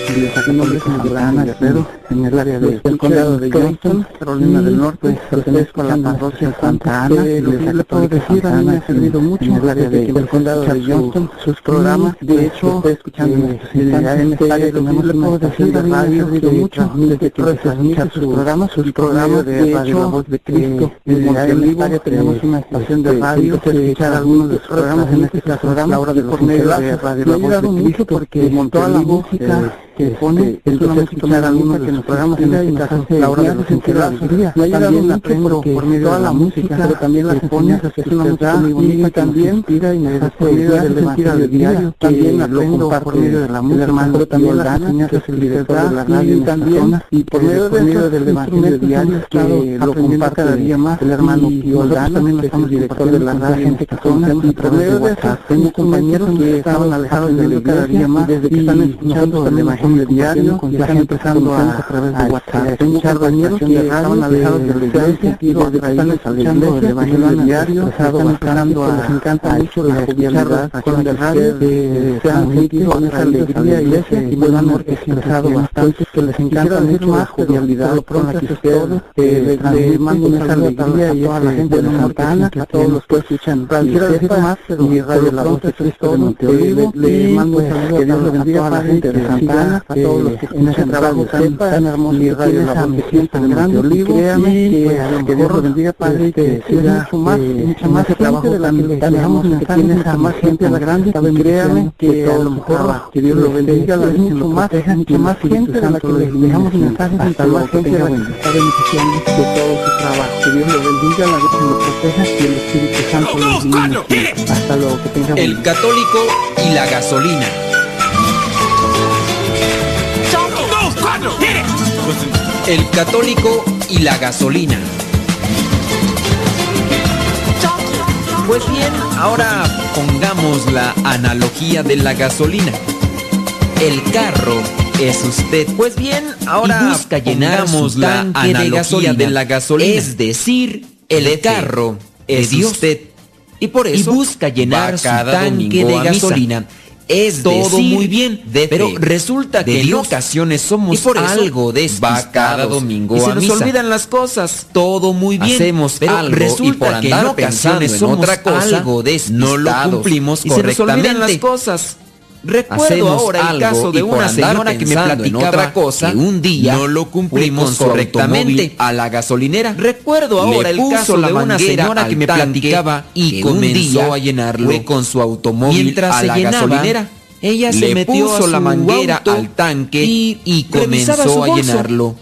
Santa Ana Guerrero, en el área del condado de Clayton, Carolina del Norte, pertenezco a la parroquia Santa Ana, y les le puedo decir, a mí me ha servido mucho en el área del condado de Johnston, sus programas, de hecho, estoy escuchando en esta área tenemos de radio desde que empecé a sus programas, sus programas de Radio La Voz de Cristo, en esta área tenemos una estación de radio, que escuchar algunos de sus programas, en este caso la hora de los de Radio La Voz de Cristo, porque toda la música que pone es una música algunos de los programas en este caso la hora de los encerrazos me ha ayudado mucho por medio de la música pero también las enseñanzas que es una música muy bonita también inspira y me hace ayuda del evangelio diario también aprendo por medio de la música hermano también las enseñanzas el director de la radio y también y por medio del evangelio diario que lo comparte cada día más el hermano Piolana también estamos director de la radio gente que conocemos y por medio de eso tengo compañeros que estaban alejados de la iglesia día más desde que están escuchando el evangelio diario y están empezando a, a través de WhatsApp. Tengo compañeros que estaban alejados de la iglesia y están escuchando el evangelio diario están empezando a les encanta mucho la jovialidad con el radio que se han sentido con esa alegría y ese y expresado bastante que les encanta mucho más jovialidad lo pronto que ustedes que les mando esa alegría y a toda la gente de Santa Ana a todos los que escuchan más mi radio la voz de Cristo de Montevideo le mando que Dios bendiga a la gente de Santa Ana a todos los que en ese trabajo tan, tan hermoso mi radio tan grande, olivo, créame que, Dios los bendiga, Padre, este, que este, siga mucho este, más, mucha más trabajo de la a más gente a la grande, créame que a lo mejor que Dios lo bendiga, la mucho más, mucha más gente de la que dejamos mensajes hasta más gente la que de todo su trabajo, que Dios lo bendiga, la Virgen lo proteja y el Espíritu Santo los ilumine. Hasta luego, que tengamos.
El católico y la gasolina. El católico y la gasolina. Pues bien, ahora pongamos la analogía de la gasolina. El carro es usted. Pues bien, ahora
busca llenamos
la analogía de, la gasolina.
Es
decir, el carro es usted. Y por eso
busca llenar su tanque de gasolina
es
todo muy bien,
pero resulta que en ocasiones somos algo despistados.
Va cada domingo
y se nos olvidan las cosas. Todo muy bien,
hacemos
pero
algo
resulta
y por andar
que en ocasiones somos
otra cosa,
algo
no lo cumplimos
y correctamente. se nos olvidan las cosas. Recuerdo ahora el caso de una señora que me platicaba
otra cosa,
que un día
no lo cumplimos correctamente
a la gasolinera. Recuerdo ahora el caso de una señora que me platicaba
y con
un día
a llenarlo
con su automóvil
mientras
a
se
la
llenaba.
Ella se metió
puso
su
la manguera al tanque
y, y comenzó a llenarlo.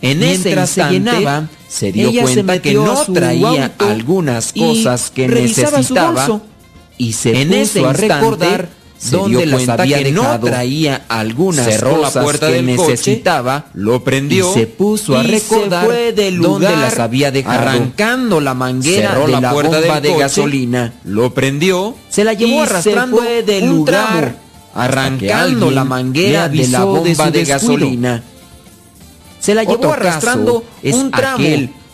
En
mientras ese
instante, se
llenaba,
se dio
cuenta se
que no traía algunas cosas que necesitaba y se
en
puso
ese
a recordar
se
donde
dio cuenta
había
que no traía algunas
cerró la puerta
que
del
necesitaba, coche,
lo prendió
y se puso a recordar dónde las había dejado,
arrancando la manguera de
la,
la bomba de gasolina, lo prendió,
se la llevó
y
arrastrando
se fue lugar, arrancando la manguera de la bomba
de,
gasolina.
Se la llevó arrastrando un tramo.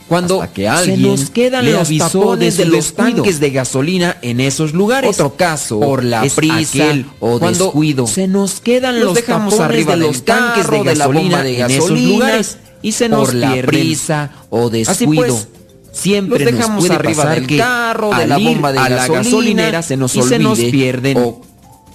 Cuando
que alguien
se nos quedan
le
los
avisó de,
de los tanques de gasolina en esos lugares.
Otro caso
por la
es
prisa
aquel,
o
cuando
descuido.
Se nos quedan
los,
los
dejamos arriba
de los
tanques de gasolina
de, de gasolina,
en esos lugares
y se nos
por la
pierden.
prisa o descuido.
Así pues, Siempre
los dejamos nos
puede
arriba
pasar
del carro, de la bomba de
a gasolina, la
gasolinera
se nos
y olvide, se nos pierden.
O,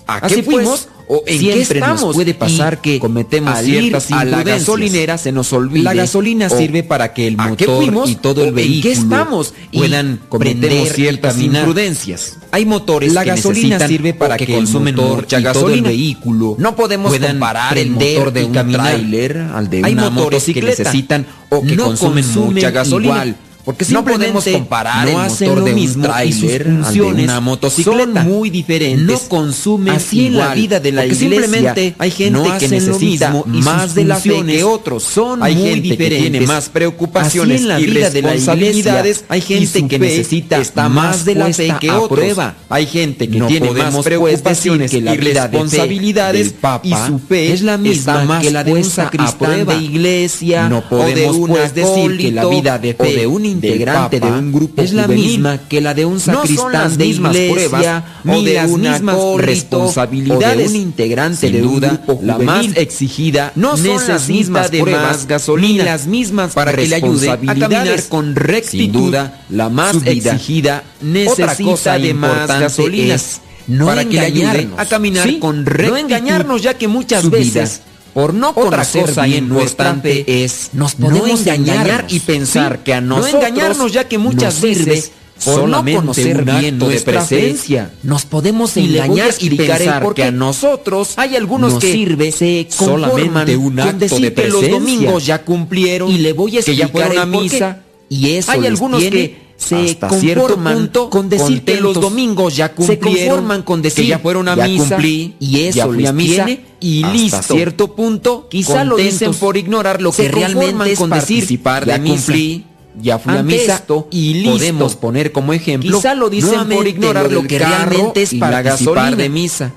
¿A qué Así
pues,
fuimos? Pues, ¿O en
Siempre qué
estamos?
Nos puede pasar que
cometemos
ciertas ir a la gasolinera se nos olvida.
La gasolina sirve para que el motor y todo el vehículo
estamos?
puedan cometer
ciertas
imprudencias.
Hay motores
la
que
gasolina sirve para que,
que consumen mucha gasolina.
Todo el vehículo
no podemos
puedan
comparar el motor de un tráiler al de
Hay
una
motores que necesitan o que
no
consumen,
consumen
mucha gasolina.
Igual porque
no podemos comparar
no
el motor de un tráiler de una motocicleta.
Son muy diferentes.
No consumen
así igual, en la vida de la iglesia.
Simplemente hay gente
no
que necesita más de la fe que otros.
Son
hay gente. Que tiene más preocupaciones
en la
y
vida responsabilidades. De la
hay gente que necesita más de la fe que otros. Hay gente que
no
tiene más preocupaciones
que la
responsabilidades
de Papa
y su fe
es la misma
más
que la de un sacristán de iglesia
no podemos
o
pues, decir que la vida de fe o
de un integrante de un grupo
es la misma que la de un sacristán
no son
de
mismas pruebas ni
de
las mismas responsabilidades.
O de un integrante de
duda, un
grupo
la más exigida
no son las mismas
de
pruebas,
más gasolina,
ni las mismas
para que le ayude a caminar con rectitud.
La más exigida necesita
Otra
de más
gasolinas.
No
para que le ayude a caminar con rectitud.
No engañarnos ya que muchas veces por no
Otra
conocer
cosa
bien
importante es
nos podemos
no
engañar y pensar
sí,
que a nosotros no
engañarnos ya que muchas veces por no conocer bien
nuestra de
presencia. Fe, nos podemos engañar y,
y
pensar que a nosotros hay algunos
nos
que
sirve
se
solamente un acto decir de
presencia. Que los domingos ya cumplieron
y le voy a explicar
que ya fueron a misa.
Y eso
Hay algunos
tiene,
que se
hasta
conforman
punto,
con decir que los domingos ya cumplieron, se
conforman con decir
que ya fueron a
ya
misa
cumplí,
y eso
ya
les
misa
tiene, y
hasta
listo.
cierto punto,
quizá lo dicen por ignorar lo que realmente es
con
participar de ya misa.
Cumplí, ya fui
Ante a
misa
esto,
y listo.
podemos poner como ejemplo
quizá lo dicen por ignorar lo,
lo
que realmente es participar
gasolina.
de misa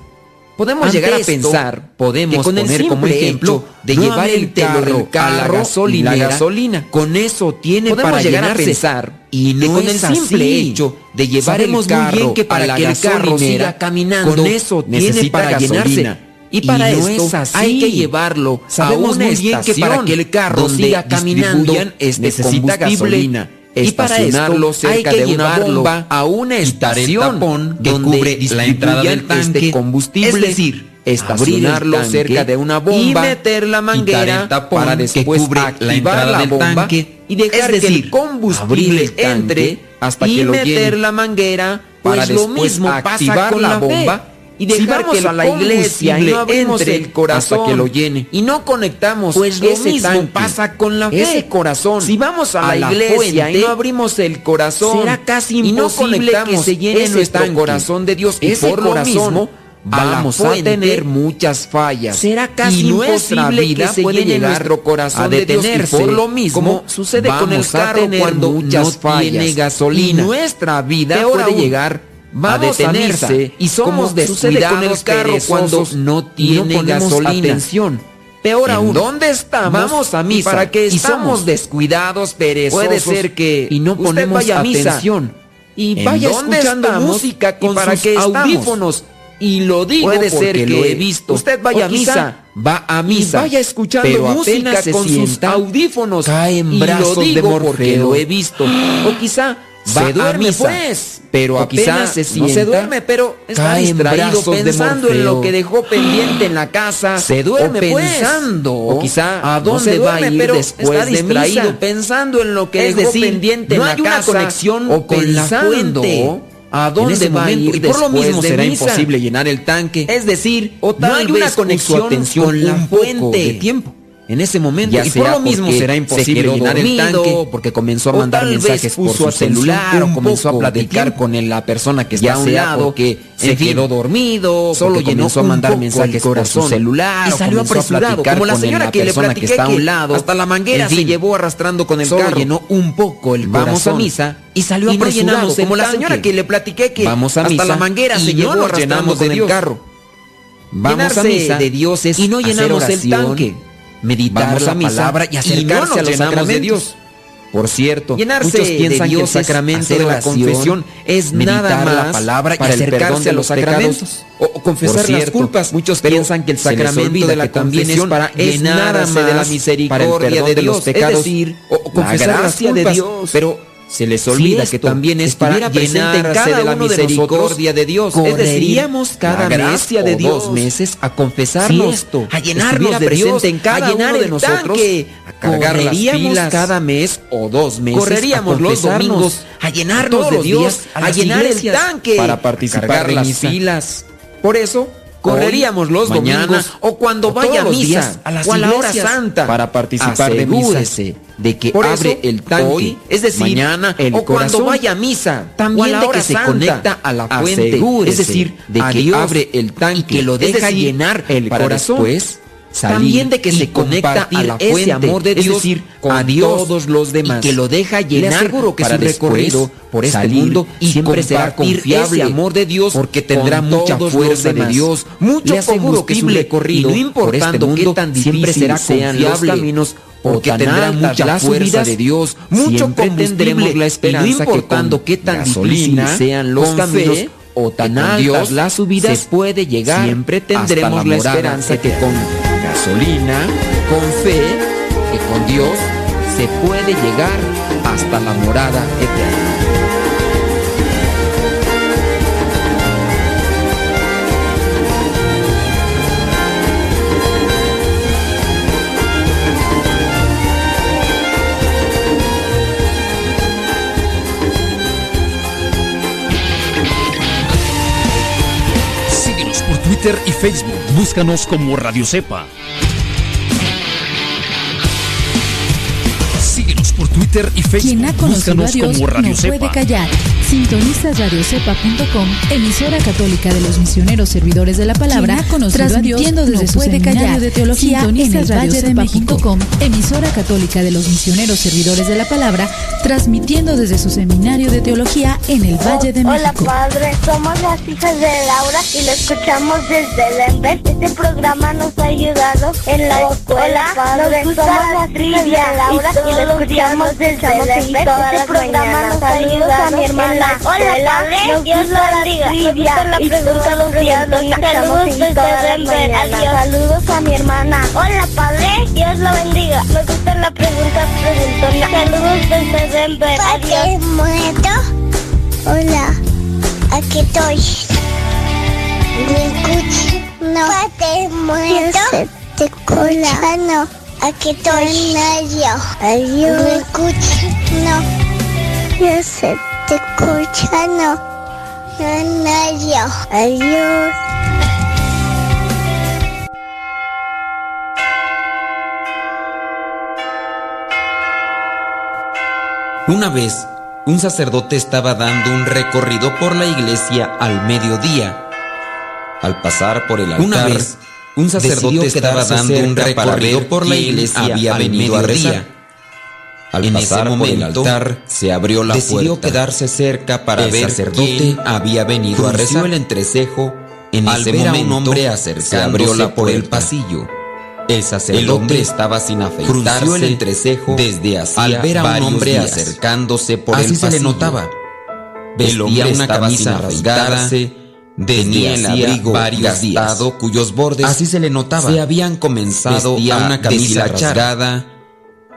Podemos llegar a pensar, podemos poner como ejemplo de llevar el carro, a la
gasolina.
Con eso tiene
podemos
para
llegar a pensar
y no
con
es el
simple
así.
hecho de llevar
Sabemos el
carro muy
bien que para
a la
que el carro siga caminando,
con eso tiene para
gasolina.
llenarse.
Y para
y
no
es así.
hay que
llevarlo
Sabemos
a una
muy bien que para que el carro siga caminando
este
necesita gasolina estacionarlo
esto,
cerca de una bomba
a una estación que
donde
cubre la entrada del
este
tanque,
este combustible,
es decir,
estacionarlo cerca de una bomba
y meter la manguera para después
que cubre
activar la,
entrada
la bomba.
del tanque,
y dejar
es decir,
que el combustible
el
entre
hasta
y
que lo
meter
llene.
la manguera, pues para
después
lo mismo
activar pasa
con
la,
la bomba y
dejamos
si
a la iglesia y no abrimos
entre
el corazón
hasta que lo llene
y no conectamos
pues lo
ese
mismo
tanque,
pasa con la fe
ese corazón
si vamos a, a la,
la,
iglesia
fuente,
y
no
abrimos el corazón
será casi imposible
y no
que se llene nuestro
tanque,
corazón de Dios y
ese
por
corazón, lo mismo
vamos a,
a,
tener muchas fallas.
Será casi
y nuestra vida
que
puede llegar
nuestro corazón
a detenerse.
De por lo mismo,
como sucede con el carro cuando
muchas
no
fallas.
tiene gasolina.
Y nuestra vida puede
aún,
llegar
Vamos
a detenerse y somos
descuidados con el carro cuando no tiene
no
gasolina.
Atención. Peor aún,
¿dónde estamos?
Vamos a misa.
¿Y para
que
estamos
descuidados, perezosos.
Puede ser que
y no
usted
ponemos
vaya a misa.
atención. Y vaya
dónde
escuchando música con sus audífonos. Y lo digo
Puede ser que
lo he visto.
Usted vaya a misa, va a misa.
Vaya escuchando
pero
música
se
con sus audífonos.
Cae en brazos de
porque lo he visto. O quizá
Va
se duerme
a misa,
pues,
pero
o
quizás se sienta,
no se duerme, pero está distraído pensando en lo que dejó pendiente en la casa.
Se duerme
o pensando, pues,
o quizá
a dónde no
se duerme,
va a ir
pero
después
está distraído de
misa. pensando en lo que
es
dejó
decir,
pendiente
no
en la casa.
No hay una conexión
o
con
pensando,
la
¿A dónde va a ir
y por lo mismo será
misa.
imposible llenar el tanque.
Es decir,
o tal
no hay una conexión con la fuente
de tiempo
en ese momento
ya
y lo mismo será imposible llenar porque comenzó a mandar mensajes por su celular o comenzó a platicar con la persona que está a un lado
que
se quedó dormido
solo llenó
a mandar mensajes por su celular
y salió apresurado como la señora
la
que le platiqué que
está a un lado.
hasta la manguera se llevó arrastrando con el carro.
llenó un poco el corazón, vamos
a misa
y salió
y
apresurado como la señora que le platiqué que hasta la manguera se llevó arrastrando con el carro.
Vamos a misa
de Dios
y no llenamos el tanque
meditar la palabra y acercarse a los
sacramentos. de Dios.
Por cierto, muchos piensan
de
que el sacramento de la confesión es nada más
la palabra
para y
acercarse a
los, sacramentos
pecados.
o, confesar las culpas.
Muchos piensan que el sacramento de la confesión
para
es nada
más de la misericordia
para el perdón
de, Dios, de
los pecados
es decir,
o, confesar
la gracia las
culpas, de
Dios.
Pero
se les olvida que también es para
presente en cada
de la
misericordia de, nosotros,
de Dios. Es
cada mes dos meses a
confesarnos,
esto,
a llenarnos de
presente
Dios,
en cada
a llenar
uno de nosotros,
tanque,
a cargar las
cada mes o dos meses,
correríamos
a
los domingos
a llenarnos de Dios, a,
a
llenar el tanque,
para participar de
las filas. Por eso
correríamos los
mañana,
domingos
o cuando vaya a misa a
o a la hora santa
para participar Asegúrese de misa de que abre el tanque,
hoy,
es decir,
mañana
el
o
corazón, cuando
vaya a misa,
también que se conecta a la fuente, es decir, de que abre el tanque
y que lo deja llenar
el
para
corazón
salir
también de que se conecta a la fuente, ese
amor de Dios es
decir,
con
a Dios
todos los demás
y que lo deja llenar.
Le que
para
su recorrido por este mundo
y
siempre será confiable
ese amor de Dios
porque tendrá mucha fuerza de Dios,
mucho
Le aseguro que su recorrido
y no importando
por este mundo,
qué tan difícil
será
sean los caminos
porque tendrá mucha
las
fuerza de Dios,
mucho
tendremos la esperanza
y no importando que qué tan difícil sean los caminos
fe,
o tan altas
Dios,
las subidas
se puede llegar
siempre tendremos
la,
la esperanza
eterna.
que con gasolina, con fe que con Dios se puede llegar hasta la morada eterna.
Síguenos por Twitter y Facebook Búscanos como Radio Cepa. Síguenos por Twitter y Facebook.
Quien
Búscanos como Radio
no Sintonizas radiocepa.com, emisora católica de los misioneros servidores de la palabra, transmitiendo desde
no
su
puede
seminario de teología
Sintonizas
en
radiocepa.com,
emisora católica de los misioneros servidores de la palabra, transmitiendo desde su seminario de teología en el Valle de México.
Hola padre, somos las hijas de Laura y lo escuchamos desde el Este programa nos ha ayudado en la escuela. Nos gusta la trivia, Laura, y lo escuchamos desde el Este programa nos ha ayudado en la Hola, hola, hola, Dios la bendiga. me gusta la pregunta los días, Saludos desde Denver. Saludos a mi hermana. Hola, padre, Dios la bendiga. Me gusta la pregunta preguntona. Saludos desde Denver, adiós. muerto? Hola, aquí estoy. ¿Me escuchas?
No. ¿Padre muerto? Te escucha, no. Aquí estoy. Adiós. Adiós. ¿Me escuchas? No. Yo sé te escuchando. Adiós.
Una vez, un sacerdote estaba dando un recorrido por la iglesia al mediodía. Al pasar por el altar,
Una vez,
un sacerdote estaba dando un recorrido por la iglesia
había
al
venido a
mediodía.
rezar.
Al
En
pasar
ese
por el
momento,
altar, se abrió la
decidió
puerta.
quedarse cerca para
el
ver
sacerdote
quién había venido a rezar.
el entrecejo en
Al
ese
ver a un
momento,
hombre
se
acercándose
abrió la
por el pasillo.
El sacerdote
El hombre
estaba sin afeitarse
el entrecejo
desde hacía
al ver a un hombre
días.
acercándose por
Así
el
se le
pasillo.
notaba.
Vestía
El
una camisa rasgada, tenía el abrigo
varios días.
cuyos bordes
Así se le notaba.
se habían comenzado
Vestía
a
una camisa rasgada.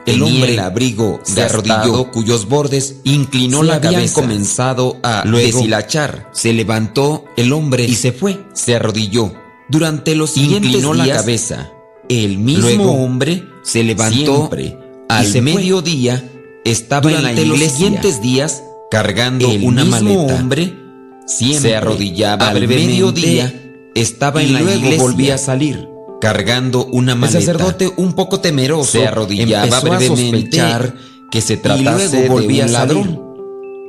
El hombre
el abrigo
se arrodilló, cuyos bordes
inclinó la
habían
cabeza.
comenzado a
Luego,
deshilachar.
Se levantó
El hombre
y se fue.
se arrodilló.
Durante los siguientes
Inclinó la
días,
cabeza.
El mismo
Luego,
hombre se levantó
Siempre,
al
y se fue.
mediodía. Estaba en la
Durante los
iglesia.
siguientes días,
cargando
el
una
mismo
maleta.
hombre
Siempre
se arrodillaba
al mediodía. Estaba
y
en la
luego
iglesia.
volvía a salir.
Cargando una
El
maleta.
sacerdote, un poco temeroso,
se arrodillaba
a
brevemente
sospechar
que se
y
tratase
luego volvía
de un
a salir.
ladrón.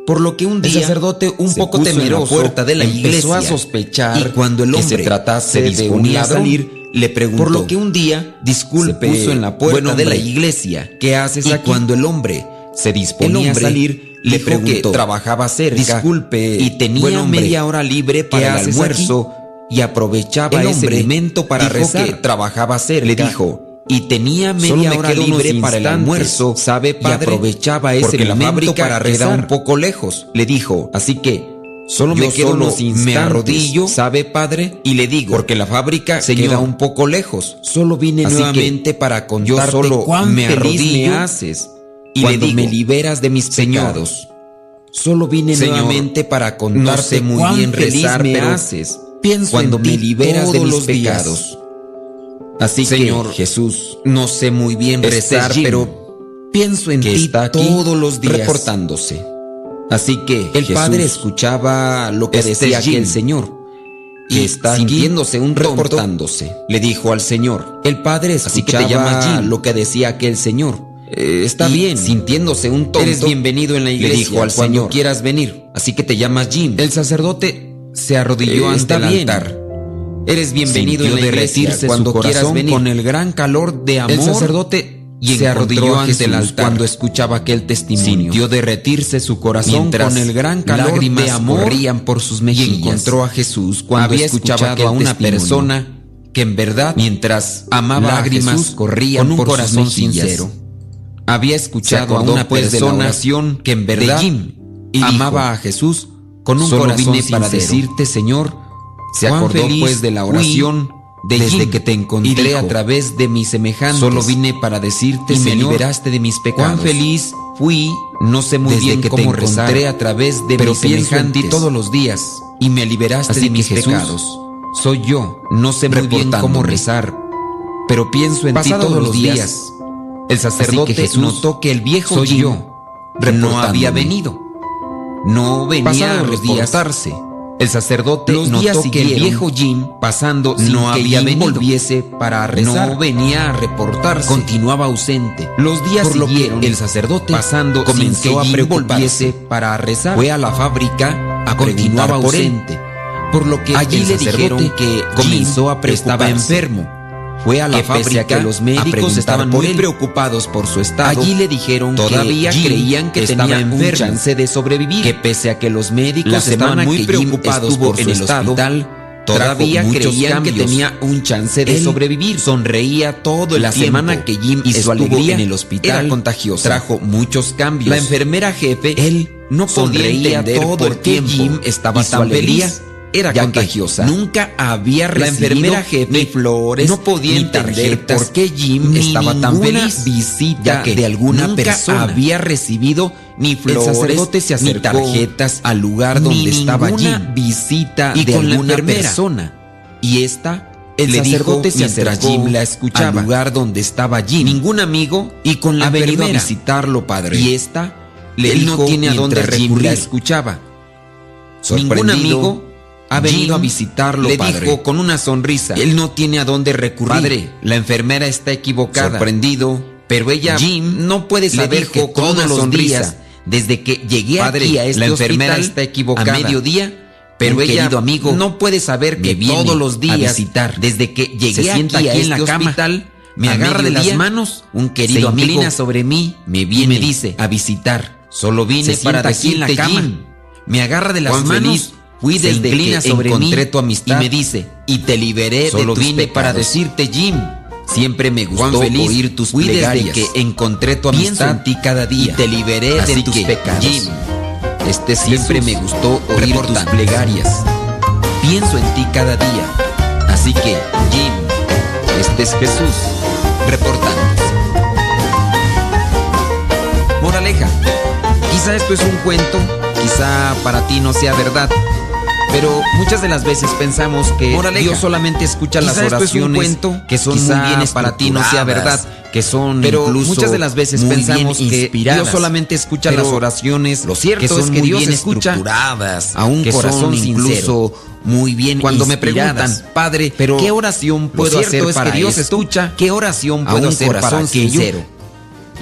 Por lo que un
El
día
sacerdote, un
se
poco
puso en la
temeroso,
puerta de la
empezó
iglesia
a sospechar
y cuando el
que
hombre
se tratase
se
de un
disponía a
ladrón,
salir, le preguntó.
por lo que un día
disculpe,
se puso en la puerta
buen
de la
hombre,
iglesia.
¿Qué haces
Y
aquí?
cuando el hombre
se disponía
el hombre
a salir, le
dijo que
preguntó.
trabajaba cerca
Disculpe,
y tenía
buen hombre,
media hora libre para el almuerzo y aprovechaba
El
ese momento para
dijo
rezar.
que trabajaba cerca.
Le dijo y tenía
Solo
media
me
hora libre para el almuerzo,
¿sabe,
y
padre?
aprovechaba ese
Porque la fábrica
para
queda
rezar.
un poco lejos.
Le dijo,
Así que
solo
yo
me quedo
solo
unos
me arrodillo,
¿sabe, padre?
y le digo,
Porque la fábrica
Señor,
queda un poco lejos. Solo vine
Así que
nuevamente para
yo
contarte
solo
cuán
me arrodillo
me haces
y
cuando
le digo,
me liberas de mis pecados. Solo vine
Señor,
nuevamente para
no
contarte
sé muy
cuán
bien
feliz
rezar,
me
pero
haces
pienso
cuando
en
me
ti
liberas de
todos
mis
los días.
pecados. Así
Señor,
que, Jesús, no sé muy bien
este
rezar,
Jim,
pero pienso en ti todos los días
reportándose.
Así que el
Jesús,
padre escuchaba lo que
este
decía
Jim,
aquel señor y
está
sintiéndose un tonto,
reportándose.
le dijo al señor. El padre
Así que te
escuchaba
llamas Jim.
lo que decía aquel señor.
Eh, está
Y
bien.
sintiéndose un tonto.
Eres bienvenido en la iglesia
Le dijo al
cuando
señor
quieras venir.
Así que te llamas Jim.
El sacerdote se arrodilló
Eh,
ante el
bien.
altar. Eres bienvenido
Sintió
en la
derretirse
cuando
su corazón
quieras venir.
con el gran calor de amor.
El sacerdote
y
se arrodilló ante el altar
cuando escuchaba aquel testimonio.
Sintió derretirse su corazón
Mientras
con el gran calor
lágrimas
de amor
corrían por sus
y
mexillas.
encontró a Jesús cuando
Había
escuchaba a una
testimonio.
persona que en verdad
mientras
amaba
lágrimas
a Jesús
corrían
con un
por sus
corazón
mejillas.
sincero. Había escuchado a una
pues, de la
persona
oración
que en verdad
Jim y
amaba
dijo,
a Jesús con un
Solo
corazón
vine para
sincero.
decirte, Señor,
Se
cuán
acordó
feliz
pues de la oración de
desde
Jim
que te
y
encontré
dijo,
a través de mis semejantes.
Solo vine para decirte,
y me
Señor,
liberaste de mis pecados.
cuán feliz fui,
no sé muy
desde
bien
que te
cómo
encontré
rezar,
a través de
pero
mis
pienso en ti todos los días
y me liberaste
Así
de mis
Jesús,
pecados. Soy yo,
no sé muy bien cómo rezar, pero pienso en ti todos
los
días.
días,
El sacerdote
Jesús,
notó que el viejo
soy
Jim
yo,
no había venido. No venía a reportarse. El sacerdote
los
notó que el
siguieron,
viejo Jim, pasando sin
no
que
había
Jim
venido.
volviese para rezar,
No
venía a reportarse.
Continuaba ausente.
Los días
Por lo que
siguieron,
el sacerdote
pasando
comenzó
sin que
a
Jim volviese para rezar.
Fue a la fábrica a
Continuaba
preguntar por él.
ausente. Por lo que
Allí
el
le dijeron que
comenzó a
estaba enfermo. Fue a la
que pese
fábrica
a que los médicos estaban muy
él.
preocupados por su estado.
Allí le dijeron
todavía
que
creían que tenía un
enfermo.
chance de sobrevivir.
Que pese a que los médicos
la
estaban muy
que
preocupados por
en
su
el
estado,
hospital, todavía creían que
cambios.
tenía un chance de
Él
sobrevivir.
sonreía todo el
la
tiempo.
semana que Jim
y su alegría
en el hospital
era contagiosa.
trajo muchos cambios.
La enfermera jefe
él no podía
sonreía
entender
todo
por
el
qué
tiempo
Jim estaba
y
tan feliz.
Era
ya
contagiosa.
Nunca había
La
recibido
enfermera jefe
ni flores,
no podía
ni
entender
tarjetas,
por qué Jim
ni
estaba tan feliz,
visita
ya que
de alguna
nunca
persona
había
recibido ni flores,
el sacerdote se
ni
acercó
tarjetas al lugar
ni
donde estaba Jim, visita
y
de
con la
alguna persona. Y esta
el
le
sacerdote
dijo
se
mientras
acercó
Jim la escuchaba.
al lugar donde estaba Jim.
Ningún amigo
y con la
ha venido a visitarlo, padre.
Y esta
le
él no
dijo
tiene a dónde
mientras Jim
recurrir.
la escuchaba.
Ningún amigo ha venido
Jim
a visitarlo,
le
padre.
dijo con una sonrisa.
Él no tiene a dónde recurrir.
Padre, la enfermera está equivocada.
Sorprendido,
pero ella
Jim no puede saber que todos los
sonrisa,
días, desde que llegué
Padre,
aquí a este
la enfermera
hospital,
está equivocada.
a mediodía,
Pero
mi
ella
querido amigo
no puede saber
me
que
viene
todos los
a
días,
visitar.
desde que llegué
se sienta
aquí
aquí
a
en la
este
cama,
hospital,
me
a
agarra de las manos,
un querido
se inclina
amigo
sobre mí,
me
y
viene
me dice
a visitar. Solo vine
se
para
sienta aquí en la
decirte,
cama,
Jim,
me agarra de las manos,
fui
se
desde
inclina
que
sobre
encontré
mí
tu amistad
y me dice, y te liberé de
Solo
tus
vine para decirte, Jim, siempre me gustó
feliz
oír tus
fui desde
plegarias.
que
encontré tu
Pienso
amistad
en ti cada día
y te liberé
Así
de tus
que,
pecados.
Jim,
este siempre
Jesús,
me gustó oír tus plegarias.
Pienso en ti cada día.
Así que, Jim, este es Jesús reportando.
Moraleja. Quizá esto es un cuento, quizá para ti no sea verdad. Pero muchas de las veces pensamos que
Moraleja.
Dios solamente escucha
Quizá
las
es un
oraciones
cuento,
que son muy bien para ti no sea verdad, que son pero muchas de las veces pensamos que. Dios solamente escucha
Pero
las oraciones
lo cierto
que son
es que
muy
Dios
bien
escucha a un
que son
corazón
incluso muy bien
Cuando me preguntan,
Padre,
pero
¿qué oración
lo
puedo
cierto
hacer
es
para
que Dios
esto?
escucha
¿Qué oración
a
puedo
un
hacer para
corazón sincero.
Yo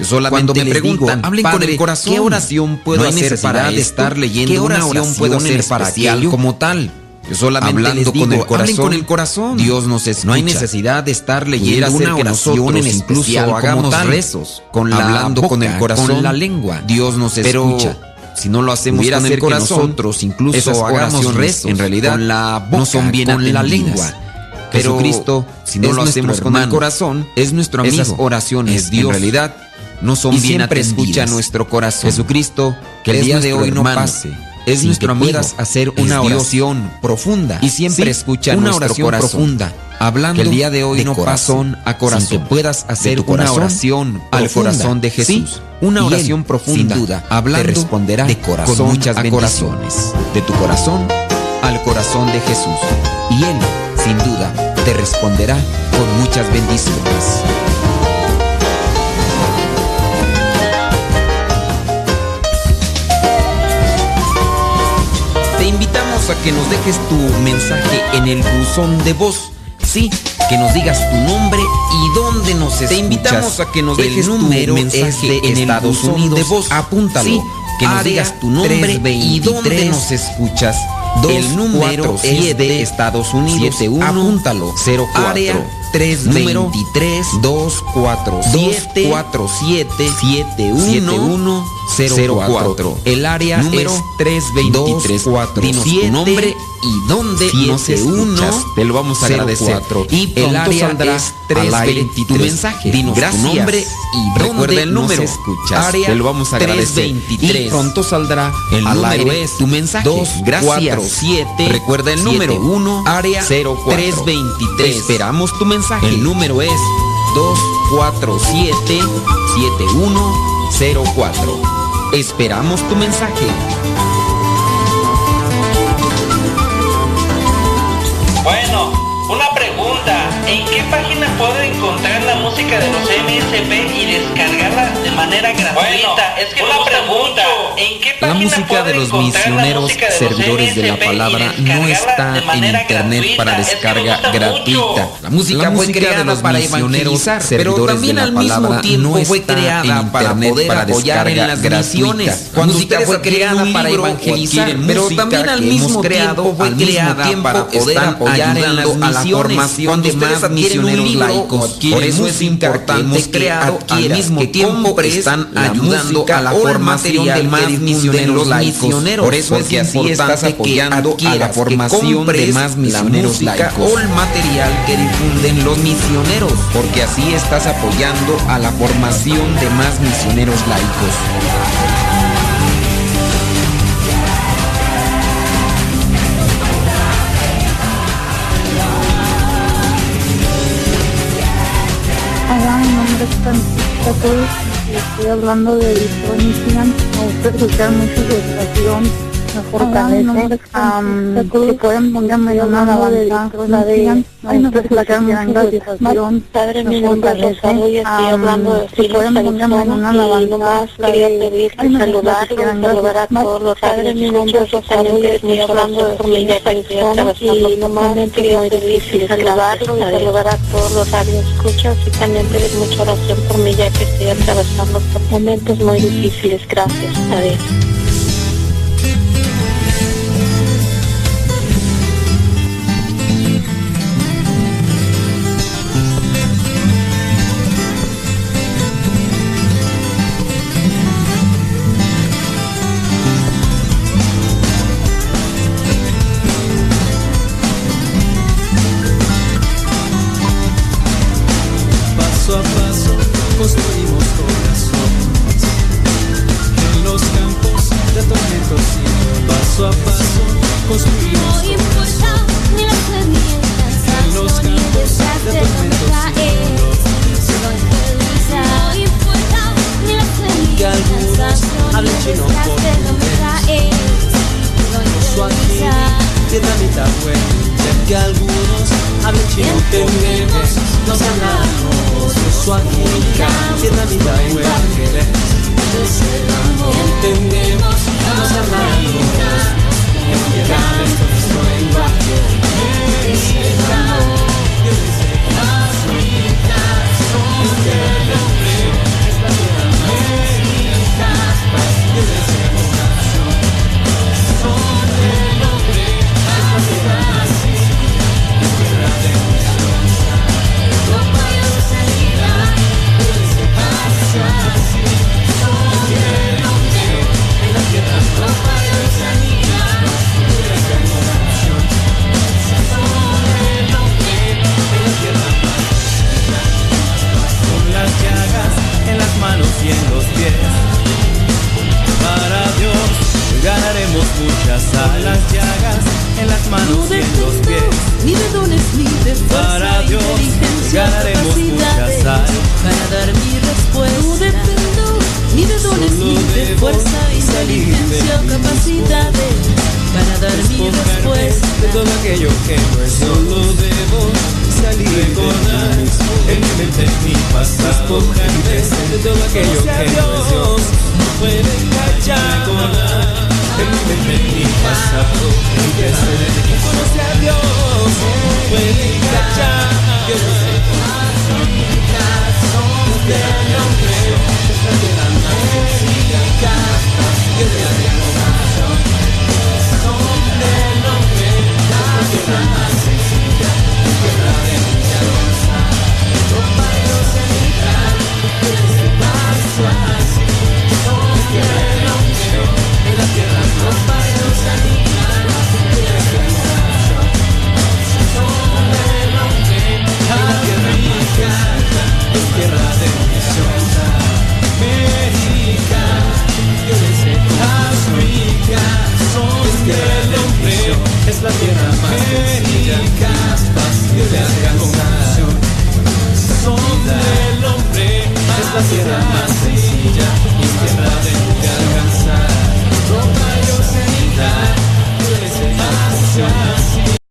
solamente
Cuando me
les
preguntan,
digo, hablen con
Padre,
el corazón.
¿qué oración puedo
no
hacer
necesidad
para
de estar leyendo
¿Qué
una
oración
oración
puedo hacer para aquello?
como tal. Yo solamente
Hablando
les
con
digo,
el
hablen
corazón,
con el corazón.
Dios nos
No hay
escucha.
necesidad de estar leyendo
ser
una
que
oración en
incluso hagamos
tal,
rezos,
con la
hablando
boca,
con el corazón,
con la lengua.
Dios nos
Pero
escucha.
si no lo hacemos con el
que
corazón,
nosotros incluso hagamos rezos,
en realidad
con la boca,
no son bien
con la lengua.
Pero
Jesucristo,
si no lo hacemos con el
hermano,
corazón,
es nuestro amigo.
Esas oraciones
Es Dios.
en realidad no son
Y
bien
siempre
atendidas.
escucha nuestro corazón.
Jesucristo, que el
Es
día de hoy no pase. Es nuestro
que
amigo.
puedas hacer una
Dios.
oración profunda.
Y siempre
Sí,
escucha
una
nuestro
oración
corazón.
profunda. Hablando
que el día de hoy
de
no
corazón a corazón.
sin que puedas hacer una oración
al
profunda.
corazón de
Sí,
Jesús.
una oración
Él,
profunda,
sin duda,
hablando
te responderá
de corazón
con muchas
a
bendiciones. De tu corazón al corazón de Jesús. Y Él, sin duda, te responderá con muchas bendiciones. Invitamos a que nos dejes tu mensaje en el buzón de voz. Sí, que nos digas tu nombre y dónde nos escuchas.
Te invitamos a que nos dejes
el
tu mensaje
es de
en el buzón
Unidos.
de voz.
Apúntalo.
Sí,
que nos digas tu nombre y dónde
323,
nos escuchas.
Dos,
el número
cuatro,
es
siete,
de Estados Unidos.
71,
Apúntalo. 04.
área
número
323,
247
247
71
04.
El área
Número
es 323.
247,
Dinos tu nombre y dónde nos
71,
escuchas. Te lo vamos a agradecer.
04.
Y
El área es
es 323. Tu mensaje.
Dinos tu
Gracias.
nombre
y
Recuerda
dónde
el número.
nos escuchas. Te lo vamos a agradecer.
323.
Y pronto saldrá
El número es
tu mensaje.
247.
Recuerda el número.
71,
área
04.
323. Esperamos tu mensaje.
El número es 247 7104.
Esperamos tu mensaje.
Bueno, una pregunta. ¿En qué página puedo encontrar la música de los MSP y descargarla de manera gratuita? es que una pregunta. ¿En qué
La
página
música
puedo
de los
encontrar la
misioneros
música de los
servidores de la palabra no está en internet
gratuita?
para
Es que
descarga gratuita.
mucho.
La música,
La
fue
música
creada
de los
para
misioneros
evangelizar, pero
servidores
también
de la
al mismo
palabra
tiempo
no
fue
está
creada
en
para
internet
poder
para
apoyar en
descarga
las
gratuita.
misiones.
Cuando
La música
ustedes
fue creada
un
para evangelizar, pero
música
también al mismo tiempo fue creada para poder apoyar en las
la
misiones. Cuando
de
ustedes
más
adquieren un libro
laicos. Por eso es importante
que creado al
adquieras,
mismo
que
tiempo están ayudando a la formación de más misioneros laicos. Por eso es
así
importante
estás apoyando
que
a la
adquieras,
formación de más misioneros laicos.
o el material que difunden los misioneros.
Porque así estás apoyando a la formación de más misioneros laicos.
Estoy hablando de Michigan. Me gusta escuchar mucho su estación fortalecer que pueden poner medio más avanzada de nuestras placadas de satisfacción
Padre mío, desarrolla estoy hablando de
si pueden poner medio más avanzada
quería pedir y saludar y saludar a todos los padres mi nombre es Rosario estoy hablando de familia y nomás quería pedir y saludarlo y saludar a todos los sabios escuchas y también pedir mucha oración por mí ya que estoy atravesando por momentos muy difíciles gracias
Padre